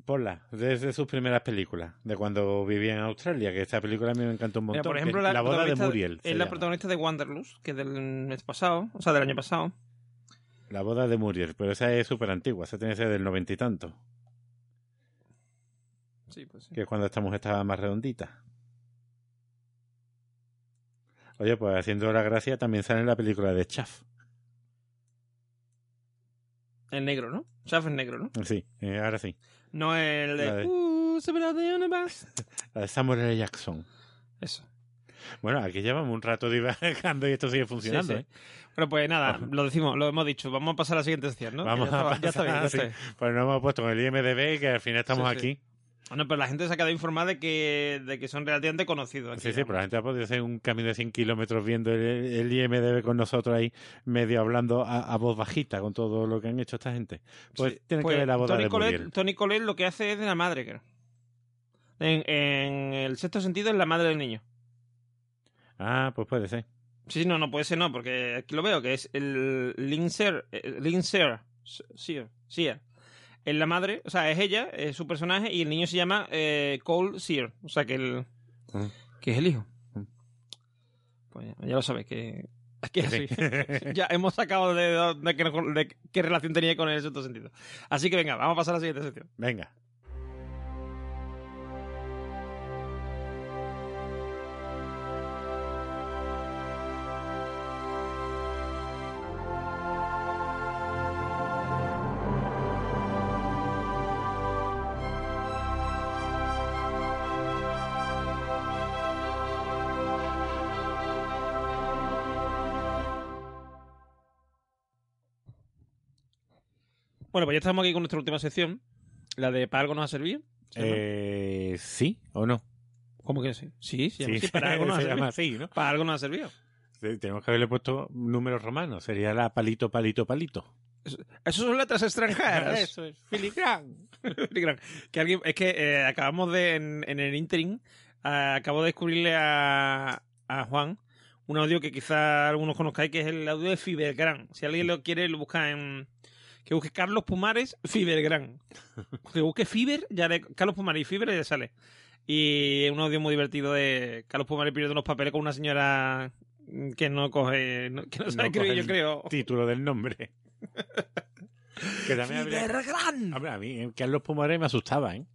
B: Ponla, desde sus primeras películas, de cuando vivía en Australia, que esta película a mí me encantó un
A: Mira,
B: montón.
A: por
B: que
A: ejemplo, la,
B: boda de Muriel.
A: Es la
B: llama.
A: protagonista de Wanderlust, que es del mes pasado, o sea, del año pasado.
B: La boda de Muriel, pero esa es súper antigua, esa tiene que ser del noventa y tanto,
A: Sí, pues sí.
B: que es cuando esta mujer estaba más redondita. Oye, pues haciendo la gracia también sale en la película de Chaff.
A: El negro, ¿no? Chaff es negro, ¿no?
B: Sí, eh, ahora sí.
A: No el de...
B: La de-
A: Uh.
B: La de Samuel L. Jackson.
A: Eso.
B: Bueno, aquí llevamos un rato divagando y esto sigue funcionando,
A: Sí,
B: ¿eh?
A: sí. Bueno, pues nada, lo decimos, lo hemos dicho. Vamos a pasar a la siguiente sección, ¿no?
B: Vamos
A: ya,
B: a
A: está, ya está bien, ya
B: pasar. Pues nos hemos puesto con el IMDB que al final estamos aquí.
A: Bueno, pero la gente se ha quedado informada de que, de que son relativamente conocidos. aquí,
B: Sí, sí, pero la gente ha podido hacer un camino de 100 kilómetros viendo el, el IMDB con nosotros ahí, medio hablando a, a voz bajita con todo lo que han hecho esta gente. Pues
A: Sí.
B: tienen
A: Pues
B: que ver la boda
A: Tony
B: de
A: Collette,
B: Muriel.
A: Tony Collette lo que hace es de la madre, creo. En, en el sexto sentido es la madre del niño.
B: Ah, pues puede ser.
A: Sí, no, no puede ser, no, porque aquí lo veo, que es el Linser, eh, Linser, Sear, Sear. Es la madre, o sea, es ella, es su personaje, y el niño se llama eh, Cole Sear, o sea, que, el,
B: Mm.
A: que es el hijo. Pues ya, ya lo sabes, que,
B: Sí.
A: así. ya hemos sacado de, de qué- de qué relación tenía con el sexto sentido. Así que venga, vamos a pasar a la siguiente sección.
B: Venga.
A: Bueno, pues ya estamos aquí con nuestra última sección, la de ¿Para algo nos ha servido?
B: Eh, ¿Sí o no?
A: ¿Cómo que sí? Sí,
B: Sí,
A: así, para algo nos ha servido.
B: así, ¿no?
A: Para algo nos ha servido.
B: Sí, Tenemos que haberle puesto números romanos. Sería la palito, palito, palito.
A: Eso son letras extranjeras.
B: Eso es. Filigrán.
A: Filigrán. que alguien, es que eh, acabamos de, en, en el interim, eh, acabo de descubrirle a, a Juan un audio que quizá algunos conozcáis, que es el audio de Fibergran. Si alguien lo quiere, lo busca en... Que busque Carlos Pumares Fibergran. Que busque Fiber, ya le, Carlos Pumares y Fiber ya sale. Y un audio muy divertido de Carlos Pumares pidiendo unos papeles con una señora que no coge, que no sabe
B: No
A: escribir, yo creo.
B: Título del nombre. que también habría...
A: Fibergran.
B: A mí eh, Carlos Pumares me asustaba, ¿eh?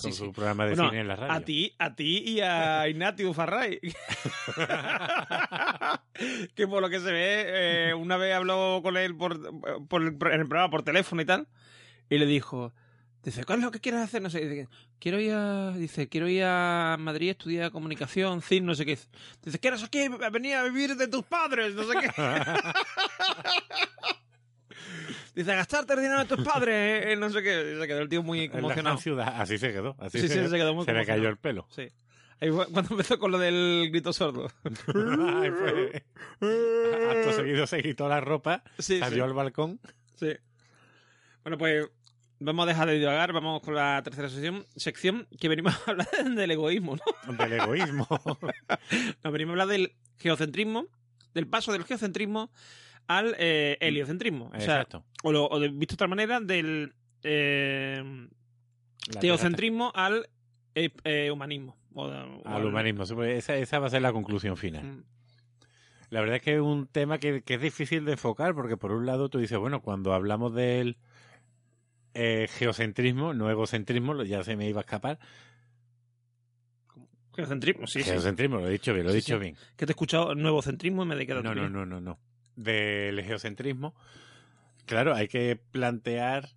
B: Con
A: Sí,
B: su
A: sí.
B: programa de
A: Bueno,
B: cine en la radio.
A: A ti, a ti y a Ignatius Farray. que por lo que se ve, eh, una vez habló con él por, por en el programa por teléfono y tal, y le dijo, dice, ¿cuál es lo que quieres hacer? No sé, dice, quiero ir a, dice, quiero ir a Madrid a estudiar comunicación, cine, no sé qué. Dice, ¿quieres aquí venir a vivir de tus padres? No sé qué. Dice, a gastarte el dinero de tus padres, eh, no sé qué. Y se quedó el tío muy conmocionado.
B: ciudad. Así se quedó. Así
A: Sí,
B: se,
A: sí, se quedó muy
B: Se le cayó el pelo.
A: Sí. Ahí fue cuando empezó con lo del grito sordo.
B: Ay, fue- Acto seguido se quitó la ropa,
A: Sí,
B: salió
A: sí,
B: al balcón.
A: sí. Bueno, pues vamos a dejar de divagar, vamos con la tercera sección, sección que venimos a hablar del egoísmo, ¿no?
B: Del egoísmo.
A: Nos venimos a hablar del geocentrismo, del paso del geocentrismo al eh, heliocentrismo. O sea,
B: Exacto.
A: o, lo, o de- visto de otra manera, del eh, teocentrismo al eh, eh, humanismo. O,
B: Al humanismo. pues Esa, esa va a ser la conclusión final.
A: Mm.
B: La verdad es que es un tema que, que es difícil de enfocar porque por un lado tú dices, bueno, cuando hablamos del geocentrismo, no egocentrismo, ya se me iba a escapar.
A: Geocentrismo, sí, sí.
B: geocentrismo, lo he dicho bien, lo he
A: Sí,
B: dicho
A: sí.
B: bien.
A: Que te he escuchado nuevo centrismo y me he quedado
B: No, no, no, no, no. Del geocentrismo, claro, hay que plantear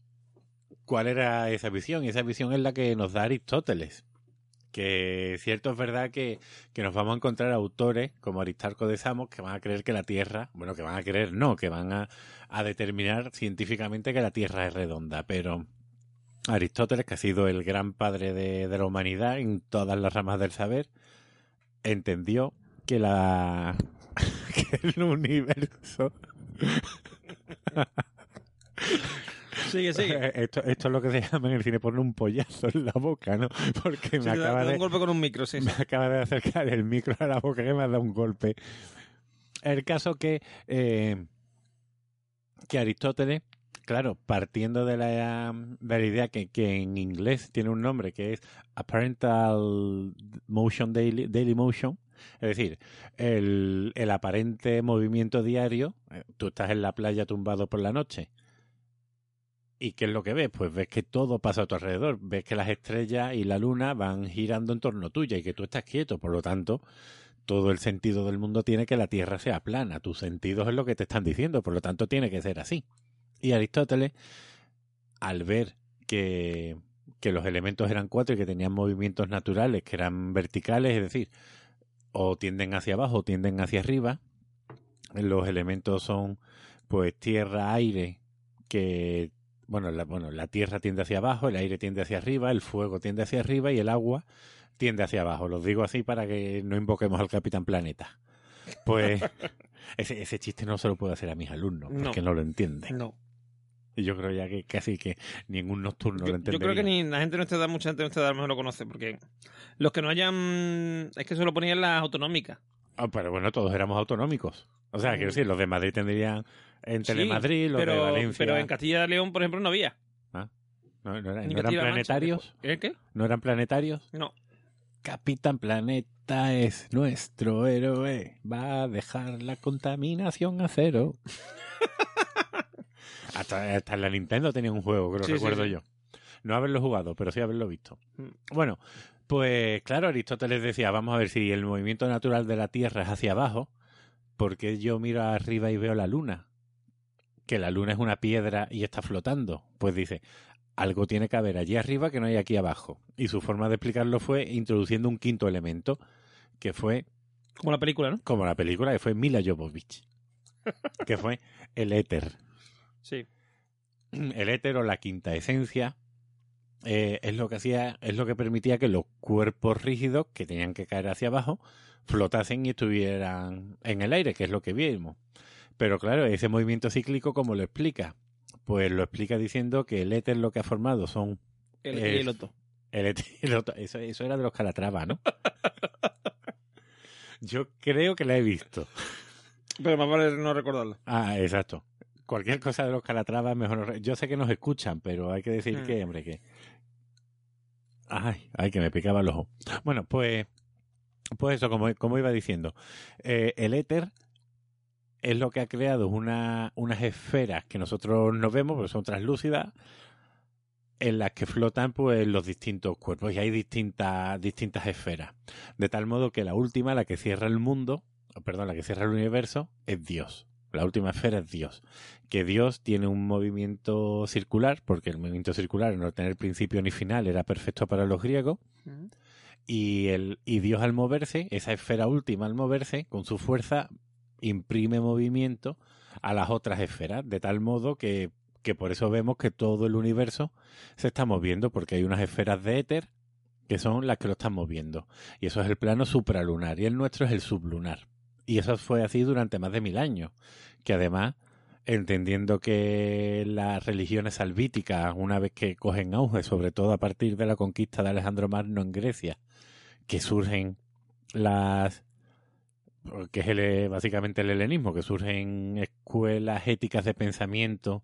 B: cuál era esa visión. Y esa visión es la que nos da Aristóteles. Que cierto es verdad que, que nos vamos a encontrar autores como Aristarco de Samos que van a creer que la Tierra, bueno, que van a creer no, que van a, a determinar científicamente que la Tierra es redonda. Pero Aristóteles, que ha sido el gran padre de, de la humanidad en todas las ramas del saber, entendió que la que el universo
A: Sigue, sigue.
B: esto, esto es lo que se llama en el cine poner un pollazo en la boca, ¿no? Porque
A: Sí,
B: me
A: da-
B: acaba de
A: un golpe con un micro, sí.
B: me
A: sí.
B: acaba de acercar el micro a la boca que me ha dado un golpe. El caso que eh, que Aristóteles claro, partiendo de la, de la idea que, que en inglés tiene un nombre que es Apparental Motion Daily, Daily Motion, es decir, el, el aparente movimiento diario, eh, tú estás en la playa tumbado por la noche. ¿Y qué es lo que ves? Pues ves que todo pasa a tu alrededor, ves que las estrellas y la luna van girando en torno tuya y que tú estás quieto, por lo tanto, todo el sentido del mundo tiene que la Tierra sea plana, tus sentidos es lo que te están diciendo, por lo tanto tiene que ser así. Y Aristóteles, al ver que, que los elementos eran cuatro y que tenían movimientos naturales, que eran verticales, es decir, o tienden hacia abajo o tienden hacia arriba, los elementos son pues tierra, aire, que bueno la, bueno, la tierra tiende hacia abajo, el aire tiende hacia arriba, el fuego tiende hacia arriba y el agua tiende hacia abajo. Los digo así para que no invoquemos al Capitán Planeta. Pues ese, ese chiste no se lo puedo hacer a mis alumnos,
A: No.
B: porque no lo entienden.
A: No.
B: Y yo creo ya que casi que ningún nocturno lo
A: Yo, yo
B: entendería.
A: creo que ni la gente de nuestra edad, mucha gente de nuestra edad a lo mejor lo conoce, porque los que no hayan. Es que se lo ponían las autonómicas.
B: Ah, pero bueno, todos éramos autonómicos. O sea, quiero decir, los de Madrid tendrían en
A: Sí,
B: Telemadrid, los de
A: pero,
B: Valencia.
A: pero en Castilla y León, por ejemplo, no había.
B: no, no era- ¿no eran planetarios.
A: ¿El qué?
B: ¿No eran planetarios?
A: No.
B: Capitán Planeta es nuestro héroe. Va a dejar la contaminación a cero. hasta, hasta en la Nintendo tenía un juego, que lo
A: Sí,
B: recuerdo
A: sí.
B: yo. No haberlo jugado, pero sí haberlo visto.
A: Mm.
B: Bueno, pues claro, Aristóteles decía, vamos a ver si el movimiento natural de la Tierra es hacia abajo, porque yo miro arriba y veo la luna? Que la luna es una piedra y está flotando. Pues dice, algo tiene que haber allí arriba que no hay aquí abajo. Y su forma de explicarlo fue introduciendo un quinto elemento, que fue,
A: Como la película, ¿no?
B: como la película, que fue Mila Jovovich, que fue el éter.
A: Sí.
B: El éter o la quinta esencia eh, es lo que hacía, es lo que permitía que los cuerpos rígidos que tenían que caer hacia abajo flotasen y estuvieran en el aire, que es lo que vimos. Pero claro, ese movimiento cíclico, ¿cómo lo explica? Pues lo explica diciendo que el éter lo que ha formado son
A: El,
B: Eh,
A: el otro.
B: el éter, el otro- eso, eso era de los Calatrava, ¿no? Yo creo que la he visto.
A: Pero más vale no recordarlo.
B: Ah, exacto. Cualquier cosa de los Calatrava mejor. Yo sé que nos escuchan, pero hay que decir
A: Mm.
B: que, hombre, que. Ay, ay, que me picaba el ojo. Bueno, pues. Pues eso, como, como iba diciendo. eh, el éter es lo que ha creado una, unas esferas que nosotros no vemos, porque son translúcidas, en las que flotan pues los distintos cuerpos. Y hay distintas, distintas esferas. De tal modo que la última, la que cierra el mundo, perdón, la que cierra el universo, es Dios. La última esfera es Dios. Que Dios tiene un movimiento circular, porque el movimiento circular, no tener principio ni final, era perfecto para los griegos. Y, el, y Dios al moverse, esa esfera última al moverse, con su fuerza, imprime movimiento a las otras esferas, de tal modo que, que por eso vemos que todo el universo se está moviendo, porque hay unas esferas de éter que son las que lo están moviendo. Y eso es el plano supralunar, y el nuestro es el sublunar. Y eso fue así durante más de mil años, que además, entendiendo que las religiones salvíticas, una vez que cogen auge, sobre todo a partir de la conquista de Alejandro Magno en Grecia, que surgen las que es el, básicamente el helenismo, que surgen escuelas éticas de pensamiento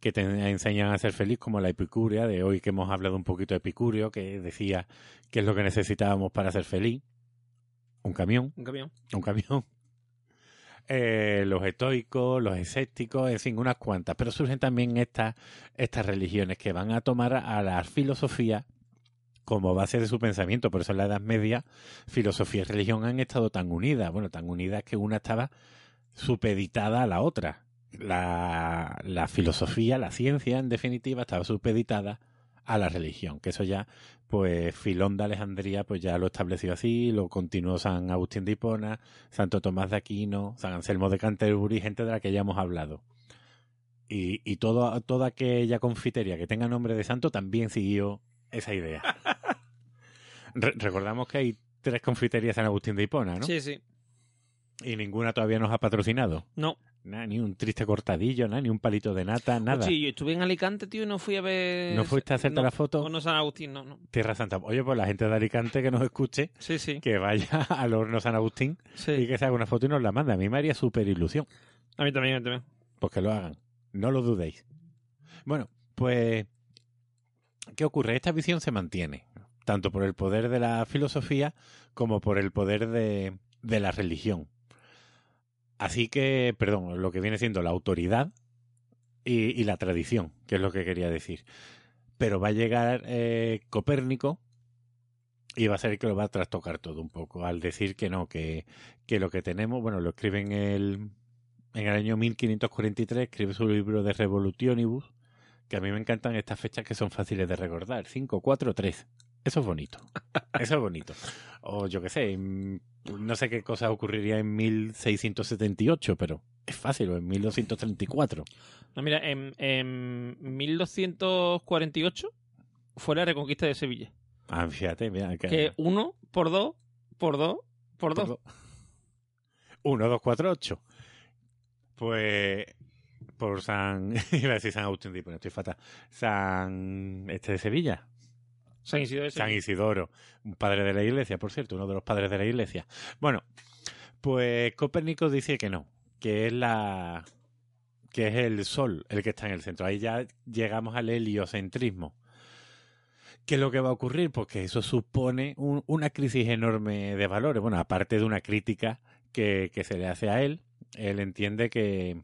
B: que te enseñan a ser feliz, como la epicúrea, de hoy que hemos hablado un poquito de Epicurio, que decía que es lo que necesitábamos para ser feliz. Un camión,
A: Un camión.
B: un camión. Eh, los estoicos, los escépticos, en fin, unas cuantas. Pero surgen también estas, estas religiones que van a tomar a la filosofía como base de su pensamiento. Por eso en la Edad Media, filosofía y religión han estado tan unidas. Bueno, tan unidas que una estaba supeditada a la otra. La, la filosofía, la ciencia, en definitiva, estaba supeditada a la religión. Que eso ya, pues, Filón de Alejandría, pues ya lo estableció así, lo continuó San Agustín de Hipona, Santo Tomás de Aquino, San Anselmo de Canterbury, gente de la que ya hemos hablado. Y, y todo, toda aquella confitería que tenga nombre de santo también siguió esa idea. Re- recordamos que hay tres confiterías San Agustín de Hipona, ¿no?
A: Sí, sí.
B: Y ninguna todavía nos ha patrocinado.
A: No.
B: Nada, ni un triste cortadillo, nada, ni un palito de nata, nada.
A: Sí, yo estuve en Alicante, tío, y no fui a ver.
B: ¿No fuiste a hacerte
A: no,
B: la foto?
A: No, no, San Agustín, no, no.
B: Tierra Santa. Oye, pues la gente de Alicante que nos escuche,
A: Sí, sí.
B: que vaya al horno San Agustín y
A: sí.
B: que se haga una foto y nos la mande. A mí me haría súper ilusión.
A: A mí también, a mí también.
B: Pues que lo hagan. No lo dudéis. Bueno, pues, ¿qué ocurre? Esta visión se mantiene, tanto por el poder de la filosofía como por el poder de, de la religión. Así que, perdón, lo que viene siendo la autoridad y, la tradición, que es lo que quería decir. Pero va a llegar eh, Copérnico y va a ser que lo va a trastocar todo un poco, al decir que no, que, que lo que tenemos, bueno, lo escribe en el, en el año 1543, escribe su libro de Revolutionibus, que a mí me encantan estas fechas que son fáciles de recordar, 5, 4, 3. Eso es bonito. Eso es bonito. O yo qué sé, no sé qué cosa ocurriría en 1678, pero es fácil, o en 1234.
A: No, mira, en, en 1248 fue la reconquista de Sevilla.
B: Ah, fíjate, mira, que-
A: Que uno por dos, por dos, por dos.
B: Por do- 1, 2, 4, 8. Pues por San. Iba a decir San Agustín, pero estoy fatal. San. Este de Sevilla.
A: San.
B: Isidoro. Un padre de la iglesia, por cierto, uno de los padres de la iglesia. Bueno, pues Copérnico dice que no, que es la. que es el sol el que está en el centro. Ahí ya llegamos al heliocentrismo. ¿Qué es lo que va a ocurrir? Pues que eso supone un- una crisis enorme de valores. Bueno, aparte de una crítica que se le hace a él, él entiende que,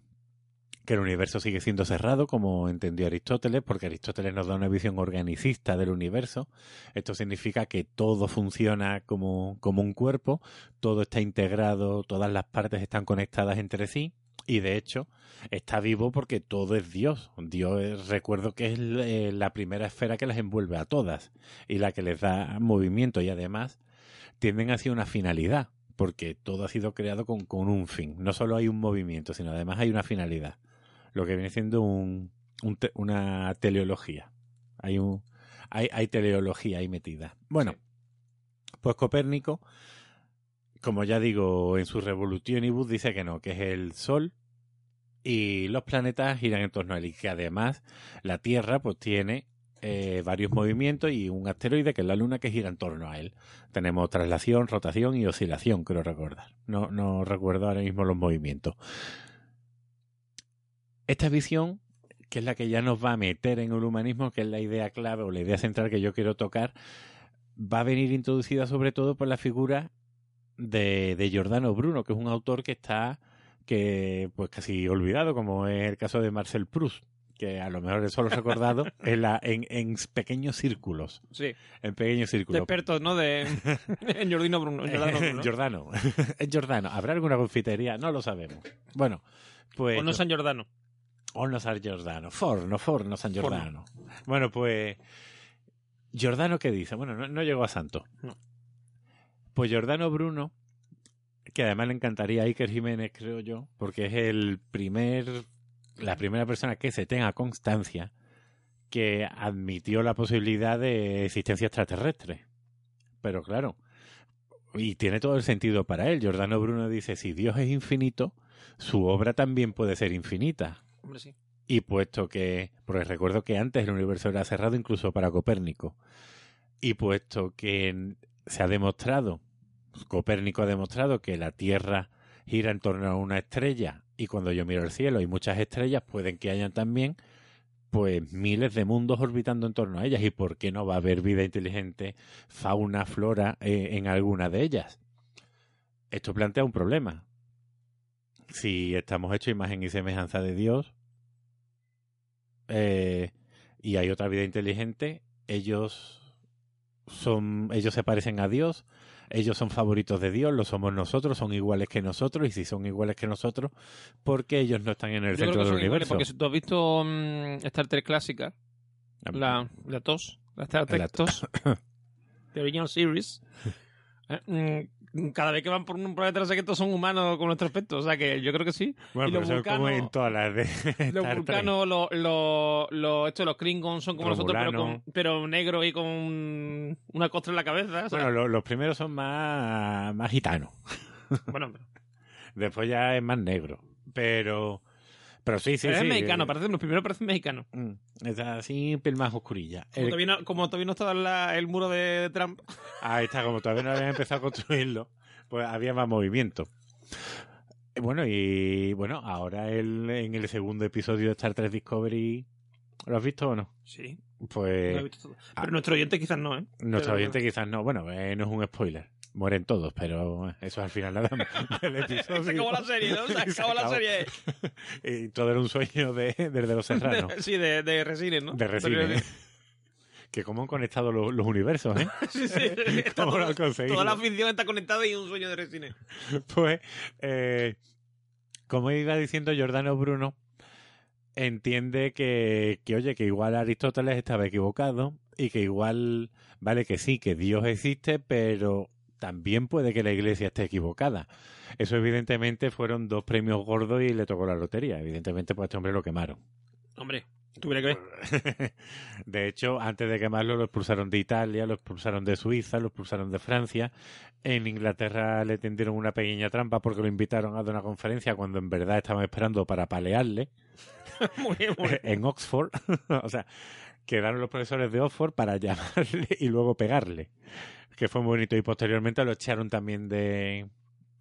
B: que el universo sigue siendo cerrado, como entendió Aristóteles, porque Aristóteles nos da una visión organicista del universo. Esto significa que todo funciona como, como un cuerpo, todo está integrado, todas las partes están conectadas entre sí. Y de hecho, está vivo porque todo es Dios. Dios, es- recuerdo que es eh, la primera esfera que las envuelve a todas y la que les da movimiento y además tienden hacia una finalidad, porque todo ha sido creado con, con un fin. No solo hay un movimiento, sino además hay una finalidad. Lo que viene siendo un, un te- una teleología. Hay, un, hay, hay teleología ahí metida. Bueno, pues Copérnico, como ya digo, en su Revolutionibus dice que no, que es el Sol y los planetas giran en torno a él y que además la Tierra pues tiene eh, varios movimientos y un asteroide que es la Luna que gira en torno a él. Tenemos traslación, rotación y oscilación, creo recordar. No, no recuerdo ahora mismo los movimientos. Esta visión, que es la que ya nos va a meter en el humanismo, que es la idea clave o la idea central que yo quiero tocar, va a venir introducida sobre todo por la figura de, de Giordano Bruno, que es un autor que está que pues casi olvidado, como es el caso de Marcel Proust, que a lo mejor es solo recordado en, la, en, en pequeños círculos,
A: Sí,
B: en pequeños
A: de
B: círculos.
A: expertos, ¿no? De, en Jordino Bruno. en Giordano Bruno.
B: Giordano. es Giordano. ¿Habrá alguna confitería? No lo sabemos. Bueno, pues...
A: O no San Giordano.
B: Horno San Giordano. Forno, Forno San Giordano. Bueno, pues. Giordano, ¿qué dice? Bueno, no, no llegó a santo.
A: No.
B: Pues Giordano Bruno, que además le encantaría a Iker Jiménez, creo yo, porque es el primer. La primera persona que se tenga constancia que admitió la posibilidad de existencia extraterrestre. Pero claro, y tiene todo el sentido para él. Giordano Bruno dice: si Dios es infinito, su obra también puede ser infinita. Y puesto que, porque recuerdo que antes el universo era cerrado incluso para Copérnico, y puesto que se ha demostrado, Copérnico ha demostrado que la Tierra gira en torno a una estrella, y cuando yo miro el cielo hay muchas estrellas, pueden que hayan también, pues miles de mundos orbitando en torno a ellas, y por qué no va a haber vida inteligente, fauna, flora eh, en alguna de ellas. Esto plantea un problema. Si estamos hechos imagen y semejanza de Dios, eh, y hay otra vida inteligente, ellos son, ellos se parecen a Dios, ellos son favoritos de Dios, lo somos nosotros, son iguales que nosotros, y si son iguales que nosotros, ¿por qué ellos no están en el
A: Yo creo
B: centro
A: que
B: del
A: son iguales,
B: universo?
A: porque si tú has visto mm, Star Trek clásica, la, la TOS, la Star Trek
B: La
A: TOS, The Original Series, eh, mm, cada vez que van por un planeta no sé todos son humanos con nuestro aspecto. O sea que yo creo que sí.
B: Bueno,
A: y
B: pero
A: los
B: son como en todas las de
A: Los vulcanos, los, los, los, estos, los Klingons son como nosotros, pero, con, pero negro y con una costra en la cabeza. o sea,
B: Bueno, lo- los primeros son más, más gitanos.
A: bueno, pero-
B: Después ya es más negro. Pero, pero sí, sí,
A: es
B: sí.
A: mexicano,
B: eh,
A: parece, los primeros parecen mexicanos.
B: mm, Es así, un pelín más oscurilla.
A: Como,
B: El-
A: todavía no, como todavía no la- el muro de Trump.
B: Ahí está, como todavía no habían empezado a construirlo, pues había más movimiento. Bueno, y bueno, ahora el, en el segundo episodio de Star Trek Discovery ¿Lo has visto o no?
A: Sí,
B: Pues
A: lo he visto todo. Pero nuestro oyente quizás no, ¿eh?
B: nuestro
A: Pero-
B: oyente quizás no. Bueno, eh, no es un spoiler. Mueren todos, pero eso es al final nada más del episodio.
A: Se acabó la serie, ¿no? Se
B: Se
A: acabó la serie.
B: Y todo era un sueño de, desde los serranos.
A: sí, de, de Resines, ¿no?
B: De Resines. Que cómo han conectado los, los universos, ¿eh?
A: Sí, sí.
B: ¿Cómo lo han conseguido?
A: Toda la ficción está conectada y un sueño de Resines.
B: Pues, eh, como iba diciendo Giordano Bruno, entiende que, que, oye, que igual Aristóteles estaba equivocado y que igual, vale que sí, que Dios existe, pero también puede que la iglesia esté equivocada. Eso evidentemente fueron dos premios gordos y le tocó la lotería. Evidentemente, pues a este hombre lo quemaron.
A: Hombre, tuviera que ver.
B: De hecho, antes de quemarlo, lo expulsaron de Italia, lo expulsaron de Suiza, lo expulsaron de Francia. En Inglaterra le tendieron una pequeña trampa porque lo invitaron a dar una conferencia cuando en verdad estaban esperando para palearle
A: muy bien, muy bien.
B: en Oxford. o sea, quedaron los profesores de Oxford para llamarle y luego pegarle. Que fue muy bonito. Y posteriormente lo echaron también de,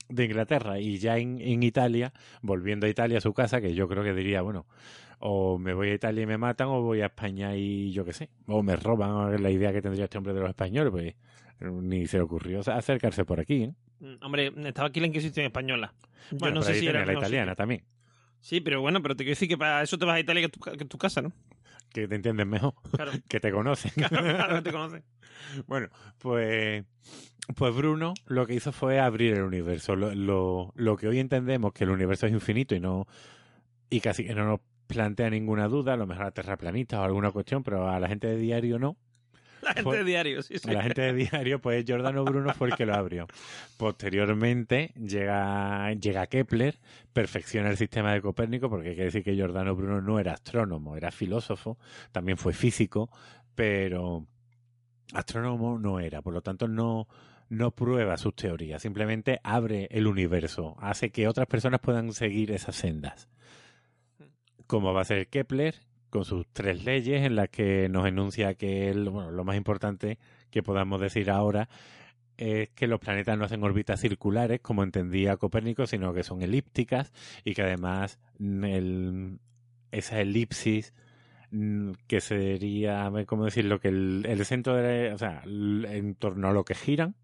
B: de Inglaterra. Y ya en, en Italia, volviendo a Italia a su casa, que yo creo que diría, bueno, o me voy a Italia y me matan, o voy a España y yo qué sé, o me roban, la idea que tendría este hombre de los españoles, pues ni se le ocurrió acercarse por aquí. ¿eh?
A: Mm, Hombre, estaba aquí la Inquisición española. Yo
B: Bueno,
A: no sé si era
B: la italiana
A: sitio.
B: también,
A: Sí, pero bueno, pero te quiero decir que para eso te vas a Italia que es tu, que tu casa, ¿no?
B: Que te entienden mejor,
A: Claro,
B: que te conocen.
A: claro, no te conoces.
B: Bueno, pues, pues Bruno lo que hizo fue abrir el universo. Lo, lo, lo que hoy entendemos que el universo es infinito y no y casi que no nos plantea ninguna duda, a lo mejor a terraplanistas o alguna cuestión, pero a la gente de diario no.
A: La gente de diario, sí, sí.
B: La gente de diario, pues Giordano Bruno fue el que lo abrió. Posteriormente llega, llega Kepler, perfecciona el sistema de Copérnico, porque hay que decir que Giordano Bruno no era astrónomo, era filósofo, también fue físico, pero astrónomo no era, por lo tanto no, no prueba sus teorías, simplemente abre el universo, hace que otras personas puedan seguir esas sendas. Como va a ser Kepler, con sus tres leyes en las que nos enuncia que el- bueno, lo más importante que podamos decir ahora es que los planetas no hacen órbitas circulares, como entendía Copérnico, sino que son elípticas y que además el- esa elipsis mm, que sería, cómo decirlo, que el, el centro de, o sea, en torno a lo que giran,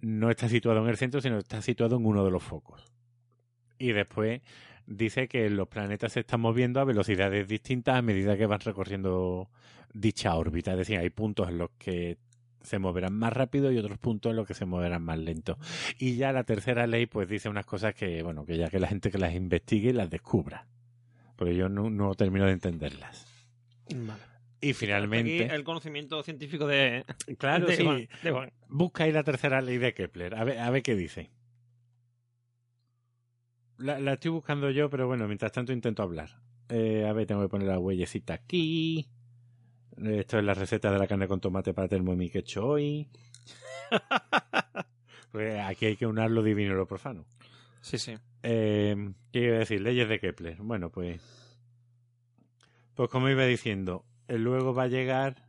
B: no está situado en el centro, sino está situado en uno de los focos. Y después dice que los planetas se están moviendo a velocidades distintas a medida que van recorriendo dicha órbita. Es decir, hay puntos en los que se moverán más rápido y otros puntos en los que se moverán más lento. Y ya la tercera ley pues dice unas cosas que, bueno, que ya que la gente que las investigue las descubra. Porque yo no, no termino de entenderlas.
A: Vale.
B: Y
A: Aquí
B: finalmente,
A: el conocimiento científico de,
B: claro,
A: de
B: sí,
A: Juan, de Juan.
B: busca ahí la tercera ley de Kepler. A ver, a ver qué dice. La, la estoy buscando yo, pero bueno, mientras tanto intento hablar. Eh, a ver, tengo que poner la huellecita aquí. Esto es la receta de la carne con tomate para Thermomix que he hecho hoy. Pues aquí hay que unar lo divino y lo profano.
A: Sí, sí.
B: Eh, ¿Qué iba a decir? Leyes de Kepler. Bueno, pues. Pues como iba diciendo, eh, luego va a llegar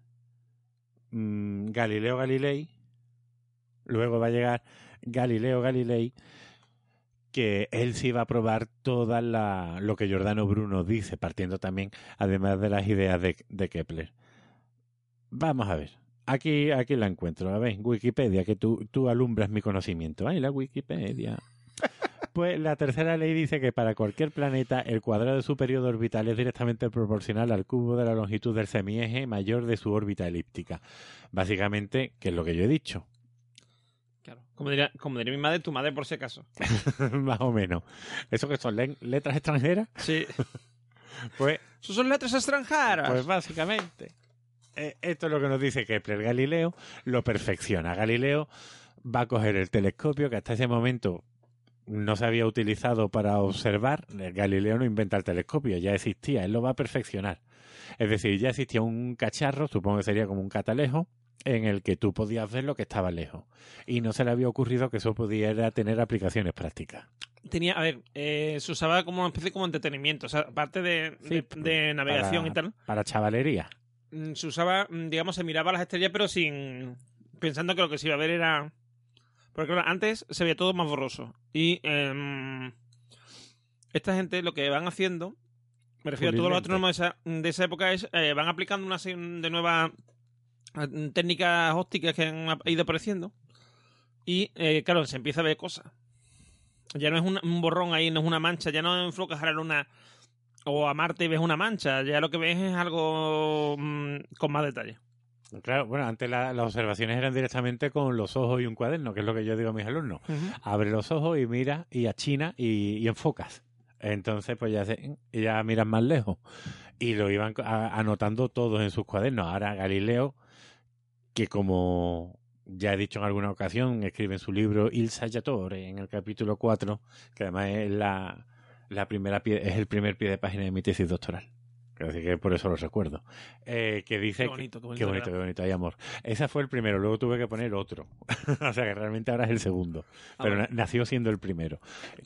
B: mm, Galileo Galilei. Luego va a llegar Galileo Galilei. Que él sí va a probar toda la, lo que Giordano Bruno dice, partiendo también, además de las ideas de, de Kepler. Vamos a ver. Aquí, aquí la encuentro. A ver, Wikipedia, que tú, tú alumbras mi conocimiento. Ay, la Wikipedia. Pues la tercera ley dice que para cualquier planeta el cuadrado de su periodo orbital es directamente proporcional al cubo de la longitud del semieje mayor de su órbita elíptica. Básicamente, que es lo que yo he dicho.
A: Como diría, como diría mi madre, tu madre por si acaso.
B: más o menos. ¿Eso que son le- letras extranjeras?
A: Sí.
B: Pues,
A: Eso son letras extranjeras.
B: pues básicamente, eh, esto es lo que nos dice Kepler. Galileo lo perfecciona. Galileo va a coger el telescopio que hasta ese momento no se había utilizado para observar. Galileo no inventa el telescopio, ya existía, él lo va a perfeccionar. Es decir, ya existía un cacharro, supongo que sería como un catalejo, en el que tú podías ver lo que estaba lejos. Y no se le había ocurrido que eso pudiera tener aplicaciones prácticas.
A: Tenía, a ver, eh, se usaba como una especie como entretenimiento. O sea, aparte de,
B: Sí,
A: de, de navegación
B: para-
A: y tal,
B: Para chavalería.
A: mm, se usaba, mm, digamos, se miraba las estrellas, pero sin. pensando que lo que se iba a ver era. Porque claro, antes se veía todo más borroso. Y. em, esta gente lo que van haciendo Me refiero a todos los astrónomos de esa, de esa época, es, eh, van aplicando una serie de nuevas técnicas ópticas que han ido apareciendo. Y, eh, claro, se empieza a ver cosas. Ya no es un, un borrón ahí, no es una mancha. Ya no enfocas a la luna o a Marte y ves una mancha. Ya lo que ves es algo mm, con más detalle.
B: Claro, bueno, antes la- las observaciones eran directamente con los ojos y un cuaderno, que es lo que yo digo a mis alumnos. Abre los ojos y mira y achina y, y enfocas. Entonces, pues ya, se- ya miras más lejos. Y lo iban a- anotando todos en sus cuadernos. Ahora Galileo, que como ya he dicho en alguna ocasión, escribe en su libro Il Saggiatore, en el capítulo 4, que además es, la, la primera pie- es el primer pie de página de mi tesis doctoral. Así que por eso lo recuerdo. Eh, que dice
A: Qué bonito, qué bonito.
B: Qué bonito, qué bonito, hay amor. Ese fue el primero, luego tuve que poner otro. o sea que realmente ahora es el segundo.
A: Ah,
B: Pero
A: bueno.
B: nació siendo el primero.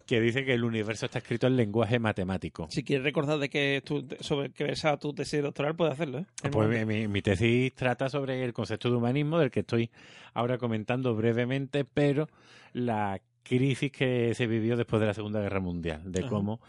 B: Que dice que el universo está escrito en lenguaje matemático.
A: Si quieres recordar de que tu, sobre qué versaba tu tesis doctoral, puedes hacerlo, ¿eh? El
B: Pues mi- mi tesis trata sobre el concepto de humanismo, del que estoy ahora comentando brevemente, pero la crisis que se vivió después de la Segunda Guerra Mundial, de
A: Ajá.
B: cómo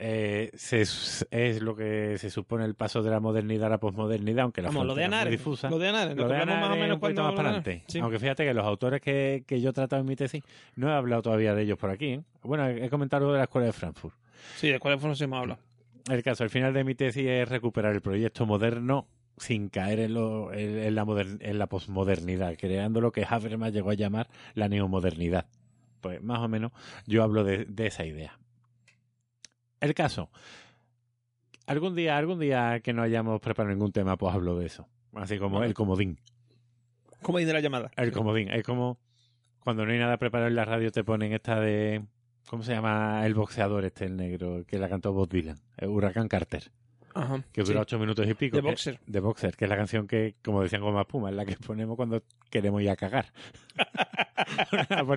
B: eh, se, es lo que se supone el paso de la modernidad a la posmodernidad, aunque la
A: Vamos, lo de
B: difusa.
A: Lo de Anaren, lo,
B: Lo de
A: más o menos
B: un poquito más para adelante.
A: Sí.
B: Aunque fíjate que los autores que, que yo he tratado en mi tesis, no he hablado todavía de ellos por aquí. ¿eh? Bueno, he comentado algo de la Escuela de Frankfurt.
A: sí, de cuáles fueron se hemos hablado.
B: El caso, al final de mi tesis es recuperar el proyecto moderno sin caer en, lo, en, en la, en la posmodernidad, creando lo que Habermas llegó a llamar la neomodernidad. Pues más o menos yo hablo de, de esa idea. El caso, algún día, algún día que no hayamos preparado ningún tema, pues hablo de eso. Así como el comodín.
A: ¿Cómo de la llamada?
B: El comodín. Es como cuando no hay nada preparado en la radio te ponen esta de... ¿Cómo se llama el boxeador este, el negro, que la cantó Bob Dylan? El Huracán Carter,
A: Ajá.
B: que dura
A: sí.
B: ocho minutos y pico.
A: De Boxer.
B: de Boxer, que es la canción que, como decían Goma Espuma, es la que ponemos cuando queremos ir a cagar.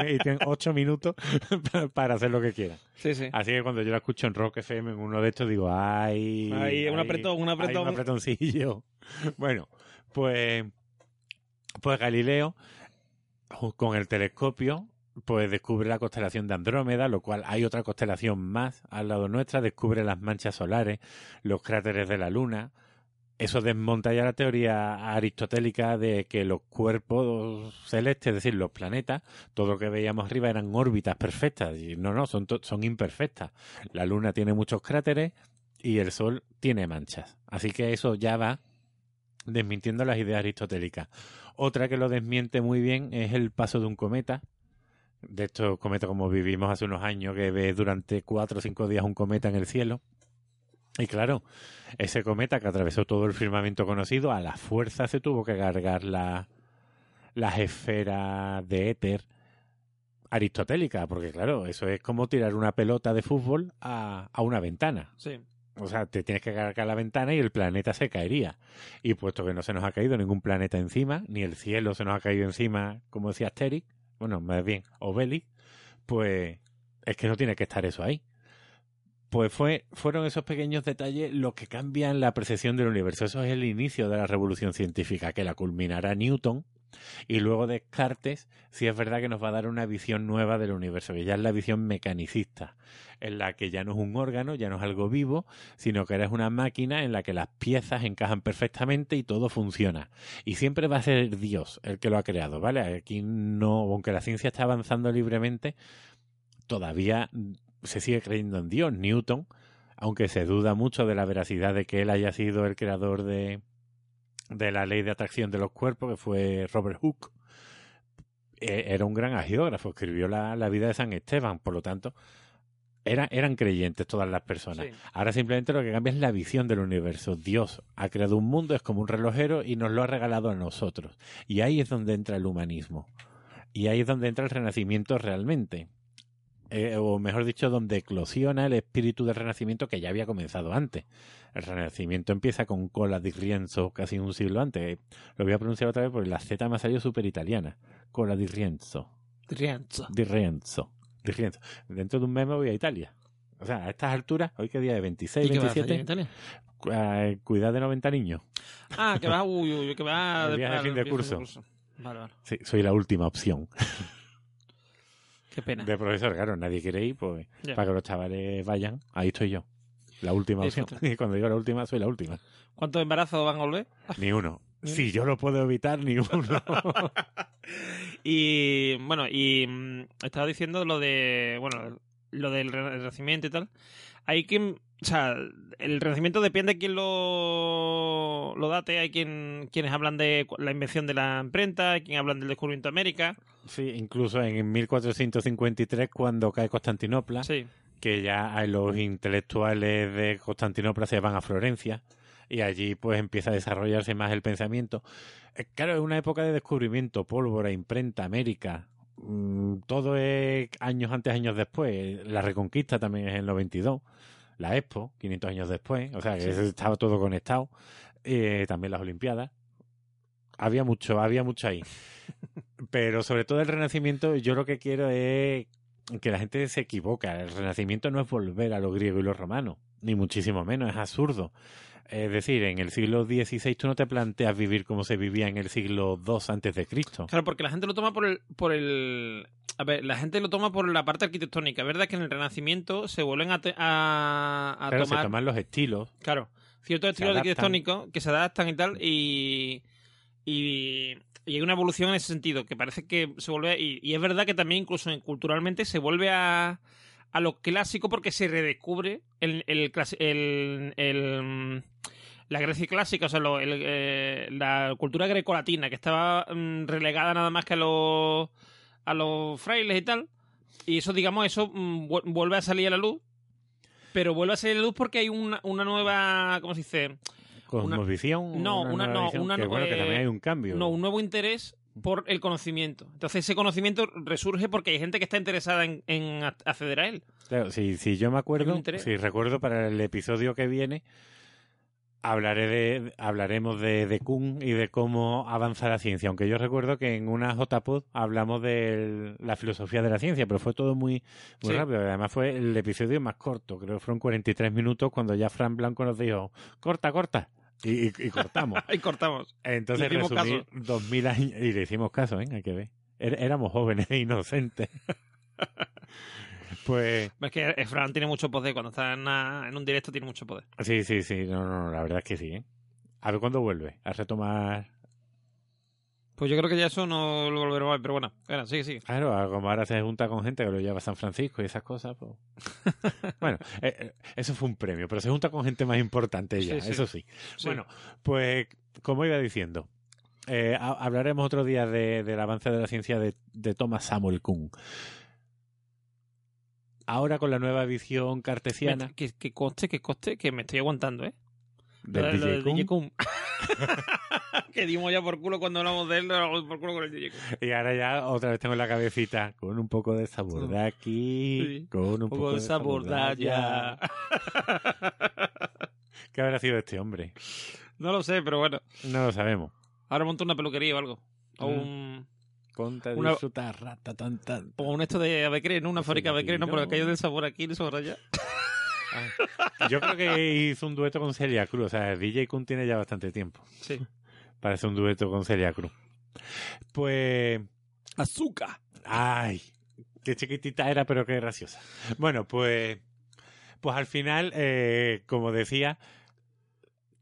B: Y tienen ocho minutos para hacer lo que quieran.
A: Sí, sí.
B: Así que cuando yo la escucho en Rock FM en uno de estos, digo, ay.
A: Ahí, un
B: ay,
A: apretón, un
B: ay,
A: apretón.
B: un apretoncillo. Bueno, pues, pues Galileo, con el telescopio, pues descubre la constelación de Andrómeda, lo cual hay otra constelación más al lado nuestra, descubre las manchas solares, los cráteres de la Luna. Eso desmonta ya la teoría aristotélica de que los cuerpos celestes, es decir, los planetas, todo lo que veíamos arriba eran órbitas perfectas. Y no, no, son, son imperfectas. La Luna tiene muchos cráteres y el Sol tiene manchas. Así que eso ya va desmintiendo las ideas aristotélicas. Otra que lo desmiente muy bien es el paso de un cometa. De estos cometas como vivimos hace unos años, que ves durante cuatro o cinco días un cometa en el cielo. Y claro, ese cometa que atravesó todo el firmamento conocido, a la fuerza se tuvo que cargar la, las esferas de éter aristotélica, porque claro, eso es como tirar una pelota de fútbol a, a una ventana.
A: Sí.
B: O sea, te tienes que cargar la ventana y el planeta se caería. Y puesto que no se nos ha caído ningún planeta encima, ni el cielo se nos ha caído encima, como decía Asterix, bueno, más bien Obelix, pues es que no tiene que estar eso ahí. Pues fue, fueron esos pequeños detalles los que cambian la percepción del universo. Eso es el inicio de la revolución científica, que la culminará Newton y luego Descartes, si es verdad que nos va a dar una visión nueva del universo, que ya es la visión mecanicista, en la que ya no es un órgano, ya no es algo vivo, sino que eres una máquina en la que las piezas encajan perfectamente y todo funciona. Y siempre va a ser Dios el que lo ha creado, ¿vale? Aquí no, aunque la ciencia está avanzando libremente, todavía se sigue creyendo en Dios. Newton, aunque se duda mucho de la veracidad de que él haya sido el creador de, de la ley de atracción de los cuerpos, que fue Robert Hooke, eh, era un gran agiógrafo, escribió la, la vida de San Esteban, por lo tanto, era- eran creyentes todas las personas.
A: Sí.
B: Ahora simplemente lo que cambia es la visión del universo. Dios ha creado un mundo, es como un relojero y nos lo ha regalado a nosotros. Y ahí es donde entra el humanismo. Y ahí es donde entra el renacimiento realmente. Eh, o mejor dicho, donde eclosiona el espíritu del renacimiento que ya había comenzado antes. El renacimiento empieza con Cola di Rienzo casi un siglo antes. Lo voy a pronunciar otra vez porque la Z me ha salido súper italiana. Cola di Rienzo.
A: Rienzo.
B: Di Rienzo. Di Rienzo. Dentro de un mes me voy a Italia. O sea, a estas alturas, hoy que día de 26,
A: ¿Y qué vas a hacer en
B: 27,
A: Italia?
B: cu- eh, cuidad de 90 niños.
A: Ah, que vas, uy, uy, que vas...
B: El viaje de fin de curso.
A: Vale, vale.
B: Sí, soy la última opción
A: Qué pena.
B: de profesor. Claro, nadie quiere ir, pues para que los chavales vayan, ahí estoy yo. La última opción. Y cuando digo la última, soy la última.
A: ¿Cuántos embarazos van a volver?
B: Ni uno. Si yo lo puedo evitar, ni uno.
A: Y bueno, y mm, estaba diciendo lo de, bueno, lo del re- renacimiento y tal. Hay quien, o sea, el renacimiento depende de quién lo, lo date. Hay quien, quienes hablan de la invención de la imprenta, hay quien hablan del descubrimiento de América.
B: sí, incluso en 1453, cuando cae Constantinopla,
A: Sí,
B: que ya hay los intelectuales de Constantinopla se van a Florencia y allí pues empieza a desarrollarse más el pensamiento. Eh, Claro, es una época de descubrimiento, pólvora, imprenta, América, mm, todo es años antes, años después. La Reconquista también es en el 92, la Expo, 500 años después, o sea que
A: Sí.
B: estaba todo conectado. Eh, también las Olimpiadas. Había mucho, había mucho ahí. Pero sobre todo el Renacimiento, yo lo que quiero es que la gente se equivoca. El Renacimiento no es volver a lo griego y lo romano, ni muchísimo menos, es absurdo. Es decir, en el siglo XVI tú no te planteas vivir como se vivía en el siglo II antes de Cristo.
A: claro, porque la gente lo toma por el, por el, a ver, la gente lo toma por la parte arquitectónica. Verdad que en el Renacimiento se vuelven a, te- a, a
B: Claro, se
A: tomar,
B: toman los estilos.
A: claro, ciertos estilos arquitectónicos que se adaptan y tal y y, y hay una evolución en ese sentido que parece que se vuelve y, y es verdad que también incluso en- culturalmente se vuelve a a lo clásico porque se redescubre el, el, el- el, la Grecia clásica, o sea, lo- el, eh, la cultura grecolatina, que estaba mm, relegada nada más que a los, a los frailes y tal. Y eso, digamos, eso mm, vu- vuelve a salir a la luz. Pero vuelve a salir a la luz porque hay una, una nueva, ¿cómo se dice?
B: Cosmovisión.
A: No, una-
B: nueva
A: no, una
B: que,
A: no-
B: bueno, que
A: eh,
B: también hay un cambio.
A: No, un nuevo interés por el conocimiento. Entonces ese conocimiento resurge porque hay gente que está interesada en, acceder a él.
B: Claro, si, si yo me acuerdo, si recuerdo para el episodio que viene, hablaré de, hablaremos de, de Kuhn y de cómo avanza la ciencia. Aunque yo recuerdo que en una JPod hablamos de la filosofía de la ciencia, pero fue todo muy, muy
A: Sí.
B: rápido. Además fue el episodio más corto, creo que fueron 43 minutos cuando ya Fran Blanco nos dijo, corta, corta. Y, y- y cortamos.
A: Ahí cortamos.
B: Entonces
A: Le hicimos
B: resumir 2000 años y le hicimos caso, ¿eh? Hay que ver. Er- Éramos jóvenes e inocentes. pues
A: Es que eh, Fran tiene mucho poder. Cuando está en, una- en un directo tiene mucho poder.
B: sí, sí, sí. No, no, no, la verdad es que sí, ¿eh? A ver cuándo vuelve a retomar.
A: Pues yo creo que ya eso no lo volveremos a ver. Pero bueno, bueno, sigue, sigue.
B: Claro, como ahora se junta con gente que lo lleva a San Francisco y esas cosas, pues. bueno, eh, eh, eso fue un premio, pero se junta con gente más importante ya,
A: Sí, sí.
B: eso sí.
A: Sí.
B: Bueno, pues como iba diciendo, eh, ha- hablaremos otro día de- del avance de la ciencia de, de Thomas Samuel Kuhn. Ahora con la nueva visión cartesiana
A: Me- que, que coste, que coste, que me estoy aguantando, ¿eh?
B: Del
A: Lo de- lo
B: DJ
A: del DJ que dimos ya por culo cuando hablamos de él, lo por culo con el DJ Kuhn.
B: y ahora ya otra vez tengo en la cabecita con un poco de sabor de aquí,
A: Sí.
B: con un
A: Un poco de sabor de allá.
B: ¿Qué habrá sido este hombre?
A: No lo sé, pero bueno.
B: No lo sabemos.
A: Ahora monto una peluquería o algo. O
B: Mm.
A: un,
B: Conta,
A: Una-
B: disfruta, rata, tan, tan.
A: o un esto de Avecre, ¿no? Una fábrica
B: lo
A: Avecre, ¿no? Porque aquello del sabor aquí, el sabor allá.
B: Yo creo que hizo un dueto con Celia Cruz. O sea, DJ Kun tiene ya bastante tiempo
A: Sí.
B: para hacer un dueto con Celia Cruz. Pues.
A: Azúcar.
B: Ay, qué chiquitita era, pero qué graciosa. Bueno, pues. Pues al final, eh, como decía,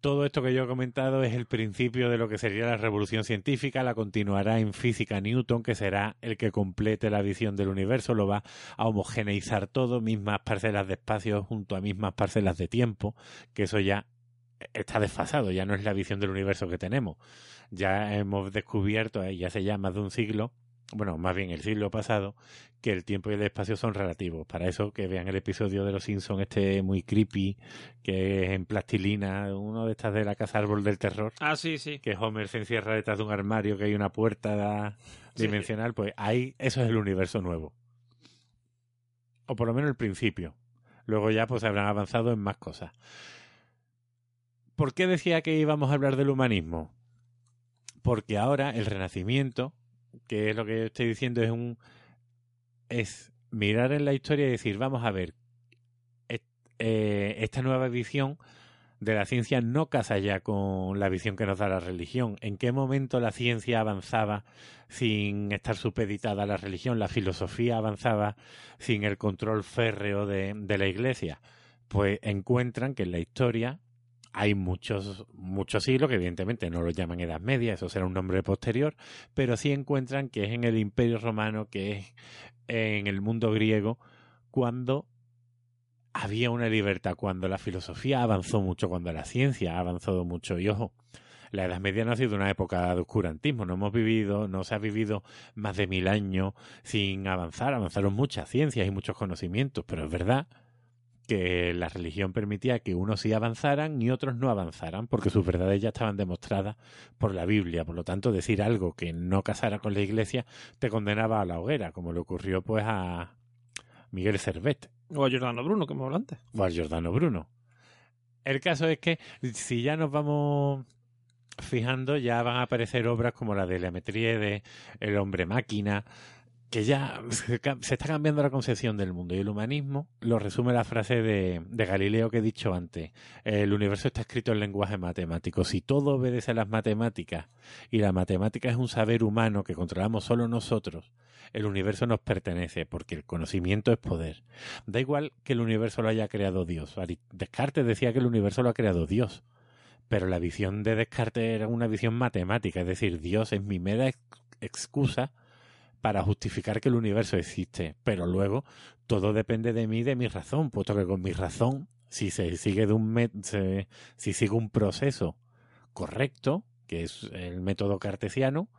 B: todo esto que yo he comentado es el principio de lo que sería la revolución científica, la continuará en física Newton, que será el que complete la visión del universo, lo va a homogeneizar todo, mismas parcelas de espacio junto a mismas parcelas de tiempo, que eso ya está desfasado, ya no es la visión del universo que tenemos. Ya hemos descubierto, eh, ya hace ya más de un siglo, bueno, más bien el siglo pasado, que el tiempo y el espacio son relativos. Para eso que vean el episodio de Los Simpsons, este muy creepy, que es en plastilina, uno de estas de la casa árbol del terror,
A: Ah, sí, sí.
B: que Homer se encierra detrás de un armario, que hay una puerta
A: Sí.
B: dimensional, pues ahí eso es el universo nuevo. O por lo menos el principio. Luego ya pues habrán avanzado en más cosas. ¿Por qué decía que íbamos a hablar del humanismo? Porque ahora el renacimiento, que es lo que estoy diciendo, es un es mirar en la historia y decir, vamos a ver, eh, esta nueva visión de la ciencia no casa ya con la visión que nos da la religión. ¿En qué momento la ciencia avanzaba sin estar supeditada a la religión? La filosofía avanzaba sin el control férreo de, de la iglesia. pues encuentran que en la historia hay muchos, muchos siglos que evidentemente no lo llaman Edad Media, eso será un nombre posterior, pero sí encuentran que es en el Imperio Romano, que es en el mundo griego, cuando había una libertad, cuando la filosofía avanzó mucho, cuando la ciencia ha avanzado mucho. Y ojo, la Edad Media no ha sido una época de oscurantismo, no hemos vivido, no se ha vivido más de mil años sin avanzar, avanzaron muchas ciencias y muchos conocimientos, pero es verdad que la religión permitía que unos sí avanzaran y otros no avanzaran, porque sus verdades ya estaban demostradas por la Biblia. Por lo tanto, decir algo que no casara con la Iglesia te condenaba a la hoguera, como le ocurrió pues a Miguel Cervet.
A: O a Giordano Bruno, que me habló antes.
B: O a Giordano Bruno. El caso es que si ya nos vamos fijando, ya van a aparecer obras como la de la de El hombre máquina, que ya se está cambiando la concepción del mundo y el humanismo lo resume la frase de, de, Galileo que he dicho antes. El universo está escrito en lenguaje matemático. Si todo obedece a las matemáticas y la matemática es un saber humano que controlamos solo nosotros, el universo nos pertenece porque el conocimiento es poder. Da igual que el universo lo haya creado Dios. Descartes decía que el universo lo ha creado Dios. Pero la visión de Descartes era una visión matemática, es decir, Dios es mi mera excusa para justificar que el universo existe. Pero luego todo depende de mí, de mi razón, puesto que con mi razón, si se sigue de un si sigue un proceso correcto, que es el método cartesiano,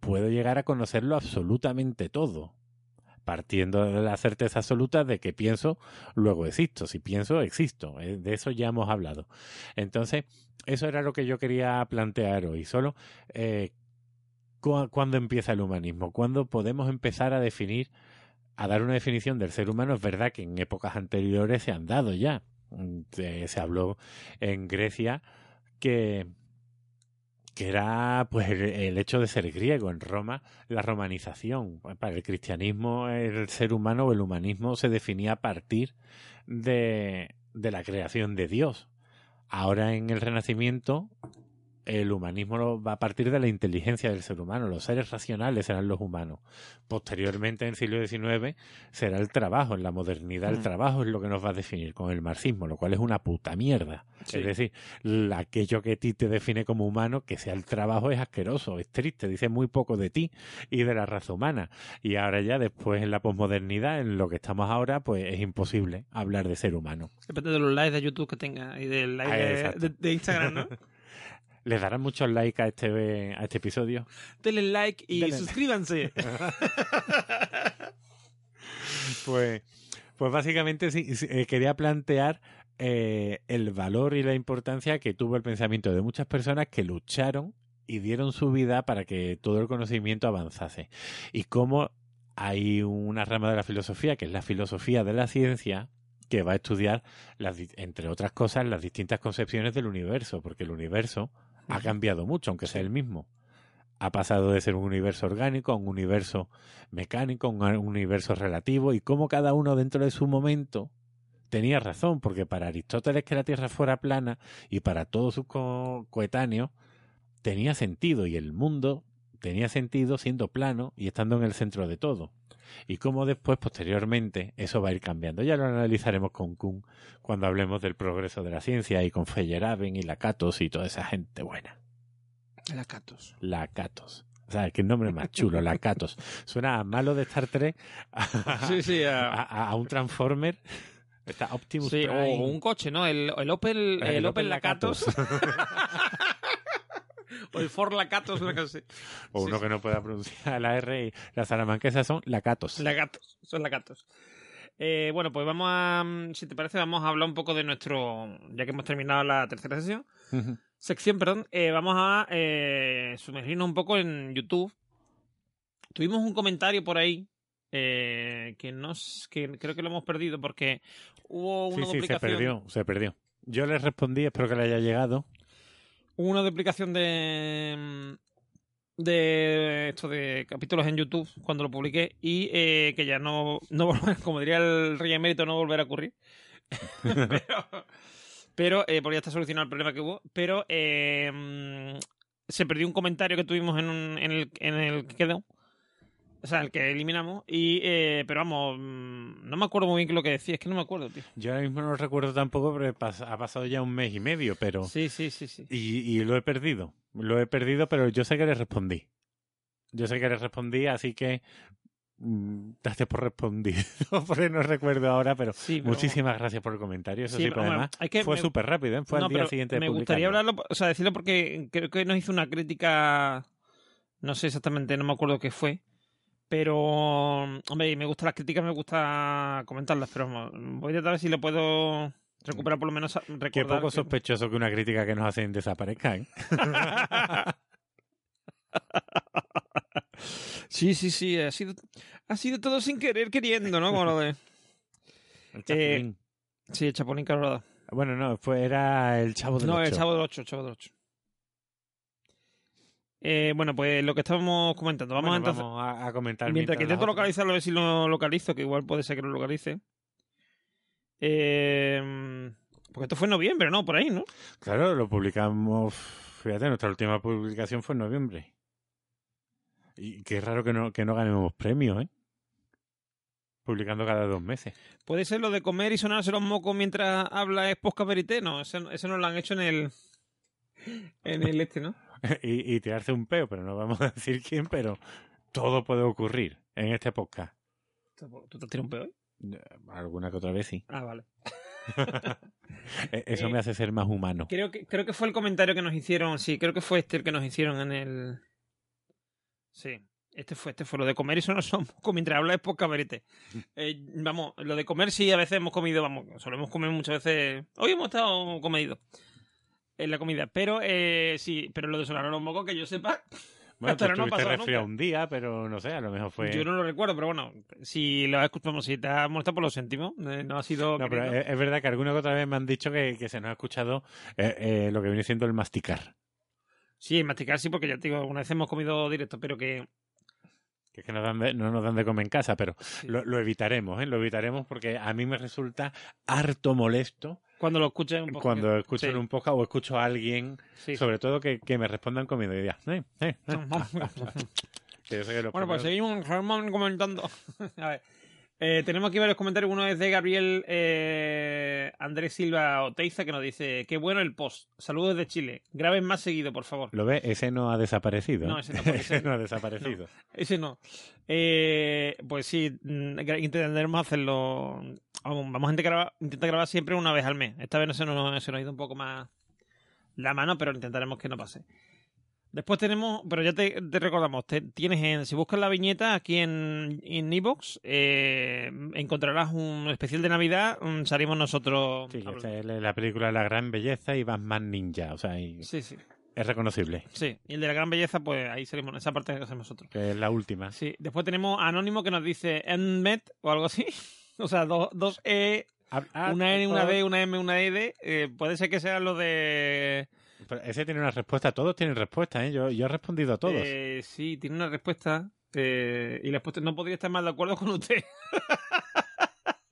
B: puedo llegar a conocerlo absolutamente todo, partiendo de la certeza absoluta de que pienso, luego existo. Si pienso, existo. Eh, de eso ya hemos hablado. Entonces, eso era lo que yo quería plantear hoy. Solo eh, ¿Cuándo empieza el humanismo? ¿Cuándo podemos empezar a definir, a dar una definición del ser humano? Es verdad que en épocas anteriores se han dado ya. Se, habló en Grecia que, que era pues el, hecho de ser griego en Roma, la romanización. Para el cristianismo, el ser humano o el humanismo se definía a partir de, de la creación de Dios. Ahora en el Renacimiento el humanismo va a partir de la inteligencia del ser humano. Los seres racionales serán los humanos. Posteriormente, en el siglo XIX, será el trabajo. En la modernidad, el mm. trabajo es lo que nos va a definir con el marxismo, lo cual es una puta mierda. Es decir, aquello que a ti te define como humano, que sea el trabajo, es asqueroso, es triste, dice muy poco de ti y de la raza humana. Y ahora ya, después, en la posmodernidad, en lo que estamos ahora, pues es imposible hablar de ser humano.
A: Depende de los likes de YouTube que tenga y del like ah, de Instagram, ¿no?
B: ¿Les darán muchos likes a este, a este episodio?
A: Denle like y suscríbanse.
B: pues, pues básicamente sí, eh, quería plantear eh, el valor y la importancia que tuvo el pensamiento de muchas personas que lucharon y dieron su vida para que todo el conocimiento avanzase. Y cómo hay una rama de la filosofía, que es la filosofía de la ciencia, que va a estudiar, las, entre otras cosas, las distintas concepciones del universo, porque el universo ha cambiado mucho, aunque sea el mismo. Ha pasado de ser un universo orgánico a un universo mecánico, un universo relativo, y como cada uno dentro de su momento tenía razón, porque para Aristóteles que la Tierra fuera plana y para todos sus coetáneos tenía sentido, y el mundo tenía sentido siendo plano y estando en el centro de todo. Y cómo después, posteriormente, eso va a ir cambiando. Ya lo analizaremos con Kuhn cuando hablemos del progreso de la ciencia y con Feyerabend y Lakatos y toda esa gente buena.
A: Lakatos.
B: Lakatos. O sea, qué nombre más chulo, Lakatos. Suena malo de Star Trek a,
A: sí, sí,
B: a... un Transformer. Está Optimus
A: sí, o un coche, ¿no? El, el Opel, el, Opel Lakatos. o el For Lacatos, una cosa así.
B: O uno que no pueda pronunciar la R y las salamanquesas son Lacatos.
A: Lacatos, son Lacatos. Eh, bueno, pues vamos a, mm, si te parece, vamos a hablar un poco de nuestro, ya que hemos terminado la tercera sesión, sección, perdón, eh, vamos a eh, sumergirnos un poco en YouTube. Tuvimos un comentario por ahí que nos, que creo que lo hemos perdido porque hubo una
B: sí, Sí, se perdió, se perdió. Yo les respondí, espero que le haya llegado
A: una duplicación de mm, de esto de capítulos en YouTube cuando lo publiqué y eh, que ya no, no como diría el rey emérito, no volverá a ocurrir. pero, pero eh, porque ya solucionado el problema que hubo. Pero eh, se perdió un comentario que tuvimos en, un, en el en el que quedó O sea, el que eliminamos. Y, eh, pero vamos, mm, no me acuerdo muy bien lo que decía. Es que no me acuerdo, tío.
B: Yo ahora mismo no lo recuerdo tampoco, pero ha pasado ya un mes y medio, pero...
A: Sí, sí, sí, sí.
B: Y, y lo he perdido. Lo he perdido, pero yo sé que le respondí. Yo sé que le respondí, así que... mm, Date por respondido, porque no recuerdo ahora, pero
A: Sí, pero-
B: muchísimas gracias por el comentario. Eso
A: Sí,
B: sí,
A: pero,
B: además
A: que-
B: fue
A: me-
B: súper rápido, ¿eh? fue
A: No,
B: al día siguiente de
A: Me gustaría hablarlo, o sea, decirlo porque creo que nos hizo una crítica. No sé exactamente, no me acuerdo qué fue. Pero, hombre, me gustan las críticas, me gusta comentarlas, pero voy a tratar de ver si lo puedo recuperar por lo menos. Recordar
B: Qué poco
A: que-
B: sospechoso que una crítica que nos hacen desaparezca, ¿eh?
A: Sí, sí, sí, ha sido, ha sido todo sin querer queriendo, ¿no? Como lo de.
B: El Chapulín.
A: Sí, el Chapulín Colorado.
B: Bueno, no, fue, era el Chavo del
A: No, el
B: Ocho.
A: Chavo del 8, el Chavo del 8. Eh, bueno, pues lo que estábamos comentando. Vamos
B: Bueno,
A: a entonces.
B: vamos a, a comentar
A: Mientras que intento localizarlo, a ver si lo localizo, que igual puede ser que lo localice. Eh, porque esto fue en noviembre, ¿no? Por ahí, ¿no?
B: Claro, lo publicamos. Fíjate, nuestra última publicación fue en noviembre. Y qué raro que no, que no ganemos premios, ¿eh? Publicando cada dos meses.
A: Puede ser lo de comer y sonarse los mocos mientras habla es podcast verité, ¿no? Eso, eso nos lo han hecho en el. En el este, ¿no?
B: y, y tirarse un peo, pero no vamos a decir quién, pero todo puede ocurrir en este podcast.
A: ¿Tú te has tirado un peo hoy?
B: Eh, Alguna que otra vez sí.
A: Ah, vale.
B: Eh, Eso
A: Eh,
B: me hace ser más humano.
A: Creo que, creo que fue el comentario que nos hicieron, sí, creo que fue este el que nos hicieron en el... Sí, este fue, este fue lo de comer y eso no somos mientras habla es poca verite. Eh, vamos, lo de comer sí, a veces hemos comido, vamos, solemos comer muchas veces... Hoy hemos estado comedidos en la comida, pero eh, sí, pero lo de sonar los mocos que yo sepa,
B: Bueno,
A: hasta no ha pasado nunca.
B: un día, pero no sé, a lo mejor fue...
A: yo no lo recuerdo, pero bueno, si lo has escuchado, si te has molestado, pues lo sentimos, eh, no ha sido...
B: No, pero es, es verdad que alguna que otra vez me han dicho que, que se nos ha escuchado eh, eh, lo que viene siendo el masticar.
A: Sí, masticar sí, porque ya te digo, alguna vez hemos comido directo, pero que...
B: Que es que nos dan de- no nos dan de comer en casa, pero
A: sí.
B: lo, lo evitaremos, ¿eh? Lo evitaremos porque a mí me resulta harto molesto
A: Cuando lo escuchen un poco.
B: cuando escucho
A: Sí.
B: un podcast o escucho a alguien,
A: Sí.
B: sobre todo que, que me respondan comiendo diga, eh, eh, eh.
A: Bueno, pues
B: primeros-
A: seguimos seguimos comentando. A ver. Eh, tenemos aquí varios comentarios. Uno es de Gabriel eh, Andrés Silva Oteiza que nos dice: Qué bueno el post. Saludos de Chile. Graben más seguido, por favor.
B: ¿Lo ve? Ese no ha desaparecido.
A: No, ese no, porque ese-
B: no ha desaparecido.
A: Ese no. Eh, pues sí, mm, intentaremos hacerlo. Vamos, a intentar grabar, intentar grabar siempre una vez al mes. Esta vez no se nos, se nos ha ido un poco más la mano, pero intentaremos que no pase. Después tenemos, pero ya te, te recordamos, te- tienes en, si buscas la viñeta aquí en en Evox, eh, encontrarás un especial de Navidad, mm, salimos nosotros.
B: Sí, esta es la película La Gran Belleza y Batman Ninja. O sea, y
A: sí, sí,
B: es reconocible.
A: sí. Y el de la gran belleza, pues ahí salimos, esa parte que hacemos nosotros.
B: Que es la última.
A: Sí, después tenemos Anónimo que nos dice Enmet o algo así. O sea, dos, dos E,
B: Ah, ah,
A: una N, una D, una M, una E. Eh, puede ser que sea lo de.
B: Pero ese tiene una respuesta. Todos tienen respuesta, ¿eh? Yo, yo he respondido a todos.
A: Eh, sí, tiene una respuesta. eh, y la respuesta no podría estar más de acuerdo con usted.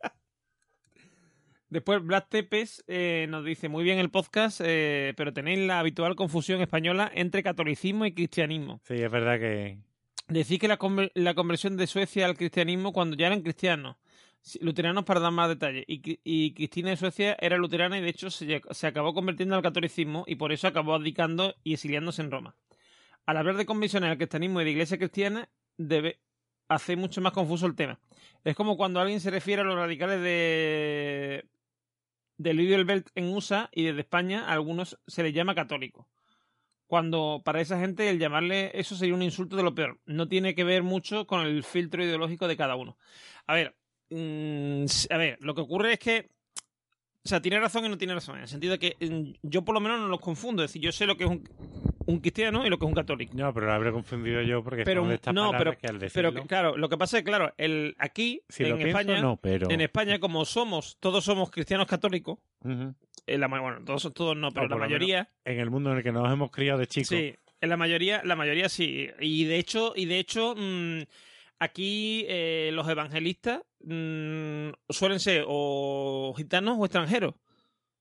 A: Después, Black Tepes eh, nos dice: Muy bien el podcast, eh, pero tenéis la habitual confusión española entre catolicismo y cristianismo.
B: Sí, es verdad que...
A: Decís que la, conver- la conversión de Suecia al cristianismo cuando ya eran cristianos. Luteranos para dar más detalles. Y, Cri- y Cristina de Suecia era luterana y de hecho se, acabó convirtiendo al catolicismo y por eso acabó abdicando y exiliándose en Roma. Al hablar de conversiones al cristianismo y de iglesia cristiana, debe hacer mucho más confuso el tema. Es como cuando alguien se refiere a los radicales de del Lidl Belt en USA y desde España a algunos se les llama católico cuando para esa gente el llamarle eso sería un insulto de lo peor. No tiene que ver mucho con el filtro ideológico de cada uno. A ver, mm, a ver, lo que ocurre es que, o sea, tiene razón y no tiene razón, en el sentido de que mm, yo por lo menos no los confundo. Es decir, yo sé lo que es un, un cristiano y lo que es un católico.
B: No, pero lo habré confundido yo porque
A: Pero
B: de estas
A: no, pero,
B: que al
A: pero
B: decirlo...
A: claro, lo que pasa es que, claro, el, aquí,
B: si
A: en
B: pienso,
A: España,
B: no, pero...
A: en España, como somos, todos somos cristianos católicos, en la, bueno, todos, todos no, pero la mayoría...
B: En el mundo en el que nos hemos criado de chicos.
A: Sí, en la mayoría, la mayoría sí. Y de hecho, y de hecho, mm, aquí eh, los evangelistas mm, suelen ser o gitanos o extranjeros.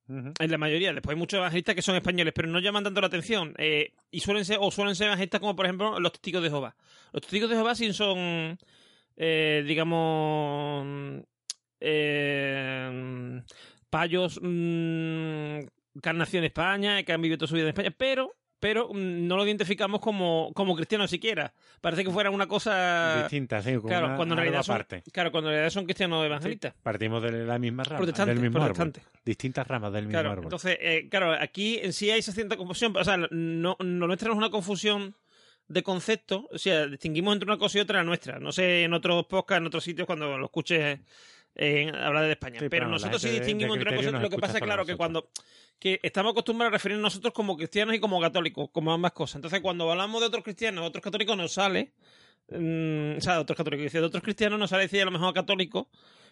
B: Ujú.
A: En la mayoría. Después hay muchos evangelistas que son españoles, pero no llaman tanto la atención. Eh, y suelen ser, o suelen ser evangelistas como, por ejemplo, los testigos de Jehová. Los testigos de Jehová sí son, eh, digamos, payos mm, que han nacido en España, que han vivido toda su vida en España, pero pero mm, no lo identificamos como, como cristianos siquiera. Parece que fuera una cosa...
B: Distinta, sí, como
A: Claro,
B: una-
A: cuando en realidad son,
B: aparte.
A: claro, cuando en realidad son cristianos evangelistas.
B: Partimos de la misma rama,
A: Protestantes,
B: del mismo
A: protestantes.
B: árbol. Distintas ramas del mismo
A: Claro,
B: árbol.
A: entonces, eh, claro, aquí en sí hay esa cierta confusión. O sea, no, no nuestra no es una confusión de concepto. O sea, distinguimos entre una cosa y otra la nuestra. No sé en otros podcasts, en otros sitios, cuando lo escuches eh, hablar de España.
B: Sí,
A: pero nosotros sí distinguimos entre una cosa Lo que pasa es, claro, que cuando que estamos acostumbrados a referirnos nosotros como cristianos y como católicos, como ambas cosas. Entonces, cuando hablamos de otros cristianos, otros católicos, nos sale. mm, o sea, de otros católicos, de otros cristianos nos sale decir a lo mejor católicos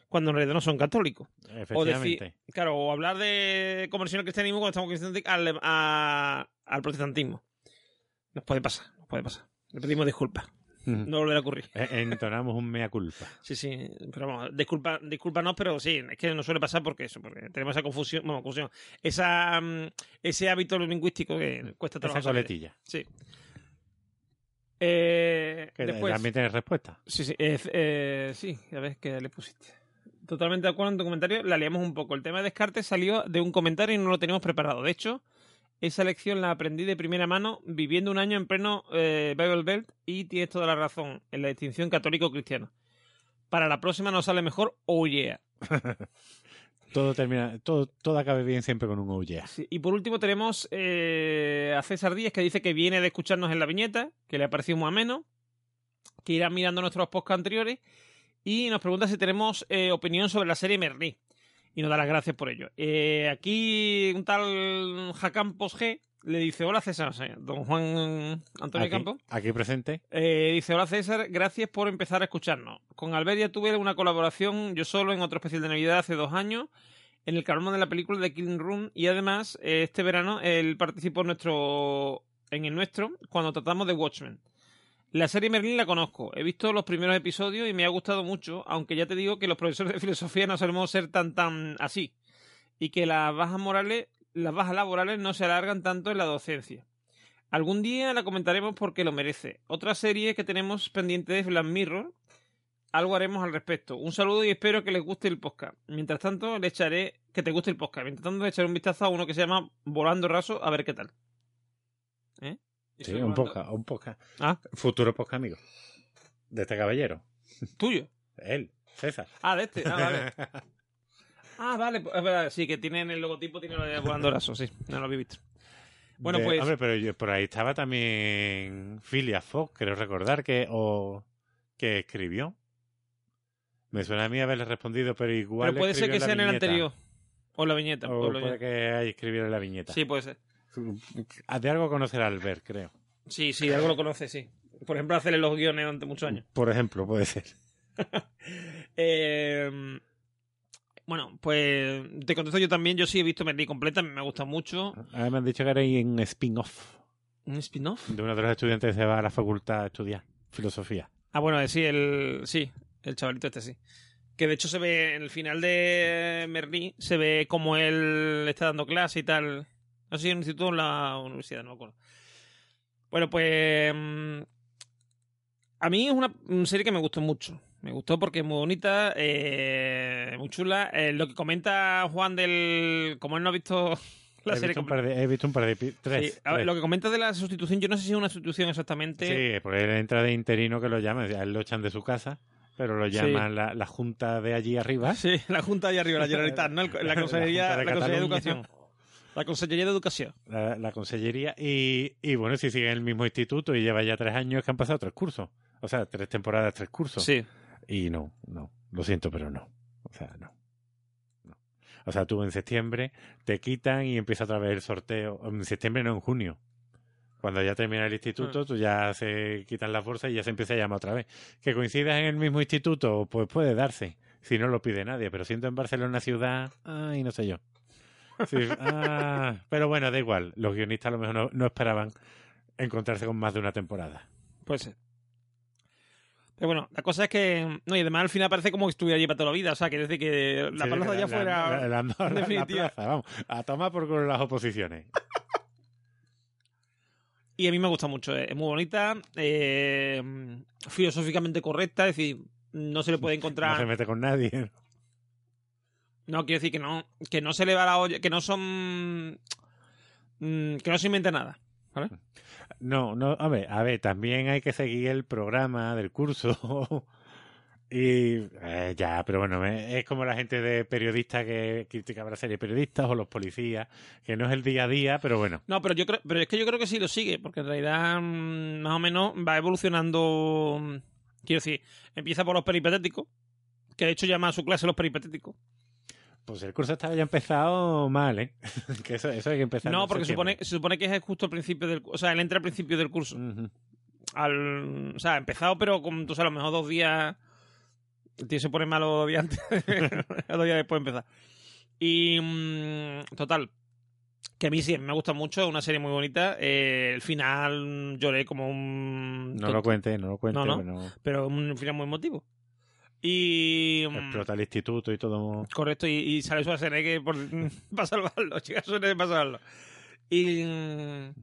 A: cuando en realidad no son católicos. O decir, claro, o hablar de conversión al cristianismo cuando estamos al, a- al protestantismo. Nos puede pasar, nos puede pasar. Le pedimos disculpas. No volverá a ocurrir.
B: Eh, Entonamos un mea culpa.
A: Sí, sí, pero vamos, disculpa, discúlpanos, pero sí, es que no suele pasar porque eso, porque tenemos esa confusión, bueno, confusión, esa, mm, ese hábito lingüístico que cuesta trabajo.
B: Esa coletilla.
A: Sí. Eh,
B: Que
A: después,
B: también tienes respuesta.
A: Sí, sí, eh, eh, sí, a ver qué le pusiste. Totalmente de acuerdo en tu comentario, la liamos un poco. El tema de Descartes salió de un comentario y no lo teníamos preparado. De hecho, esa lección la aprendí de primera mano viviendo un año en pleno eh, Bible Belt y tienes toda la razón en la distinción católico-cristiano. Para la próxima nos sale mejor, oh yeah.
B: Todo termina, todo, todo acabe bien siempre con un oh yeah.
A: Sí, Y por último tenemos eh, a César Díaz que dice que viene de escucharnos en la viñeta, que le ha parecido muy ameno, que irá mirando nuestros podcasts anteriores y nos pregunta si tenemos eh, opinión sobre la serie Merlí. Y nos da las gracias por ello. Eh, aquí un tal Jacampos G le dice, hola César, don Juan Antonio
B: Aquí,
A: Campos.
B: aquí presente.
A: Eh, dice, hola César, gracias por empezar a escucharnos. Con Alberia tuve una colaboración yo solo en otro especial de Navidad hace dos años, en el carón de la película de Killing Room, y además eh, este verano él participó en, nuestro, en el nuestro cuando tratamos de Watchmen. La serie Merlin la conozco, he visto los primeros episodios y me ha gustado mucho, aunque ya te digo que los profesores de filosofía no solemos ser tan tan así, y que las bajas morales, las bajas laborales no se alargan tanto en la docencia. Algún día la comentaremos porque lo merece. Otra serie que tenemos pendiente es Black Mirror. Algo haremos al respecto. Un saludo y espero que les guste el podcast. Mientras tanto, le echaré que te guste el podcast. Mientras tanto, le echaré un vistazo a uno que se llama Volando Raso a ver qué tal. ¿Eh?
B: Sí, un podcast, un podcast.
A: Ah,
B: Futuro podcast amigo. De este caballero.
A: tuyo.
B: Él, César.
A: Ah, de este. Ah, vale. Ah, vale. pues, es verdad, sí, que tienen el logotipo, tiene lo de Volando Raso, sí. No lo había visto. Bueno,
B: De-
A: pues-
B: Hombre, pero yo- por ahí estaba también Phileas Fogg, creo recordar, que, o, que escribió. Me suena a mí haberle respondido, pero igual.
A: Pero puede ser que
B: la
A: sea en el anterior. O la viñeta.
B: O
A: o la
B: puede
A: viñeta.
B: que haya escribido en la viñeta.
A: Sí, puede ser.
B: De algo conocerá Albert, creo.
A: Sí, sí, algo lo conoce, sí. Por ejemplo, hacerle los guiones durante muchos años.
B: Por ejemplo, puede ser.
A: Eh, bueno, pues te contesto yo también. Yo sí he visto Merlí completa, me gusta mucho.
B: A mí me han dicho que era un spin-off
A: ¿Un spin-off?
B: de uno de los estudiantes que se va a la facultad a estudiar filosofía.
A: Ah, bueno, sí, el, sí, el chavalito este sí. Que de hecho se ve en el final de Merlí, se ve como él está dando clase y tal. No sé si en un instituto o en la universidad, no me acuerdo. Bueno, pues. mm, A mí es una serie que me gustó mucho. Me gustó porque es muy bonita, eh, muy chula. Eh, lo que comenta Juan del. Como él no ha visto la
B: he,
A: serie
B: visto de, he visto un par de... Tres.
A: Sí, a ver,
B: tres.
A: lo que comenta de la sustitución, yo no sé si es una sustitución exactamente.
B: Sí, porque él entra de interino que lo llaman. Él lo echan de su casa, pero lo
A: Sí.
B: llaman la, la junta de allí arriba.
A: Sí, la Junta allá arriba, la Generalitat, ¿no? La Consellería,
B: La
A: la
B: Junta de
A: de. Educación. La Consellería de Educación.
B: la, la consellería. Y, y bueno, si sigue en el mismo instituto y lleva ya tres años que han pasado tres cursos. O sea, tres temporadas, tres cursos.
A: Sí.
B: Y no, no. Lo siento, pero no. O sea, no. No. O sea, tú en septiembre te quitan y empieza otra vez el sorteo. En septiembre, no en junio. Cuando ya termina el
A: Ah.
B: instituto, tú ya se quitan las bolsas y ya se empieza a llamar otra vez. Que coincidas en el mismo instituto, pues puede darse. Si no lo pide nadie. Pero siento en Barcelona ciudad, ay, no sé yo. Sí, ah, pero bueno, da igual. Los guionistas a lo mejor no, no esperaban encontrarse con más de una temporada.
A: Puede ser. Pero bueno, la cosa es que. No, y además al final parece como que estuviera allí para toda la vida. O sea, quiere decir que la
B: Sí,
A: plaza
B: la-
A: ya fuera.
B: la- la- la- la
A: definitiva.
B: plaza, vamos, a tomar por culo las oposiciones.
A: Y a mí me gusta mucho. Es muy bonita, eh, filosóficamente correcta, es decir, no se le puede
B: No se
A: encontrar.
B: mete con nadie.
A: No, quiero decir que no, que no se le va la olla, que no son. mm, que no se inventa nada. ¿Vale?
B: No, no, a ver, a ver, también hay que seguir el programa del curso. Y eh, ya, pero bueno, eh, es como la gente de periodistas que criticaba la serie de periodistas o los policías, que no es el día a día, pero bueno.
A: No, pero yo creo, pero es que yo creo que sí lo sigue, porque en realidad mm, más o menos va evolucionando. mm, Quiero decir, empieza por los peripatéticos, que de hecho llama a su clase los peripatéticos.
B: Pues el curso estaba ya empezado mal, ¿eh? que eso, eso hay que empezar.
A: No, porque supone, se supone que es justo al principio del, o sea, él entra al principio del curso. Al, o sea, empezado, pero como tú sabes, a lo mejor dos días. El tío se pone malo dos días antes, dos días después de empezar. Y. mm, total. Que a mí sí, me gusta mucho, es una serie muy bonita. Eh, el final lloré como un.
B: No lo cuente, no lo cuente,
A: No, no.
B: pero
A: Pero un final muy emotivo. Y. mm,
B: explota el instituto y todo.
A: Correcto, y, y sale Schwarzenegger por, para salvarlo, chicas, para salvarlo. Y, mm,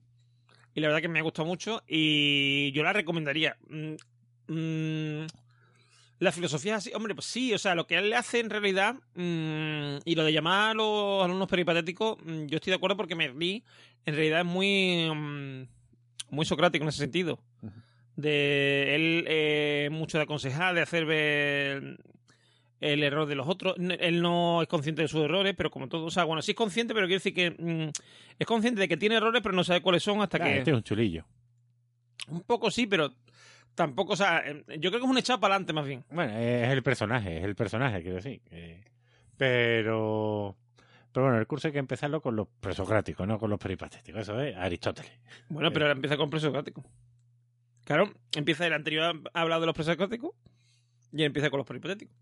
A: y la verdad que me ha gustado mucho y yo la recomendaría. Mm, mm, la filosofía así, hombre, pues sí, o sea, lo que él le hace en realidad mm, y lo de llamar a los alumnos peripatéticos, mm, yo estoy de acuerdo porque Merlí en realidad es muy, mm, muy socrático en ese sentido. De él eh, mucho de aconsejar, de hacer ver el error de los otros. Él no es consciente de sus errores, pero como todo, o sea, bueno, sí es consciente, pero quiere decir que mm, es consciente de que tiene errores, pero no sabe cuáles son hasta que
B: Este es un chulillo.
A: un poco sí, pero tampoco, o sea, eh, yo creo que es un echado para adelante más bien.
B: Bueno, es el personaje, es el personaje, quiero decir. eh, pero. Pero bueno, el curso hay que empezarlo con los presocráticos, no con los peripatéticos. Eso es Aristóteles.
A: Bueno, pero ahora empieza con presocrático. Claro, empieza el anterior ha hablado de los presocráticos y empieza con los peripatéticos.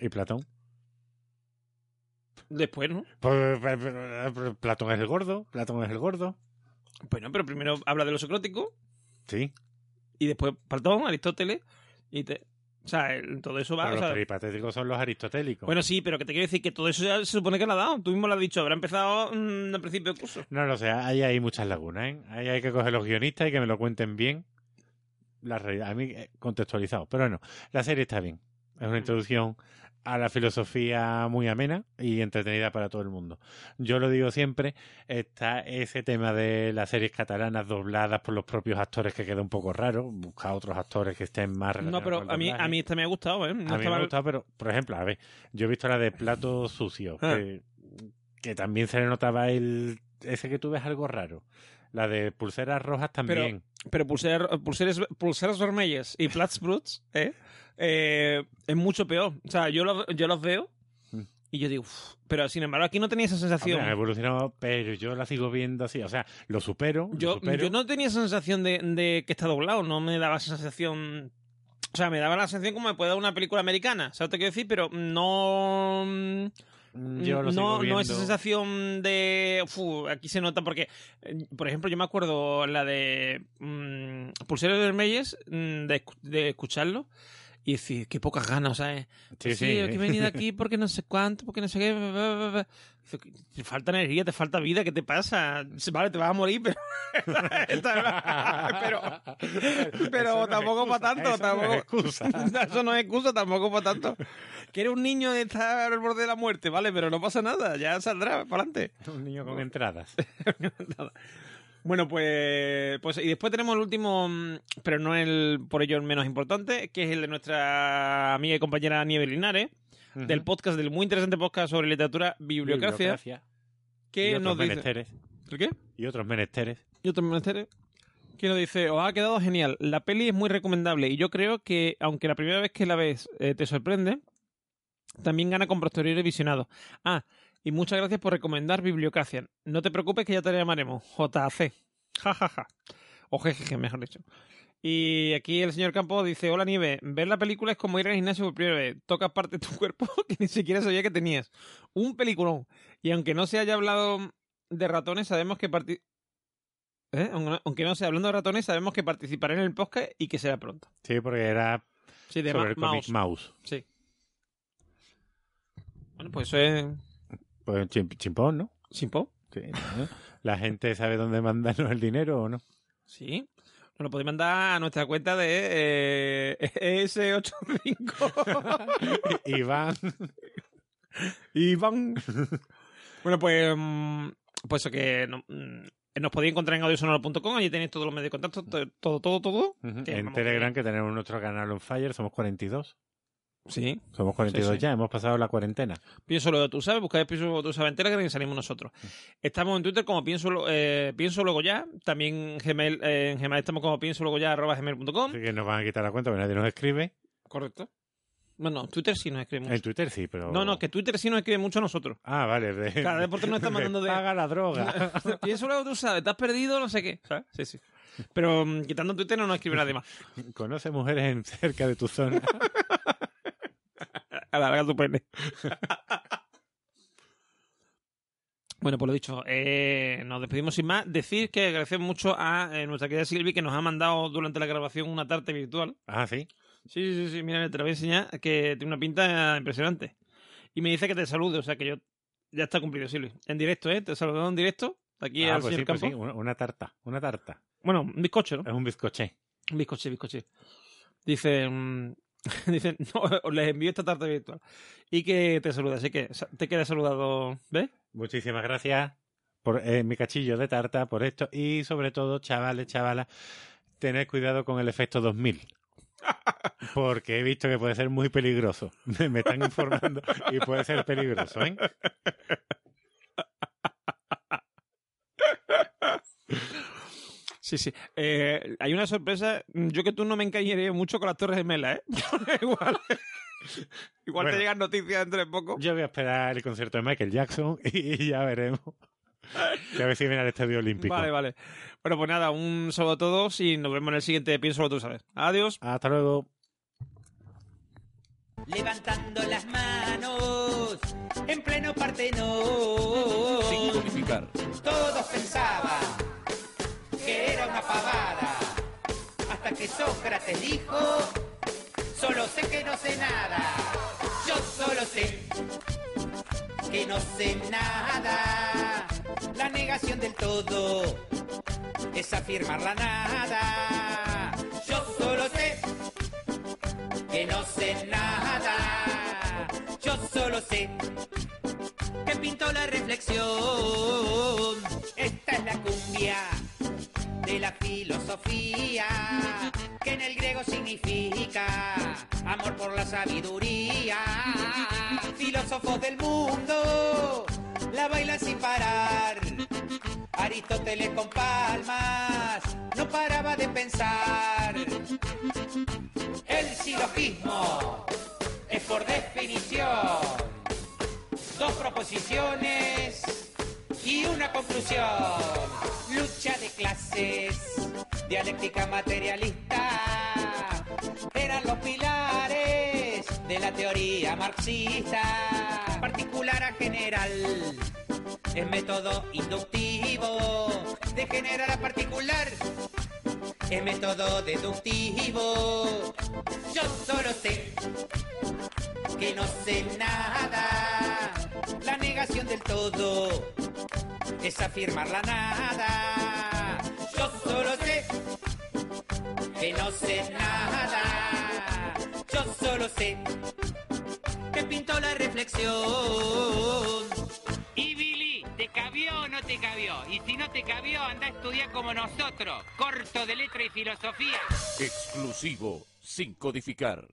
B: ¿Y Platón?
A: Después, ¿no?
B: Pues, pues, pues, Platón es el gordo, Platón es el gordo.
A: Bueno, pero primero habla de los socráticos
B: Sí,
A: y después Platón, Aristóteles y te... O sea, todo eso va...
B: pero
A: o
B: los
A: sea,
B: peripatéticos son los aristotélicos.
A: Bueno, sí, pero que te quiero decir que todo eso ya se supone que lo ha dado. Tú mismo lo has dicho, habrá empezado mm, al principio del curso.
B: No lo sé, ahí hay muchas lagunas, ¿eh? Ahí hay que coger los guionistas y que me lo cuenten bien. La realidad, a mí eh, contextualizado. Pero bueno, la serie está bien. Es una introducción a la filosofía muy amena y entretenida para todo el mundo. Yo lo digo siempre, está ese tema de las series catalanas dobladas por los propios actores que queda un poco raro. Busca otros actores que estén más
A: No, pero a mí, a mí esta me ha gustado, ¿eh? No
B: A mí me ha gustado, pero, por ejemplo, a ver, yo he visto la de Plato Sucio,
A: Ah.
B: que, que también se le notaba el... Ese que tú ves algo raro. La de Pulseras Rojas también.
A: Pero pulser, pulseres, pulseras vermellas y plats bruts, ¿eh? Eh, es mucho peor. O sea, yo los, yo los veo
B: Mm.
A: y yo digo, "Uf", pero sin embargo aquí no tenía esa sensación.
B: Hombre, ha evolucionado, pero yo la sigo viendo así. O sea, lo supero. lo
A: yo,
B: supero.
A: yo no tenía esa sensación de, de que está doblado, no me daba esa sensación. O sea, me daba la sensación como me puede dar una película americana, ¿sabes que quiero decir? Pero no.
B: Mm, Yo lo sigo
A: no, no esa sensación de. "Fu, aquí se nota porque, eh, por ejemplo, yo me acuerdo la de mm, Pulseros Vermelles, mm, de, de escucharlo y decir, qué pocas ganas, ¿sabes?
B: Sí,
A: Sí,
B: sí.
A: que venir aquí porque no sé cuánto, porque no sé qué. Te falta energía, te falta vida, ¿qué te pasa? Vale, te vas a morir, pero. pero, pero
B: no
A: tampoco para tanto.
B: eso no
A: tampoco,
B: es excusa.
A: eso no es excusa tampoco para tanto. Que eres un niño de estar al borde de la muerte, ¿vale? Pero no pasa nada, ya saldrá para adelante.
B: Un niño con entradas.
A: Bueno, pues, pues. Y después tenemos el último, mm, pero no el por ello el menos importante, que es el de nuestra amiga y compañera Nieve Linares, del podcast, del muy interesante podcast sobre literatura, bibliocracia,
B: Bibliocracia.
A: que
B: y otros
A: nos dice.
B: menesteres.
A: ¿El qué?
B: Y otros menesteres.
A: y otros menesteres, que nos dice, os ha quedado genial, la peli es muy recomendable y yo creo que, aunque la primera vez que la ves eh, te sorprende, también gana con posteriori visionado. Ah, y muchas gracias por recomendar Bibliocracia. No te preocupes que ya te la llamaremos. JC. Ja, ja, ja. O jejeje, mejor dicho. Y aquí el señor Campos dice, hola Nieve, ver la película es como ir al gimnasio por primera vez. Tocas parte de tu cuerpo que ni siquiera sabía que tenías. Un peliculón. Y aunque no se haya hablado de ratones, sabemos que parti- ¿Eh? Aunque no- sea hablando de ratones, sabemos que participaré en el podcast y que será pronto.
B: Sí, porque era
A: Sí, de
B: sobre
A: ma-
B: el
A: mouse.
B: Mouse.
A: Sí. Bueno, pues eso es
B: Pues chim- chimpón, ¿no?
A: simple.
B: Sí, ¿no? ¿La gente sabe dónde mandarnos el dinero o no?
A: Sí. Nos lo podéis mandar a nuestra cuenta de eh, S85.
B: Iván.
A: Iván. bueno, pues. mm, Pues eso que. no- mm, nos podéis encontrar en audiosonoro.com. Allí tenéis todos los medios de contacto. to- Todo, todo, todo. Que
B: En Telegram, que tenemos nuestro canal on fire, somos 42.
A: Sí.
B: Somos 42
A: Sí, sí.
B: ya, hemos pasado la cuarentena.
A: Pienso lo que tú sabes, buscáis Pienso lo que tú sabes en Telegram y salimos nosotros. Estamos en Twitter como Pienso, eh, pienso Luego Ya. También en Gmail, eh, en Gmail estamos como Pienso Luego Ya, arroba gmail.com.
B: Así que nos van a quitar la cuenta, porque nadie nos escribe.
A: Correcto. Bueno, Twitter sí nos escribe mucho.
B: En Twitter sí, pero...
A: No, no, que Twitter sí nos escribe mucho a nosotros.
B: Ah, vale. De...
A: Cada deporte nos está mandando de-
B: Paga la droga.
A: Pienso luego tú sabes, te has perdido, no sé qué. ¿sabes? Sí, sí. Pero mm, quitando Twitter no nos escribe nadie más.
B: Conoce mujeres en cerca de tu zona.
A: Alarga tu pene. Bueno, pues lo dicho, eh, nos despedimos sin más. Decir que agradecemos mucho a eh, nuestra querida Silvi que nos ha mandado durante la grabación una tarta virtual.
B: Ah, sí.
A: Sí, sí, sí, mira, te la voy a enseñar, que tiene una pinta impresionante. Y me dice que te salude, o sea que yo ya está cumplido, Silvi. En directo, ¿eh? Te saludo en directo. Aquí
B: Ah,
A: al
B: pues
A: señor
B: sí, pues
A: Campo.
B: sí, una, una tarta. Una tarta.
A: Bueno, un bizcocho, ¿no?
B: Es un bizcoché.
A: Un bizcoche, bizcoche. Dice, mm, dice, no, les envío esta tarta virtual. Y que te saluda, así que te queda saludado, ¿ves?
B: Muchísimas gracias por eh, mi cachillo de tarta, por esto. Y sobre todo, chavales, chavalas, tened cuidado con el efecto 2000. Porque he visto que puede ser muy peligroso. Me están informando y puede ser peligroso, ¿eh?
A: Sí, sí. Eh, hay una sorpresa. Yo que tú no me encañaría mucho con las Torres Gemelas, ¿eh? igual igual
B: Bueno.
A: te llegan noticias dentro de poco.
B: Yo voy a esperar el concierto de Michael Jackson y ya veremos. Que a ver si viene al Estadio Olímpico.
A: Vale, vale. Bueno, pues nada, un saludo a todos y nos vemos en el siguiente Pienso lo tú sabes. Adiós.
B: Hasta luego.
C: levantando las manos en pleno Partenón.
D: Sin codificar.
C: Todos pensaban que era una pavada, hasta que Sócrates dijo, solo sé que no sé nada, yo solo sé que no sé nada. La negación del todo es afirmar la nada. Yo solo sé que no sé nada. Yo solo sé que pintó la reflexión. Esta es la cumbia de la filosofía, que en el griego significa amor por la sabiduría. Filósofos del mundo la bailan sin parar. Aristóteles con palmas no paraba de pensar. El silogismo es por definición dos proposiciones y una conclusión. Lucha de clases, dialéctica materialista, eran los pilares de la teoría marxista. Particular a general, es método inductivo, de general a particular, es método deductivo. Yo solo sé que no sé nada. La negación del todo es afirmar la nada. Yo solo sé que no sé nada. Yo solo sé que pintó la reflexión.
E: Y Billy, ¿te cabió o no te cabió? Y si no te cabió, anda a estudiar como nosotros, corto de letra y filosofía.
D: Exclusivo. Sin codificar.